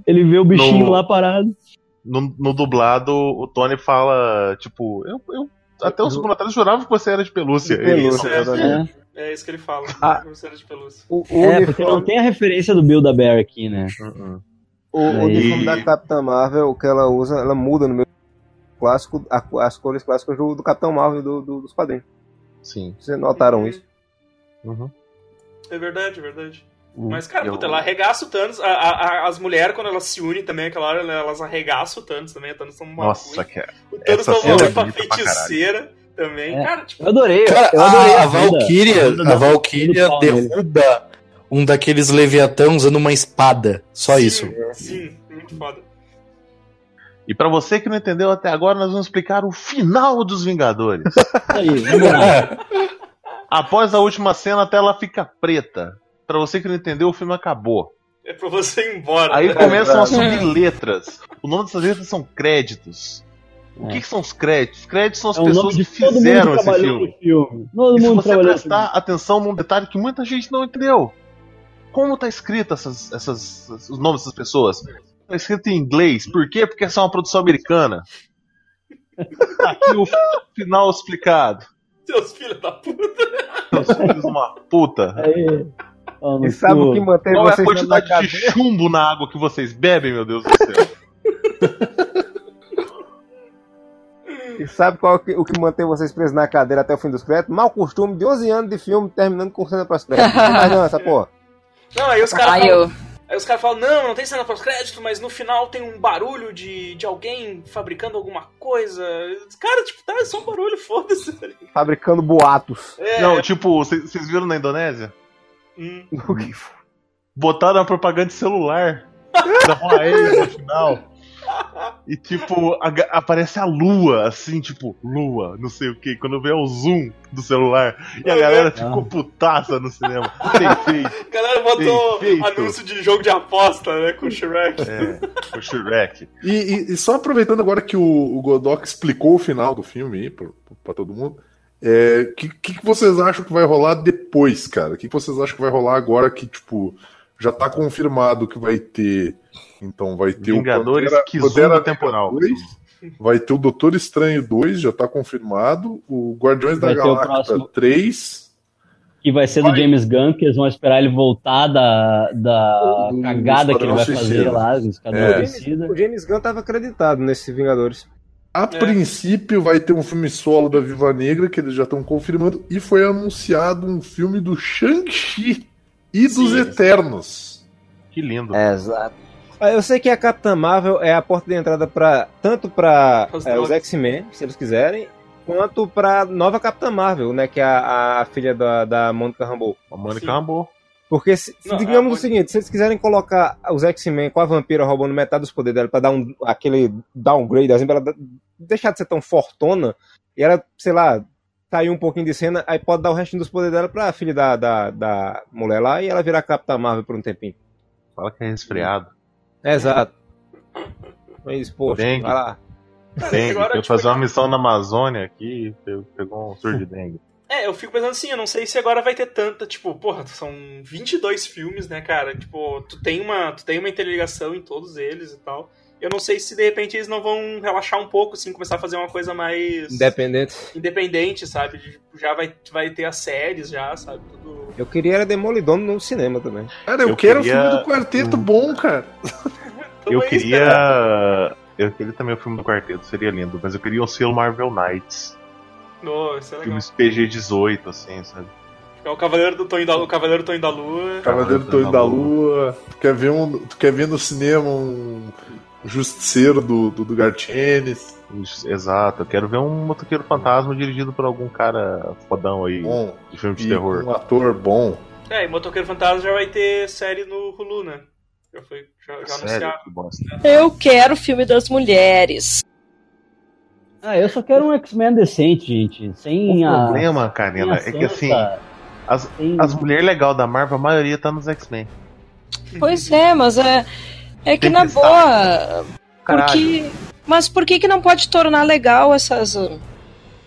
ele vê o bichinho No- lá parado. No, no dublado, o Tony fala, tipo, eu, eu até um segundo atrás jurava que você era de pelúcia. De pelúcia, Isso, é. É, É isso que ele fala. Ah. Será de pelúcia. O, o é porque não uniforme, tem a referência do Build a Bear aqui, né? Uh-uh. o, o Aí- uniforme da Capitã Marvel, o que ela usa, ela muda no meu clássico, a- as cores clássicas do, do Capitão Marvel do, do- dos quadrinhos. Sim. Vocês notaram isso? Uhum. É verdade, é verdade. Hum. Mas, cara, Eu- puta, ela arregaça o Thanos. A- a- a- as mulheres, quando elas se unem também, aquela hora, elas arregaçam o Thanos também. O Thanos toma uma Nossa, ruim. cara. O Thanos cena uma é pra bonita pra feiticeira também. É. Cara, tipo, Eu adorei. Cara, eu adorei a, a. Valkyria, a Valkyria derruba um daqueles Leviatã usando uma espada. Só sim, isso. Sim, muito foda. E pra você que não entendeu até agora, nós vamos explicar o final dos Vingadores. Aí, vamos lá. Após a última cena, a tela fica preta. Pra você que não entendeu, o filme acabou. É pra você ir embora. Aí né? começam a subir letras. O nome dessas letras são créditos. O que, que são os créditos? Os créditos são as É pessoas que fizeram esse filme. filme. Todo E se você prestar atenção num detalhe que muita gente não entendeu. Como tá escrito essas, essas, os nomes dessas pessoas? Tá escrito em inglês. Por quê? Porque essa é uma produção americana. Tá aqui o final explicado. Seus filhos da puta. Seus filhos uma puta. Aí, E sabe o que mantém Qual é a quantidade de chumbo na água que vocês bebem, meu Deus do céu? E sabe qual é o que, o que mantém vocês presos na cadeira até o fim dos créditos? Mau costume de 11 anos de filme terminando com cena pós-crédito. Mais não, essa porra. Não, aí os caras Aí eu. Aí os caras falam, não, não tem cena pós-crédito, mas no final tem um barulho de, de alguém fabricando alguma coisa. Cara, tipo, tá, é só um barulho, foda-se. tá? Fabricando boatos. É, Não, tipo, vocês vocês viram na Indonésia? hum, O que foi? Botaram a propaganda de celular. Da Huawei no final. E tipo, a aparece a lua, assim, tipo, lua, não sei o que, quando vê o zoom do celular. E a galera ficou putaça no cinema. Feito. a galera botou Perfeito. anúncio de jogo de aposta, né, com o Shrek. É, o Shrek. E, e- e só aproveitando agora que o, o Godok explicou o final do filme aí pra, pra todo mundo, o é, que, que, que vocês acham que vai rolar depois, cara? O que, que vocês acham que vai rolar agora que, tipo, já tá confirmado que vai ter. Então vai ter Vingadores, o Pantera- temporal. Negra 2, vai ter o Doutor Estranho 2, já tá confirmado. O Guardiões Vai da o Galáxia próximo. 3. Que vai ser do James Gunn, que eles vão esperar ele voltar da, da cagada que ele vai fazer lá, É. Suicida. O James Gunn tava acreditado nesse Vingadores. A princípio vai ter um filme solo da Viva Negra, que eles já estão confirmando, e foi anunciado um filme do Shang-Chi e dos Sim. Eternos. Que lindo. Exato. Ah, Eu sei que a Capitã Marvel é a porta de entrada para tanto para Os os drogas. X-Men, se eles quiserem, quanto para nova Capitã Marvel, né, que é a, a filha da, da Monica Rambeau. A Mônica Sim. acabou. Porque, se, Não, digamos a o seguinte, se eles quiserem colocar os X-Men com a vampira roubando metade dos poderes dela pra dar um, aquele downgrade, assim, pra ela deixar de ser tão fortona, e ela, sei lá, sair um pouquinho de cena, aí pode dar o resto dos poderes dela pra filha da, da, da mulher lá e ela virar Capitã Marvel por um tempinho. Fala que é resfriado. Exato. Mas, poxa, Dengue. vai lá. Dengue. Agora, Foi tipo, fazer uma missão na Amazônia aqui e pegou um surto de dengue. É, eu fico pensando assim, eu não sei se agora vai ter tanta, tipo, porra, são 22 filmes, né, cara? Tipo, tu tem uma, tu tem uma interligação em todos eles e tal. Eu não sei se de repente eles não vão relaxar um pouco, assim, começar a fazer uma coisa mais Independente. independente, sabe? Já vai, vai ter as séries, já, sabe? Tudo. Eu queria era Demolidor no cinema também. Cara, eu, Eu quero o queria- filme do quarteto bom, cara. Eu queria. Eu queria também o filme do quarteto, seria lindo, mas eu queria um selo Marvel Knights. Nossa, isso é legal. Filmes PG-18, assim, sabe? É o Cavaleiro do Tonho da, o Cavaleiro do Tonho da Lua. Cavaleiro Tonho da Lua. Tu quer ver, um, tu quer ver no cinema um justiceiro do, do, do Gartienes. Exato, eu quero ver um motoqueiro fantasma dirigido por algum cara fodão aí Bom. de filme de E terror. um ator bom. É, e Motoqueiro Fantasma já vai ter série no Hulu, né? Já foi, já, já que bosta. Eu quero o filme das mulheres. Ah, eu só quero um X-Men decente, gente. O Sem a. problema, sem Karina, a é que assim, as, sem- as mulheres legais da Marvel, a maioria tá nos X-Men. Pois é, mas é, é que na boa. Porque, mas por que, que não pode tornar legal essas,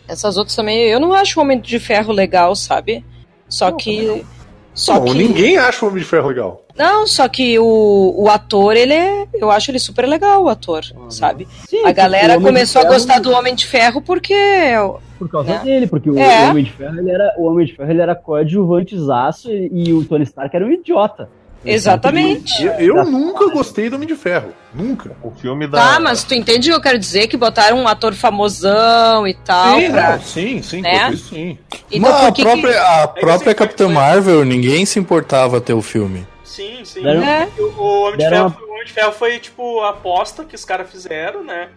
essas outras também? Eu não acho o Homem de Ferro legal, sabe? Só que. Só Não, que. ninguém acha o Homem de Ferro legal. Não, só que o, o ator, ele é. Eu acho ele super legal, o ator, sabe? Sim, A galera começou a Ferro- gostar do Homem de Ferro porque. Por causa né? dele, porque o, É. o Homem de Ferro ele era, o Homem de Ferro ele era coadjuvantezaço e, e o Tony Stark era um idiota. Exatamente. Eu, eu nunca gostei do Homem de Ferro. Nunca. O filme da. Tá, mas tu entende o que eu quero dizer? Que botaram um ator famosão e tal. sim, pra- não, sim, sim, né? isso, sim. Então Mas a própria, que... a que própria assim, Capitã foi- Marvel, ninguém se importava ter o filme. Sim, sim. Deram- É. O, o Homem de Deram Ferro, o Homem de Ferro foi, tipo, a aposta que os caras fizeram, né?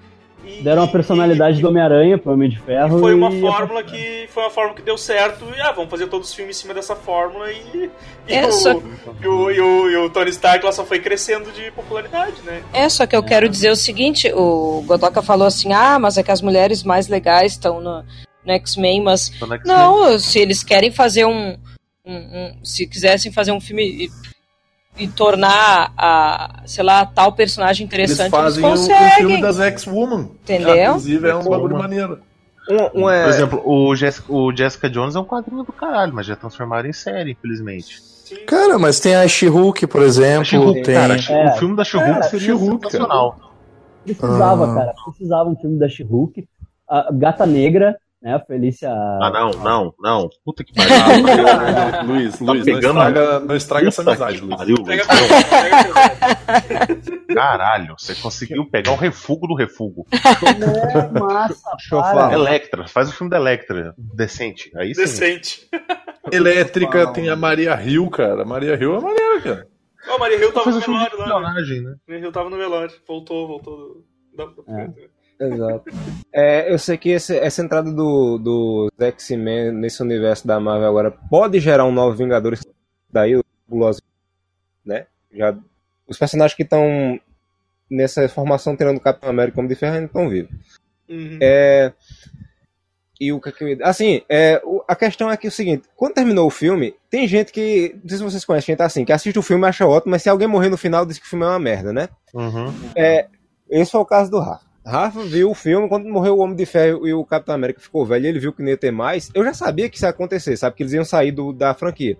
E- Deram a personalidade e- do Homem-Aranha pro Homem de e Ferro. foi uma e- fórmula que foi uma fórmula que deu certo e ah, vamos fazer todos os filmes em cima dessa fórmula e, e, É, o, só- e, o, e, o, e o Tony Stark lá só foi crescendo de popularidade, né? É, só que eu quero dizer o seguinte, o Godoka falou assim, ah, mas é que as mulheres mais legais estão no, no X-Men, mas no X-Men. não, se eles querem fazer um, um- um- se quisessem fazer um filme e, tornar a, sei lá, tal personagem Eles interessante, eles, fazem o, o conseguem. filme das X-Woman. Entendeu? Inclusive é um bagulho maneiro. Um, um é... Por exemplo, o Jessica, o Jessica Jones é um quadrinho do caralho, mas já transformaram em série, infelizmente. Cara, mas tem a She-Hulk, por exemplo. She-Hulk, tem... cara, É. o filme da She-Hulk seria She-Hulk, cara. sensacional. Precisava, Ah. cara. Precisava um filme da She-Hulk. A Gata Negra, né? A Felícia. Ah, não, não, não. Puta que Ah, pariu. Luiz, Luiz, não pegando- estraga, não estraga essa amizade, Luiz. pariu, Luiz. Caralho, você conseguiu pegar o refugo do refugo. É massa, Deixa eu para. falar. Electra, faz o filme da Electra. Decente. Aí sim. Decente. Elétrica tem a Maria Hill, cara. A Maria Hill é maneira, cara. Ó, o Maria Hill tava no velório lá. né? né? Maria Hill tava no velório. Voltou, voltou. do- da- da- Exato. É, eu sei que esse- essa entrada do, do X-Men nesse universo da Marvel agora pode gerar um novo Vingadores daí, o Buloso, né? Já, os personagens que estão nessa formação tirando o Capitão América como de ferro ainda estão vivos. Uhum. É, e o que, que eu Assim, é, o- a questão é que é o seguinte: quando terminou o filme, tem gente que. Não sei se vocês conhecem, gente assim, que assiste o filme e acha ótimo, mas se alguém morrer no final, diz que o filme é uma merda, né? Uhum. É, esse foi o caso do Rafa. Rafa viu o filme, quando morreu o Homem de Ferro e o Capitão América ficou velho, ele viu que não ia ter mais. Eu já sabia que isso ia acontecer, sabe? Que eles iam sair do- da franquia.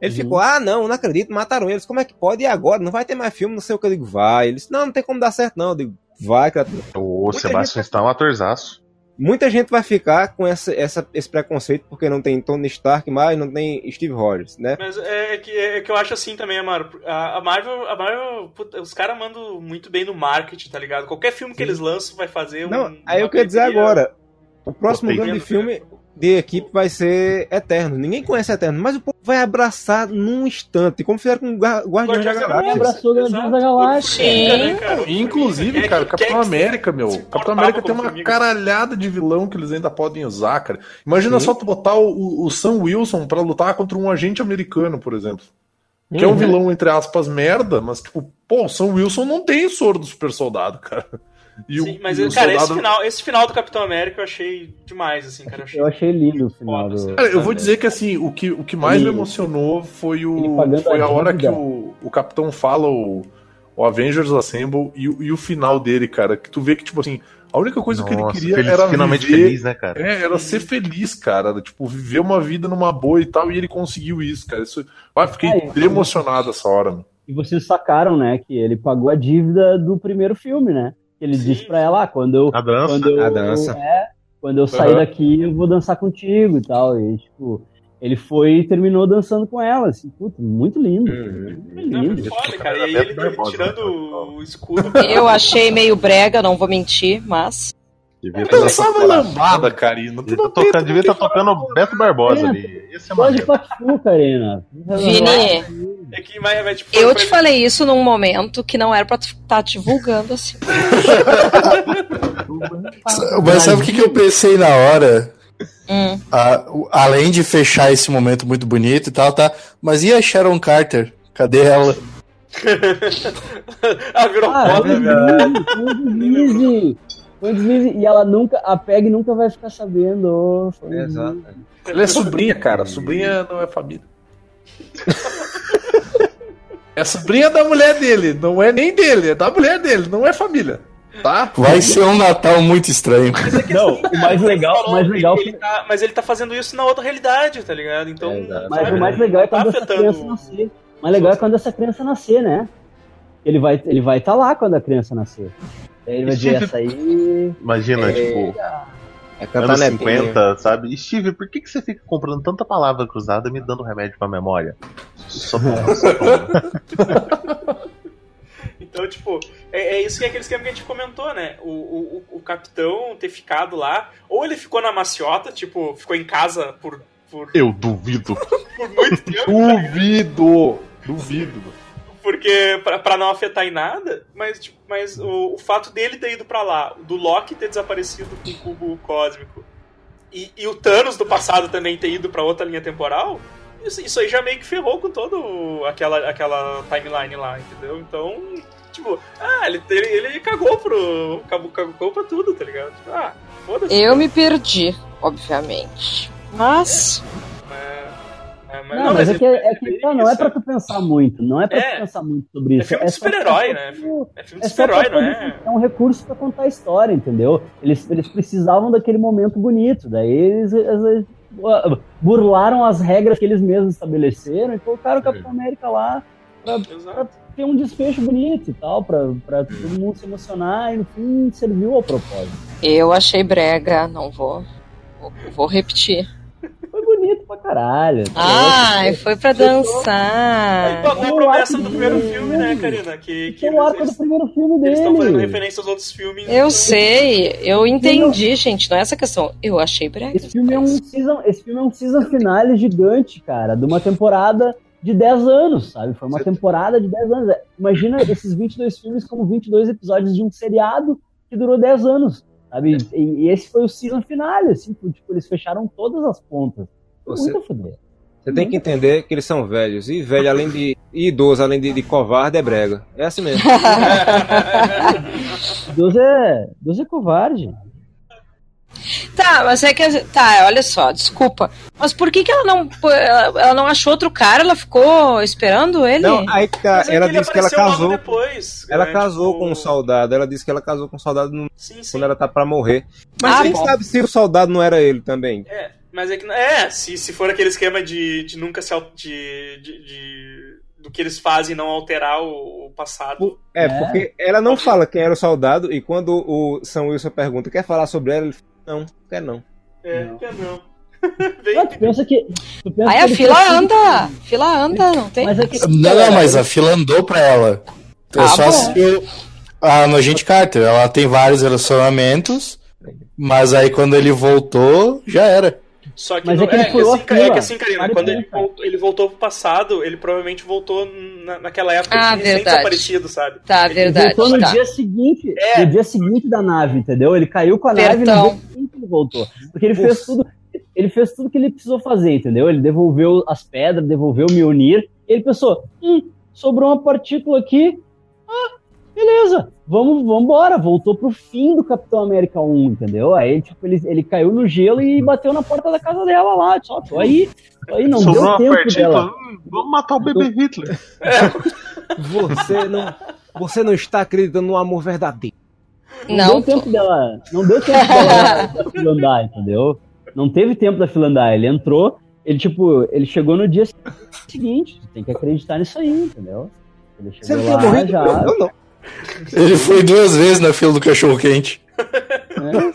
Ele Uhum. ficou, ah, não, não acredito, mataram eles. Como é que pode? E agora? Não vai ter mais filme, não sei o que. Eu digo, vai. Eles, não, não tem como dar certo, não. Eu digo, vai, criatura. O Sebastian Stan é um atorzaço. Muita gente vai ficar com essa, essa- esse preconceito porque não tem Tony Stark mais, não tem Steve Rogers, né? Mas é que, é que eu acho assim também, Amaro. A, a Marvel, a Marvel puta, os caras mandam muito bem no marketing, tá ligado? Qualquer filme que eles lançam vai fazer um. Não, aí eu queria dizer agora. O próximo grande filme de equipe vai ser Eterno. Ninguém conhece Eterno, mas o povo vai abraçar num instante, como fizeram com Guardiões da Guardiões da Galáxia. Abraçou o Guardiões da Galáxia. Sim? Inclusive, cara, o Capitão América, meu. Capitão América tem uma caralhada de vilão que eles ainda podem usar, cara. Imagina só tu botar o, o- o Sam Wilson pra lutar contra um agente americano, por exemplo. Que é um vilão, entre aspas, merda, mas, tipo, pô, o Sam Wilson não tem soro do super soldado, cara. E Sim, o, mas, e o cara, esse, soldado- final, esse final do Capitão América eu achei demais, assim, cara. Eu achei Eu achei lindo o final Foda, assim. do. Cara, eu vou dizer que assim, o que, o que mais Ele- me emocionou foi o foi a a hora que o, o Capitão fala o, o Avengers Assemble e, o- e o final dele, cara, que tu vê que tipo assim, a única coisa que ele Nossa, queria feliz- era finalmente viver, feliz, né, cara? É, era ser feliz, cara, tipo viver uma vida numa boa e tal, e ele conseguiu isso, cara. Isso, ah, fiquei Ah, e- emocionado essa hora. Mano. E vocês sacaram, né, que ele pagou a dívida do primeiro filme, né? Ele Sim. disse pra ela, ah, quando eu, A dança. quando eu, A dança. É, quando eu sair Aham. daqui, eu vou dançar contigo e tal. E, tipo, ele foi e terminou dançando com ela, assim, puta, muito lindo. Uhum. Muito Não, lindo. muito foda, cara. E ele, tirando né? o escudo. Eu achei meio brega, não vou mentir, mas. Devia Eu estar dançava lambada, Karina. Devia tá tem- tocando, devia tá tocando Beto Barbosa ali. Esse é Pode. Pacu, Karina. Vini, É que, mas, mas, tipo, eu foi- te falei isso num momento que não era pra estar tá divulgando assim. Mas sabe o que, que eu pensei na hora? Hum. Ah, além de fechar esse momento muito bonito e tal, tá? Mas e a Sharon Carter? Cadê ela? ah, virou Ah, foda, velho. Foi um deslize. E ela nunca, a Peg nunca vai ficar sabendo. Foi um Exato. Ela é sobrinha, cara. Sobrinha não é família. É sobrinha da mulher dele, não é nem dele, é da mulher dele, não é família. Tá? Vai ser um Natal muito estranho. Não, o mais legal, o mais legal ele, ele tá, mas ele tá fazendo isso na outra realidade, tá ligado? Então. É. Mas sabe, o mais legal é tá quando essa afetando- criança nascer. O mais legal é quando essa criança nascer, né? Ele vai ele vai estar lá quando a criança nascer. Ele vai Steve- essa aí. Imagina, tipo, É anos netinho. 50, sabe? Steve, por que, que você fica comprando tanta palavra cruzada e me dando remédio pra memória? Só. Então, tipo, é, é isso que é aquele esquema que a gente comentou, né? O, o, o- o capitão ter ficado lá, ou ele ficou na maciota, tipo, ficou em casa por, por, Eu duvido. por muito tempo, Duvido! Duvido. Porque pra não afetar em nada, mas, tipo, mas o, o fato dele ter ido pra lá, do Loki ter desaparecido com o cubo cósmico, e, e o Thanos do passado também ter ido pra outra linha temporal, isso, isso aí já meio que ferrou com toda aquela, aquela timeline lá, entendeu? Então, tipo, ah, ele, ele, ele cagou pro. Cagou, cagou pra tudo, tá ligado? Tipo, ah, foda-se. Eu me perdi. obviamente. Mas. É, mas, Não, mas é que, é que tá, não é pra tu pensar muito, não é pra É. tu pensar muito sobre É isso. filme de super-herói, é né? É filme de É super-herói, não é? é um recurso pra contar a história, entendeu? Eles, eles precisavam daquele momento bonito, daí eles, eles uh, burlaram as regras que eles mesmos estabeleceram e colocaram o Capitão América lá pra, pra ter um desfecho bonito e tal, pra, pra todo mundo se emocionar e no fim serviu ao propósito. Eu achei brega, não vou. Vou, vou repetir. Foi bonito pra caralho. Ai, foi pra dançar. Com a promessa do primeiro filme, né, Karina? Que, que é o arco do primeiro filme eles estão fazendo dele. referência aos outros filmes. Eu sei, eu entendi, gente. Não é essa questão. Eu achei brega. Esse filme é um season, esse filme é um season finale gigante, cara, de uma temporada de 10 anos, sabe? Foi uma temporada de 10 anos. Imagina esses 22 filmes como 22 episódios de um seriado que durou 10 anos, sabe? E, e esse foi o season finale, assim, tipo, eles fecharam todas as pontas. Você-. Você tem que entender que eles são velhos. E velho, além de. E idoso, além de, de covarde, é brega. É assim mesmo. Deus é, Deus é covarde. Tá, mas é que. Tá, olha só, desculpa. Mas por que, que ela não. Ela, ela não achou outro cara? Ela ficou esperando ele? Não, aí que tá. Mas é Ela que ele disse que ela apareceu logo casou. depois, Ela né, casou tipo- com um soldado. Ela disse que ela casou com um soldado no- Sim, sim. quando ela tá pra morrer. Mas Ah, quem bom. sabe se o soldado não era ele também? É, mas é que. É, se, se for aquele esquema de, de nunca se. De, de, de- do que eles fazem não alterar o, o passado. É, É. porque ela não fala quem era o soldado e quando o Sam Wilson pergunta, quer falar sobre ela? Ele fala, não, quer não. É, que não. Não, tu pensa que. Tu pensa Aí que a fila tudo- anda. Fila anda, não tem? Mas é que, Não, não, mas a fila andou pra ela. É Ah, só bom. assistir a Nogente Carter. Ela tem vários relacionamentos, mas aí quando ele voltou, já era. Só que, Mas não, é que ele é, que furou assim, a fila. é que assim, Karina, quando ele voltou, ele voltou pro passado, ele provavelmente voltou na, naquela época Ah, que verdade. desaparecido, sabe? Tá, Ele verdade. voltou no Tá. dia seguinte, É. no dia seguinte da nave, entendeu? Ele caiu com a nave no Pertão. dia seguinte ele voltou. Porque ele fez tudo, ele fez tudo que ele precisou fazer, entendeu? Ele devolveu as pedras, devolveu o Mjolnir, e ele pensou, hum, sobrou uma partícula aqui, beleza, vamos, vamos embora. Voltou pro fim do Capitão América 1, entendeu? Aí, tipo, ele, ele caiu no gelo e bateu na porta da casa dela lá, só, tô aí, tô aí, não Sobrou deu uma tempo dela. Hum, Vamos matar o bebê Hitler. Você não, você não está acreditando no amor verdadeiro. Não, Não, deu tempo dela. Não deu tempo dela da fila andar, entendeu? Não teve tempo da fila andar. Ele entrou, ele tipo, ele chegou no dia seguinte. Tem que acreditar nisso aí, entendeu? Ele chegou Você não lá tinha morrido? já. Eu não. Ele foi duas vezes na fila do cachorro quente. né?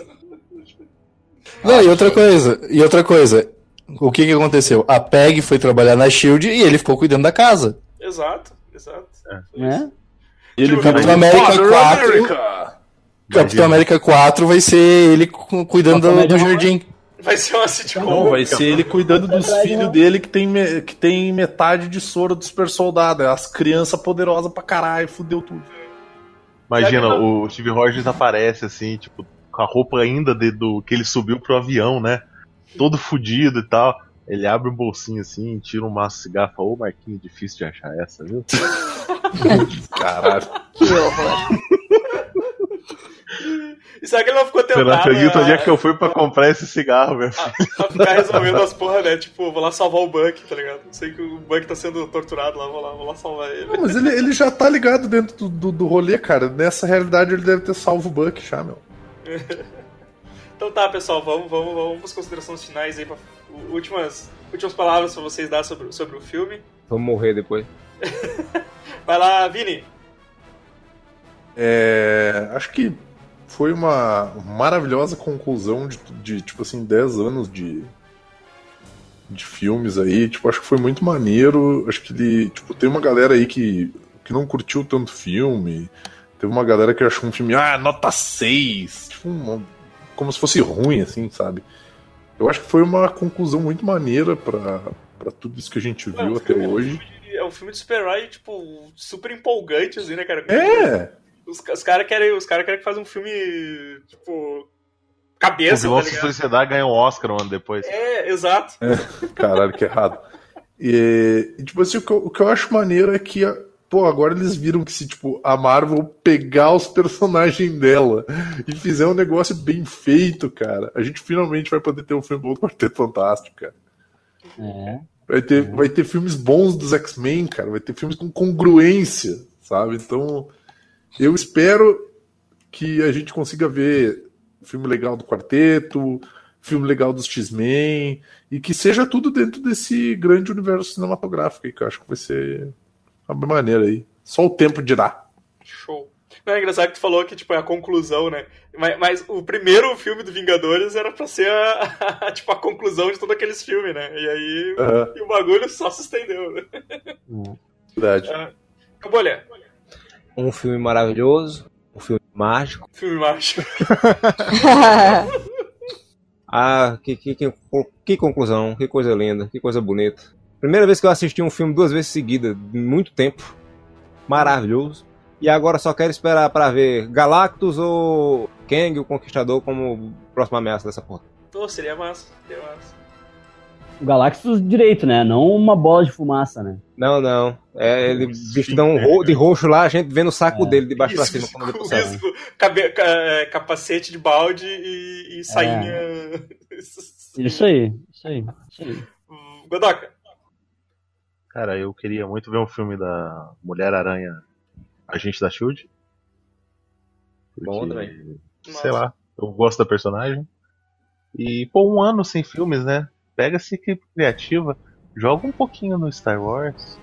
Não, e outra coisa, e outra coisa. O que que aconteceu? A Peg foi trabalhar na Shield e ele ficou cuidando da casa. Exato, exato. né? Ele Tipo, Capitão América Father 4. America. Capitão América 4 vai ser ele cu- cuidando do, do jardim. Vai ser uma sitcom. Não, vai ser ele cuidando dos filhos dele que tem, que tem metade de soro do super soldado. É as crianças poderosas pra caralho, fudeu tudo. Imagina, o Steve Rogers aparece assim, tipo, com a roupa ainda de- do que ele subiu pro avião, né? Todo fudido e tal. Ele abre um bolsinho assim, tira um maço de cigarro e fala, ô Marquinhos, difícil de achar essa, viu? Caralho. Que horror. E será que ele não ficou Você não tentado acredita a, onde é que eu fui pra comprar esse cigarro, meu filho? a ficar resolvendo as porra, né? Tipo, vou lá salvar o Buck, tá ligado? Sei que o Buck tá sendo torturado lá, vou lá, vou lá salvar ele. Não, mas ele, ele já tá ligado dentro do, do, do rolê, cara. Nessa realidade ele deve ter salvo o Buck já, meu. Então tá, pessoal, vamos, vamos, vamos pras considerações finais aí, pra, últimas, últimas palavras pra vocês dar sobre, sobre o filme. Vou morrer depois. Vai lá, Vini. É, acho que foi uma maravilhosa conclusão de, de tipo assim, 10 anos de, de filmes aí. Tipo, acho que foi muito maneiro. Acho que ele. Tipo, tem uma galera aí que, que não curtiu tanto filme. Teve uma galera que achou um filme, ah, nota 6. Tipo, uma- como se fosse ruim, assim, sabe? Eu acho que foi uma conclusão muito maneira pra, pra tudo isso que a gente viu o até filme- hoje. É um filme de super-herói, tipo, super empolgante, assim, né, cara? É! Os, os caras querem, os cara querem que faça um filme, tipo, O cabeça, vilão tá da ligado? sociedade ganhou um Oscar um ano depois. É, exato. Caralho, que errado. E, tipo assim, o que, eu, o que eu acho maneiro é que pô, agora eles viram que se, tipo, a Marvel pegar os personagens dela e fizer um negócio bem feito, cara, a gente finalmente vai poder ter um filme bom do Quarteto Fantástico, cara. É. Vai ter, vai ter filmes bons dos X-Men, cara. Vai ter filmes com congruência, sabe? Então, eu espero que a gente consiga ver filme legal do Quarteto, filme legal dos X-Men, e que seja tudo dentro desse grande universo cinematográfico que eu acho que vai ser uma maneira aí. Só o tempo dirá. Show. Não, é engraçado que tu falou que tipo, é a conclusão, né? Mas, mas o primeiro filme do Vingadores era pra ser a, a- tipo, a conclusão de todos aqueles filmes, né? E aí Aham. e o bagulho só se estendeu, né? Verdade. Ah, Acabou, olha. Um filme maravilhoso, um filme mágico. Filme mágico. Ah, que, que, que, que conclusão, que coisa linda, que coisa bonita. Primeira vez que eu assisti um filme duas vezes seguida, muito tempo. Maravilhoso. E agora só quero esperar pra ver Galactus ou Kang, o Conquistador, como próxima ameaça dessa porra. Pô, seria massa. Seria massa. O Galactus direito, né? Não uma bola de fumaça, né? Não, não. É ele vestidão ro- de roxo lá, a gente vendo o saco dele de baixo pra cima. quando isso, cabe- ca- é, capacete de balde e, e sainha. Isso aí, isso aí, isso aí. Godoka. Cara, eu queria muito ver um filme da Mulher-Aranha, Agente da Shield. Bom também. Sei lá, eu gosto da personagem. E, pô, um ano sem filmes, né? Pega essa equipe criativa, joga um pouquinho no Star Wars.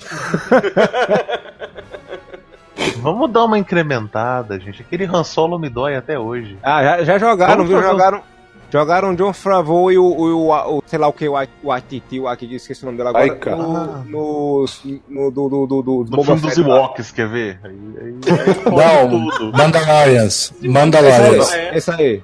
Vamos dar uma incrementada, gente. Aquele Han Solo me dói até hoje. Ah, já, já jogaram, Vamos viu? fazer Jogaram. Jogaram John Favreau e o, o, o, o- sei lá o que, o Atiti, o Atiti, esqueci o nome dele agora. Ai, cara. no, no, no, do, do, do, do, No filme dos. Ewoks, quer ver? Aí, aí, aí Não, tudo. Mandalorians. Mandalorians. É. Esse aí.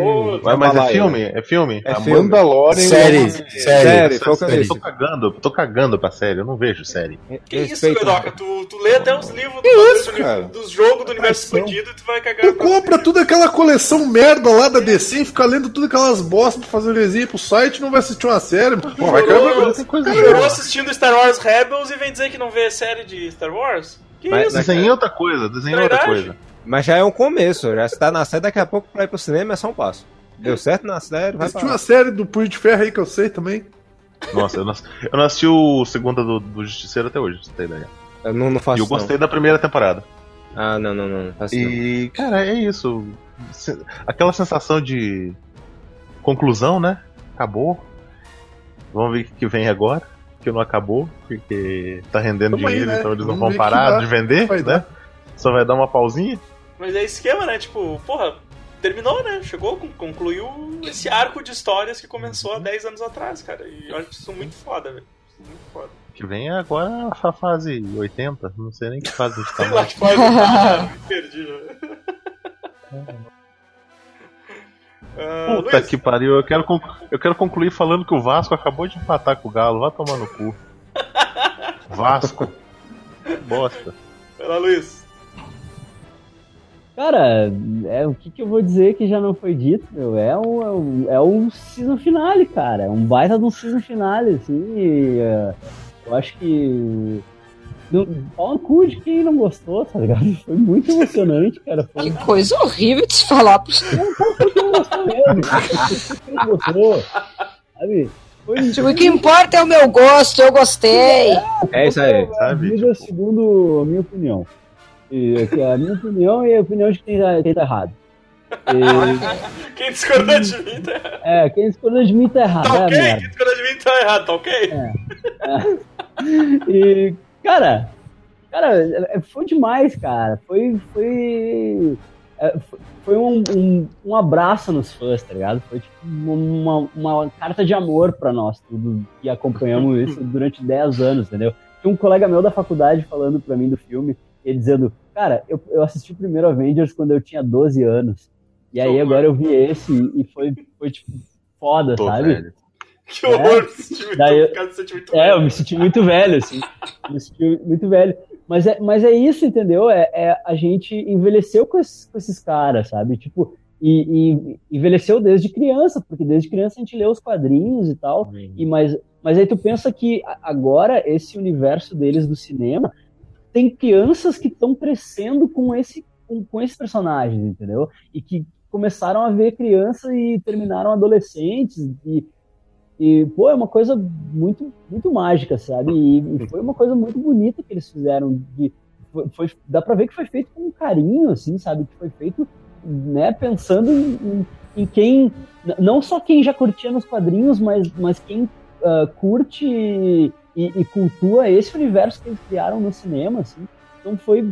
Ô, Vai, mas é filme? É filme? É Ah, filme. Mandalorian. Série, Série, série. Eu disse. tô cagando, tô cagando pra série, eu não vejo série. Que isso, Respeita. Godoka? Tu, tu lê até os livros Que do- isso, do- cara? dos jogos do universo expandido e tu vai cagar. Tu compra toda aquela coleção merda lá da DC e fica lendo tudo aquelas bostas pra fazer resenha pro site e não vai assistir uma série. Pô, vai cair coisa boa. assistindo Star Wars Rebels e vem dizer que não vê série de Star Wars? Que Mas- isso? Desenhei outra coisa, desenhei outra coisa. Mas já é um começo, já está na série, daqui a pouco pra ir pro cinema é só um passo. Deu certo na série, vai Assisti pra uma série do Punho de Ferro aí que eu sei também. Nossa, eu não, eu não assisti o segunda do, do Justiceiro até hoje, pra você ter ideia. Eu não, não faço E eu isso, não. gostei da primeira temporada. Ah, não, não, não. não faço isso, não. E, cara, é isso. Se- Aquela sensação de conclusão, né? Acabou. Vamos ver o que vem agora. Que não acabou, porque tá rendendo Tamo aí, dinheiro, né? então eles não Vamos vão parar de vender, Vai né? dar. Só vai dar uma pausinha. Mas é esquema, né? Tipo, porra, terminou, né? Chegou, con- concluiu esse arco de histórias que começou há 10 anos atrás, cara. E eu acho isso muito foda, velho. Isso é Muito foda. Que vem agora a fase 80. Não sei nem que fase a gente tá Sei lá que. Ah, me perdi, velho. Ah, Puta Luiz, que pariu, eu quero, eu quero concluir falando que o Vasco acabou de empatar com o Galo, vai tomar no cu. Vasco. Bosta. vai lá, Luiz. Cara, é, o que, que eu vou dizer que já não foi dito, meu? É um, é um, é um season finale, cara. É um baita de um season finale, assim. e, é, eu acho que. Não, pau no cu de quem não gostou, tá ligado? Foi muito emocionante, cara. Foi Que coisa horrível de se falar pro quem não gostou mesmo. Não gostou, sabe? Foi, Tipo, o que importa é o meu gosto, eu gostei. É isso aí. sabe? vida segundo a minha opinião. E, que a minha opinião e a opinião de quem tá, quem tá errado. E, Quem discordou de mim tá errado. é, quem discordou de mim tá errado, Tá é ok? merda. Quem discordou de mim tá errado, tá ok? E, cara, cara, é, foi demais, cara. Foi, foi, é, foi- um, um, um abraço nos fãs, tá ligado? Foi tipo uma, uma carta de amor pra nós, tudo que acompanhamos isso durante 10 anos, entendeu? Tinha um colega meu da faculdade falando pra mim do filme, ele dizendo, cara, eu, eu assisti o primeiro Avengers quando eu tinha 12 anos. E aí agora eu vi esse e foi, foi tipo, foda, sabe? velho. Que horror, muito, Daí eu- cara, me senti muito É, eu me senti muito velho, assim. Me senti muito velho. Mas é, mas é isso, entendeu? É, é a gente envelheceu com esses, com esses caras, sabe? Tipo, e, e envelheceu desde criança, porque desde criança a gente lê os quadrinhos e tal. E mas, mas aí tu pensa que agora esse universo deles do cinema tem crianças que estão crescendo com esse com, com esses personagens, entendeu? E que começaram a ver crianças e terminaram adolescentes e e, pô, é uma coisa muito, muito mágica, sabe? E, e foi uma coisa muito bonita que eles fizeram. De, foi, foi- dá pra ver que foi feito com carinho, assim, sabe? Que foi feito, né, pensando em, em- em quem... Não só quem já curtia nos quadrinhos, mas, mas quem ah, curte e, e cultua esse universo que eles criaram no cinema, assim. Então foi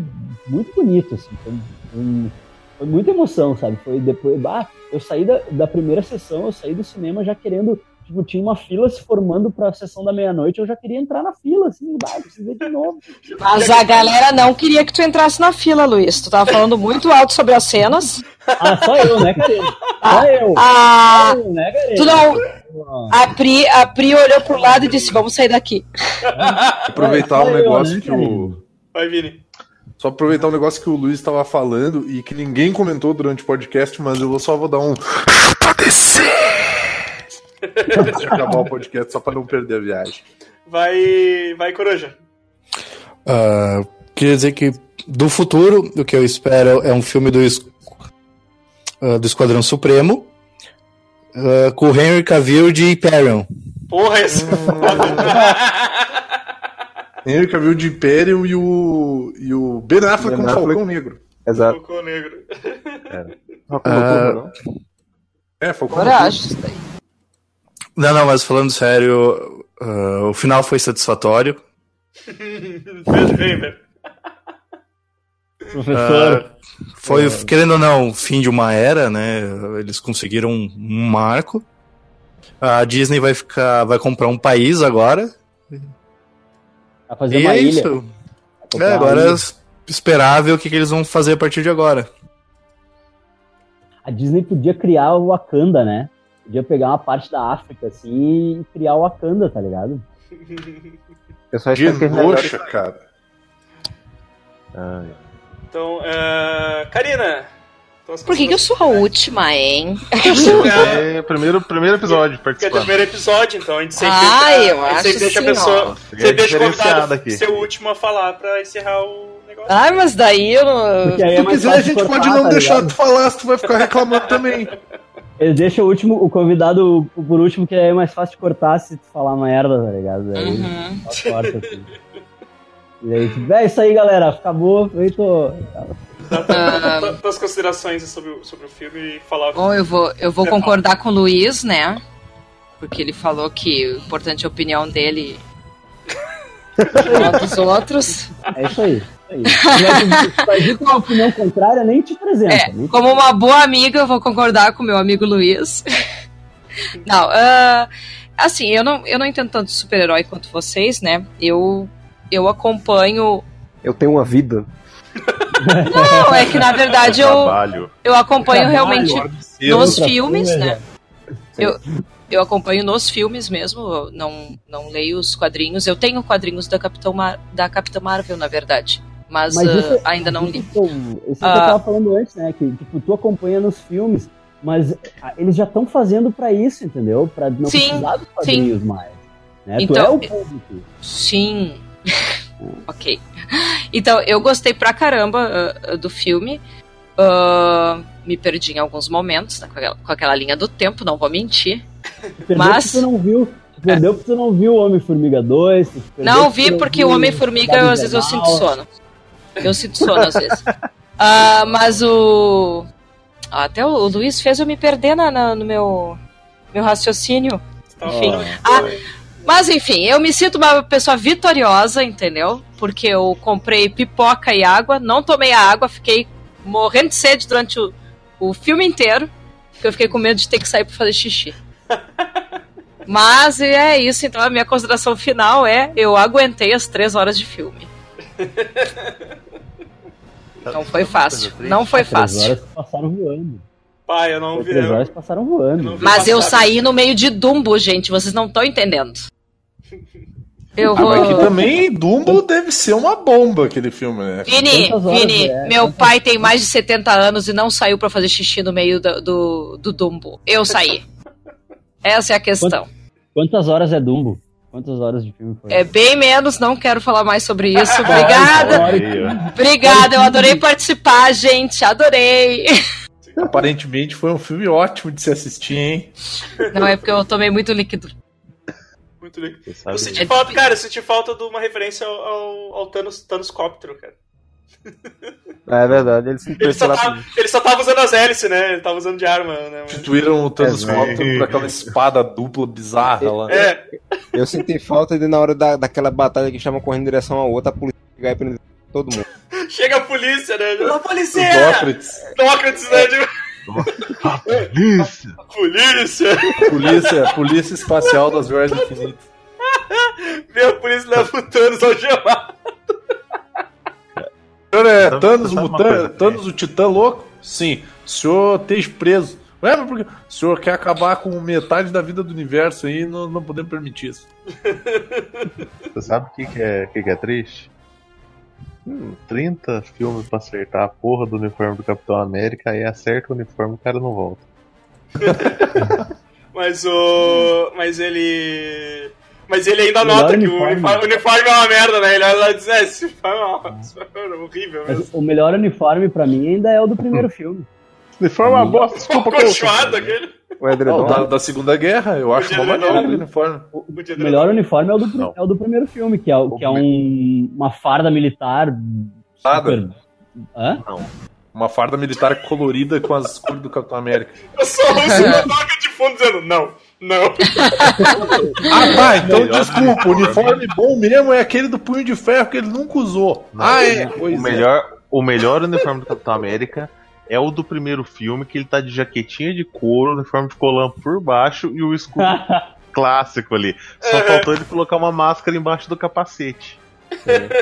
muito bonito, assim. Foi, um- foi muita emoção, sabe? Foi depois... Ah, eu saí da, da primeira sessão, eu saí do cinema já querendo tipo, tinha uma fila se formando pra sessão da meia-noite, eu já queria entrar na fila, assim, vai, preciso ver de novo. Mas a galera não queria que tu entrasse na fila, Luiz. Tu tava falando muito alto sobre as cenas. Ah, só eu, né, Karine? Só eu. Ah, Só eu, né, Karine? tu não. A Pri, a Pri olhou pro lado e disse: Vamos sair daqui. Aproveitar um eu, negócio né, que o. Vai, Vini. Só aproveitar um negócio que o Luiz estava falando e que ninguém comentou durante o podcast, mas eu só vou dar um. Pra descer! Antes de acabar o podcast, só para não perder a viagem. Vai, vai, Coruja. Ah, queria dizer que do futuro, o que eu espero é um filme do, ah, do Esquadrão Supremo ah, com o Henry Cavill de Hyperion. Porra, esse é. Henry Cavill de Imperium e o, e o Ben Affleck Ben como Affleck. Falcão Negro. Exato. Cocô negro. Ah, É, Falcão Coragem, isso daí. Não, não, mas falando sério, ah, o final foi satisfatório. Heimer. Professor, Ah, foi, querendo ou não, o fim de uma era, né? Eles conseguiram um, marco. A Disney vai ficar, vai comprar um país agora. vai fazer E uma é ilha. isso. É, agora ilha. é esperar ver o que, que eles vão fazer a partir de agora. A Disney podia criar o Wakanda, né? Podia pegar uma parte da África, assim, e criar o Wakanda, tá ligado? Eu só De espero que eles melhorem- noxa, cara. Ai. Então, é... Karina. tuas Por que, que eu sou a última, hein? É, primeiro, primeiro episódio Porque é o primeiro episódio, então a gente sempre Ah, deixa, eu a gente acho sempre deixa a assim, pessoa. ó. Você deixa o convidado aqui. ser o último a falar pra encerrar o negócio. Ai, mas daí eu não. Aí Se é tu mais quiser, a gente cortar, pode não tá deixar ligado? tu falar, se tu vai ficar reclamando também. Eles deixam o último, o convidado por último, que aí é mais fácil de cortar se tu falar merda, tá ligado? Aí Uhum. corta, assim. E aí, tipo, é isso aí, galera. Acabou, feito. Ah, Tu- Tuas considerações sobre o, sobre o filme e falar. Bom, eu vou, eu vou concordar com o Luiz, né? Porque ele falou que o importante é a opinião dele dos outros. É isso aí. É isso. Se com uma opinião contrária, nem te apresenta. É, nem te- como uma boa amiga, eu vou concordar com meu amigo Luiz. Não, ah, assim, eu não, eu não entendo tanto super-herói quanto vocês, né? Eu, eu acompanho. Eu tenho uma vida. Não, é que na verdade eu, Trabalho. eu acompanho realmente nos filmes, né? Eu, eu acompanho nos filmes mesmo, eu não, não leio os quadrinhos. Eu tenho quadrinhos da Capitão, Mar da Capitã Marvel, na verdade. Mas, Mas ah, isso- ainda não li. Isso, que eu- isso que Ah. eu tava falando antes, né? Que tipo, tu acompanha nos filmes, mas ah, eles já estão fazendo pra isso, entendeu? Pra não Sim, precisar dos quadrinhos mais. Né? tu Então, é o público. Sim. ok. Então, eu gostei pra caramba ah, ah, do filme. Ah, me perdi em alguns momentos, né, com, aquela, com aquela linha do tempo, não vou mentir. Tu perdeu Mas- tu não viu. Tu perdeu porque tu não viu o Homem-Formiga 2. tu perdeu Não vi tu porque o Homem-Formiga, às vezes eu sinto sono. Eu sinto sono às vezes. Ah, mas o. ah, Até o Luiz fez eu me perder na, na- no meu, meu raciocínio. Enfim. Ah, mas enfim, eu me sinto uma pessoa vitoriosa, entendeu? Porque eu comprei pipoca e água, não tomei a água, fiquei morrendo de sede durante o, o filme inteiro, porque eu fiquei com medo de ter que sair pra fazer xixi. Mas é isso, então a minha consideração final é: eu aguentei as três horas de filme. Não foi fácil. Não foi fácil. horas passaram voando. Pai, eu não vi. Eu, horas passaram voando. Mas eu saí no meio de Dumbo, gente. Vocês não estão entendendo. Eu Ah, que vou. também Dumbo deve ser uma bomba aquele filme, né? Vini, Vini, é? meu pai tem mais de 70 anos e não saiu pra fazer xixi no meio do, do, do Dumbo. Eu saí. Essa é a questão. Quantas horas é Dumbo? Quantas horas de filme foi? É bem menos, não quero falar mais sobre isso. Obrigada. Obrigada, eu adorei participar, gente. Adorei. Aparentemente foi um filme ótimo de se assistir, hein? Não é porque eu tomei muito líquido. Muito. Você Eu senti falta, cara, eu senti falta de uma referência ao, ao, ao Thanos, Thanos Cóptero, cara. É verdade, ele se Ele só, tava, ele só tava usando as hélices, né? Ele tava usando de arma, né? Substituíram o Thanos É, por aquela espada dupla bizarra lá. É, Eu senti falta de na hora da, daquela batalha que estavam correndo em direção a outra, a polícia chegar e prender todo mundo. chega a polícia, né? O polícia! Sócrates, Sócrates, né? Tipo, Isso! polícia! polícia, polícia espacial das Joias Infinitas. Vê a polícia leva o Thanos algemado. Senhor é Thanos, Mutan- Thanos, o Titã louco? Sim. O senhor esteja preso. Ué, mas por quê? O senhor quer acabar com metade da vida do universo aí não, não podemos permitir isso. Você sabe o que, que, é, o que, que é triste? Hum, 30 filmes pra acertar a porra do uniforme do Capitão América, aí acerta o uniforme o cara não volta. Mas o. Mas ele. Mas ele ainda Melhor nota que o uniforme. uniforme, o uniforme é uma merda, né? Ele olha lá e diz: É, esse uniforme é uma- uniforme é horrível mesmo. Mas o melhor uniforme pra mim ainda é o do primeiro filme. Uniforme é uma bosta, desculpa que Colchoado aquele. O edredom. Não, da, da Segunda Guerra, eu acho uma não. maneira aquele uniforme. O melhor uniforme é o do, Não. é o do primeiro filme, que é, o, que é um, uma farda militar. Nada. super- Hã? Uma farda militar colorida com as cores do Capitão América. Eu só ouço uma toca de fundo dizendo: Não, não. Ah, tá, então Melhor desculpa, o uniforme bom mesmo é aquele do punho de ferro que ele nunca usou. ah, é. O é. melhor, o melhor uniforme do Capitão América é o do primeiro filme, que ele tá de jaquetinha de couro, uniforme de colã por baixo e o escudo clássico ali. Só É. faltou ele colocar uma máscara embaixo do capacete.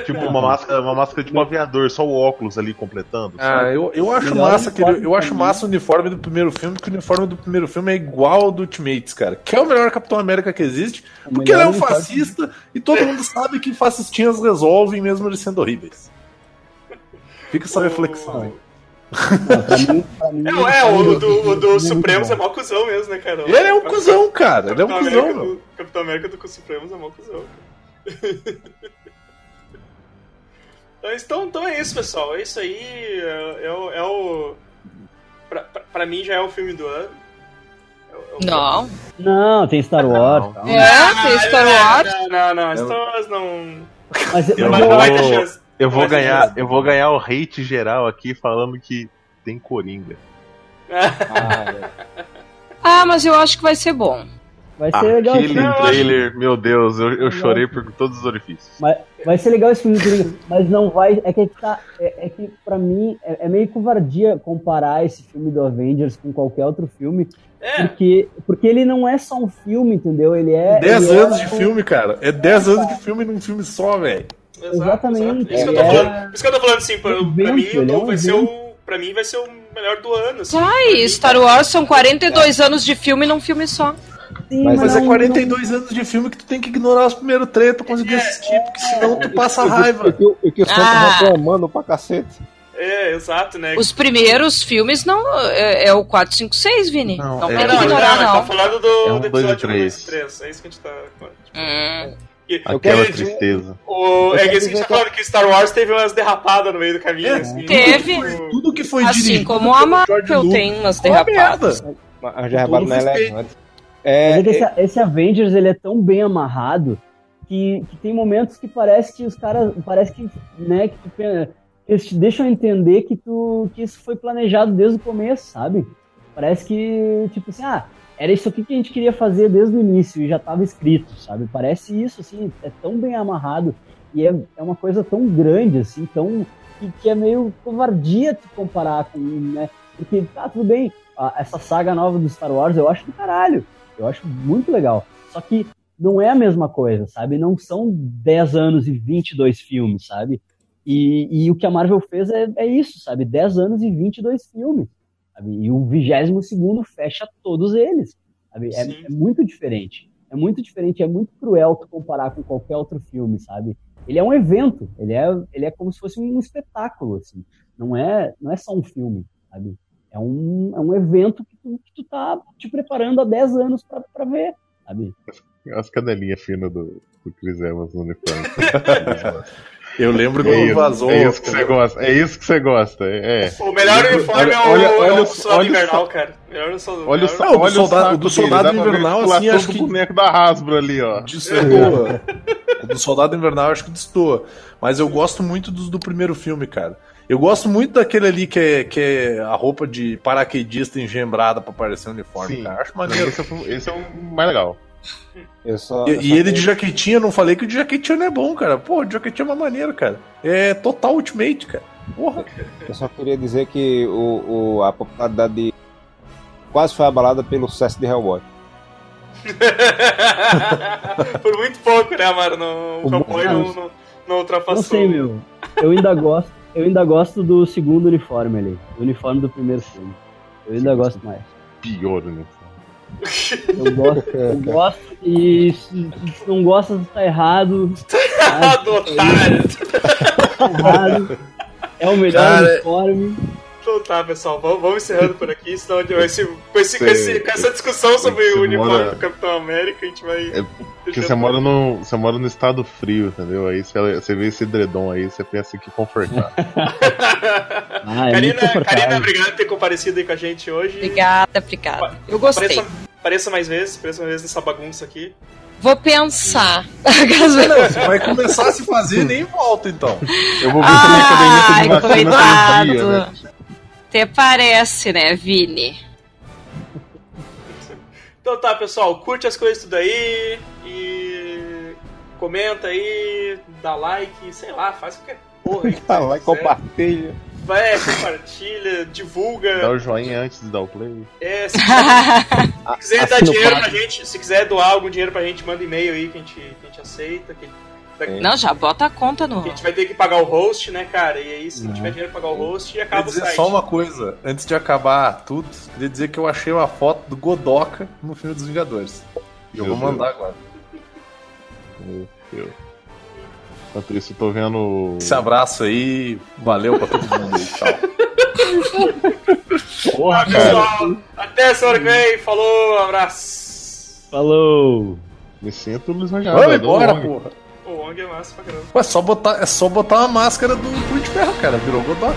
Tipo, uma máscara, uma máscara tipo aviador, só o óculos ali completando. Ah, sabe? eu, eu acho Melhor massa uniforme eu acho massa o uniforme do primeiro filme, que o uniforme do primeiro filme é igual ao do Ultimates, cara. Que é o melhor Capitão América que existe, O porque ele é um fascista e todo mundo sabe que fascistinhas resolvem mesmo eles sendo horríveis. Fica essa reflexão aí. Não, pra mim, pra mim, É, é, o do, o do muito Supremos bom. é mó cuzão mesmo, né, cara? Ele é um cuzão, cara. Ele é um cuzão, América meu. do, Capitão América do Supremos é mó cuzão. Mas então, então é isso, pessoal. É isso aí. É, é o. É o pra, pra, pra mim já é o filme do ano. É é Não. Não, tem Star Wars. calma. É, tem Star Wars. Não, não, não. Star Wars não. Mas, Eu mas Não ter chance. Eu vou Mas ganhar, eu vou ganhar o hate geral aqui falando que tem Coringa. Ah, mas eu acho que vai ser bom. vai ser legal esse Aquele trailer, meu Deus, eu, eu chorei por todos os orifícios. Mas vai ser legal esse filme do Coringa, mas não vai. É que tá. É, é que pra mim é, é meio covardia comparar esse filme do Avengers com qualquer outro filme, É, porque, porque ele não é só um filme, entendeu? Ele é. 10 ele é anos de um- filme, cara. É 10 anos de filme num filme só, velho. Exatamente. exato. Isso, que eu É. tô falando, isso que eu tô falando, assim, pra, É pra mim é um vai ser o. Pra mim vai ser o melhor do ano. Assim. Ai, Star Wars são 42 anos de filme num filme só. Sim, Mas Mas é não- 42 anos de filme que tu tem que ignorar os primeiros três pra conseguir assistir, porque senão tu passa raiva. E que, o- e que o Santos Ah. reclamando pra cacete. É, exato, né? Os primeiros filmes não. É, é o 4, 5, 6, Vini. Não, Não, é tem não, que ignorar, não, não. tá falando do, É um, do dois e episódio três. 3. É isso que a gente tá. Hum. E- Aquela e- tristeza. O, Eu é que a gente tá que- falando que Star Wars teve umas derrapadas no meio do caminho. É, assim. Teve. Tipo, Tudo que foi Assim dirigido como a Marvel tem umas foi uma derrapadas. merda. Mas já elegante. Mas É, é que esse, esse Avengers ele é tão bem amarrado que, que tem momentos que parece que os caras. Parece que, né, que tu eles te deixam entender que, tu, que isso foi planejado desde o começo, sabe? Parece que, tipo assim, ah, era isso aqui que a gente queria fazer desde o início e já estava escrito, sabe? Parece isso, assim, é tão bem amarrado e é, é uma coisa tão grande, assim, tão. Que, que é meio covardia te comparar com, né? Porque, tá, tudo bem, essa saga nova do Star Wars eu acho do caralho. Eu acho muito legal. Só que não é a mesma coisa, sabe? Não são 10 anos e 22 filmes, sabe? E, e o que a Marvel fez é, é isso, sabe? 10 anos e 22 filmes. Sabe? E o 22 fecha todos eles. Sabe? É, é muito diferente. É muito diferente, é muito cruel tu comparar com qualquer outro filme, sabe? Ele é um evento, ele é, ele é como se fosse um espetáculo, assim. Não é, não é só um filme, sabe? É um, é um evento que tu, que tu tá te preparando há 10 anos pra, pra ver, sabe? As canelinhas finas do, do Chris Evans no uniforme. Eu lembro É quando isso, vazou. é isso que você gosta. É isso que você gosta. É. O melhor uniforme é o, Olha- é o olha o- soldado olha o invernal, cara. Melhor o soldado Olha o, sa- Não, o do olha soldado- o do soldado invernal, assim, acho que- boneco da Hasbro ali, ó. Destoa. o do Soldado Invernal acho que destoa. Mas eu gosto muito dos do primeiro filme, cara. Eu gosto muito daquele ali que é, que é a roupa de paraquedista engembrada pra parecer um uniforme, Sim. cara. Acho maneiro. Esse é, o- esse é o mais legal. Eu só, E, eu e ele de jaquetinha, eu não falei que o de jaquetinha não é bom, cara. Pô, o de jaquetinha é uma maneira, cara. É total ultimate, cara. Porra. Eu só queria dizer que o, o- a popularidade de- quase foi abalada pelo sucesso de Hellboy. Por muito pouco, né, Amaro? Não, o O Hellboy não, não, não ultrapassou. Não sei, meu. Eu ainda gosto. Eu ainda gosto do segundo uniforme ali. O uniforme do primeiro filme. Eu ainda gosto mais. Pior, né? Eu gosto, eu gosto e se, se não gosta, tá errado. Ah, do otário. Tá errado. É o melhor Cara, uniforme. Então tá, pessoal, vamos, vamos encerrando por aqui, senão esse, com, esse, com, esse, com essa discussão sobre você o uniforme mora- do Capitão América, a gente vai. É Porque você mora, no, você mora no estado frio, entendeu? Aí você, você vê esse edredom aí, você pensa que confortável. Ah, é Karina. Karina, obrigado por ter comparecido aí com a gente hoje. Obrigada, obrigada. Eu gostei. Apareça, apareça mais vezes, apareça mais vezes nessa bagunça aqui. Vou pensar. Não, você vai começar a se fazer e nem volta, então. Eu vou ver também a Ai, caderneta de vacina tem dia, coitado. né? Até parece, né, Vini? Então tá, pessoal, curte as coisas tudo aí e comenta aí, dá like, sei lá, faz qualquer porra aí. que Tá você lá e quiser. compartilha. Vai, compartilha, divulga. Dá o joinha antes de dar o play. É, se quiser, se quiser dar dinheiro pra gente, se quiser doar algum dinheiro pra gente, manda e-mail aí que a gente, que a gente aceita. Que, que Não, já bota a conta no. a gente vai ter que pagar o host, né, cara? E aí, se não tiver dinheiro pra pagar o host, Queria acaba o dizer site. só uma coisa, antes de acabar tudo, queria dizer que eu achei uma foto do Godoka no filme dos Vingadores. E eu vou mandar agora. Meu Deus. Eu tô vendo. Esse abraço aí, valeu pra todo mundo aí, tchau. Porra, cara. pessoal, até semana que vem, falou, abraço. Falou! Me sinto Luiz Rogério. Vamos embora, porra. O ONG é massa pra caramba. Ué, só botar, é só botar uma máscara do Punho de Ferro, cara. Virou Godoka.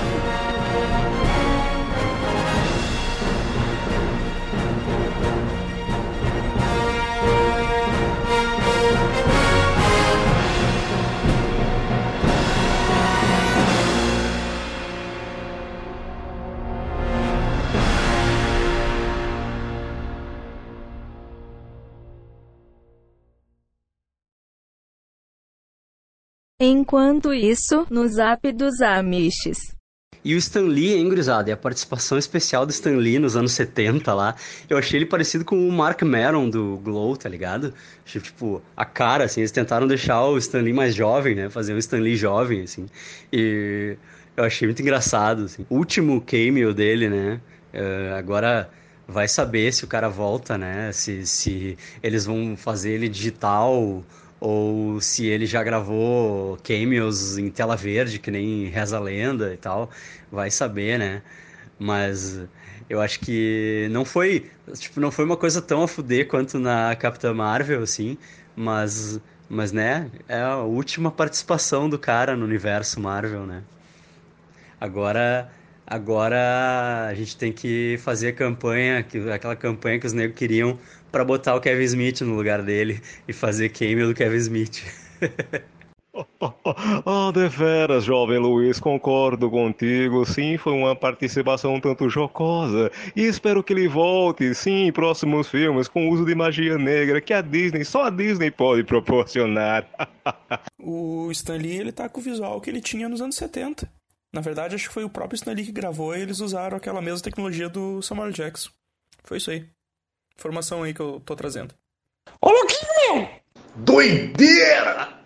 Enquanto isso, no zap dos Amishes. E o Stan Lee, hein, gurizada? E a participação especial do Stan Lee nos anos 70 lá. Eu achei ele parecido com o Mark Maron do Glow, tá ligado? Achei, tipo, a cara, assim, eles tentaram deixar o Stan Lee mais jovem, né? Fazer um Stan Lee jovem, assim. E eu achei muito engraçado, assim. O último cameo dele, né? Eh, agora vai saber se o cara volta, né? Se, se eles vão fazer ele digital ou se ele já gravou cameos em tela verde, que nem Reza a Lenda e tal, vai saber, né? Mas eu acho que não foi, tipo, não foi uma coisa tão a fuder quanto na Capitã Marvel, assim, mas, mas né, é a última participação do cara no universo Marvel, né? Agora, agora a gente tem que fazer a campanha, que- aquela campanha que os negros queriam pra botar o Kevin Smith no lugar dele e fazer cameo do Kevin Smith. Ah, deveras, jovem Luiz, concordo contigo. Sim, foi uma participação um tanto jocosa. E espero que ele volte, sim, em próximos filmes, com o uso de magia negra que a Disney, só a Disney pode proporcionar. O Stan Lee, ele tá com o visual que ele tinha nos anos 70. Na verdade, acho que foi o próprio Stan Lee que gravou e eles usaram aquela mesma tecnologia do Samuel Jackson. Foi isso aí. Informação aí que eu tô trazendo. Doideira!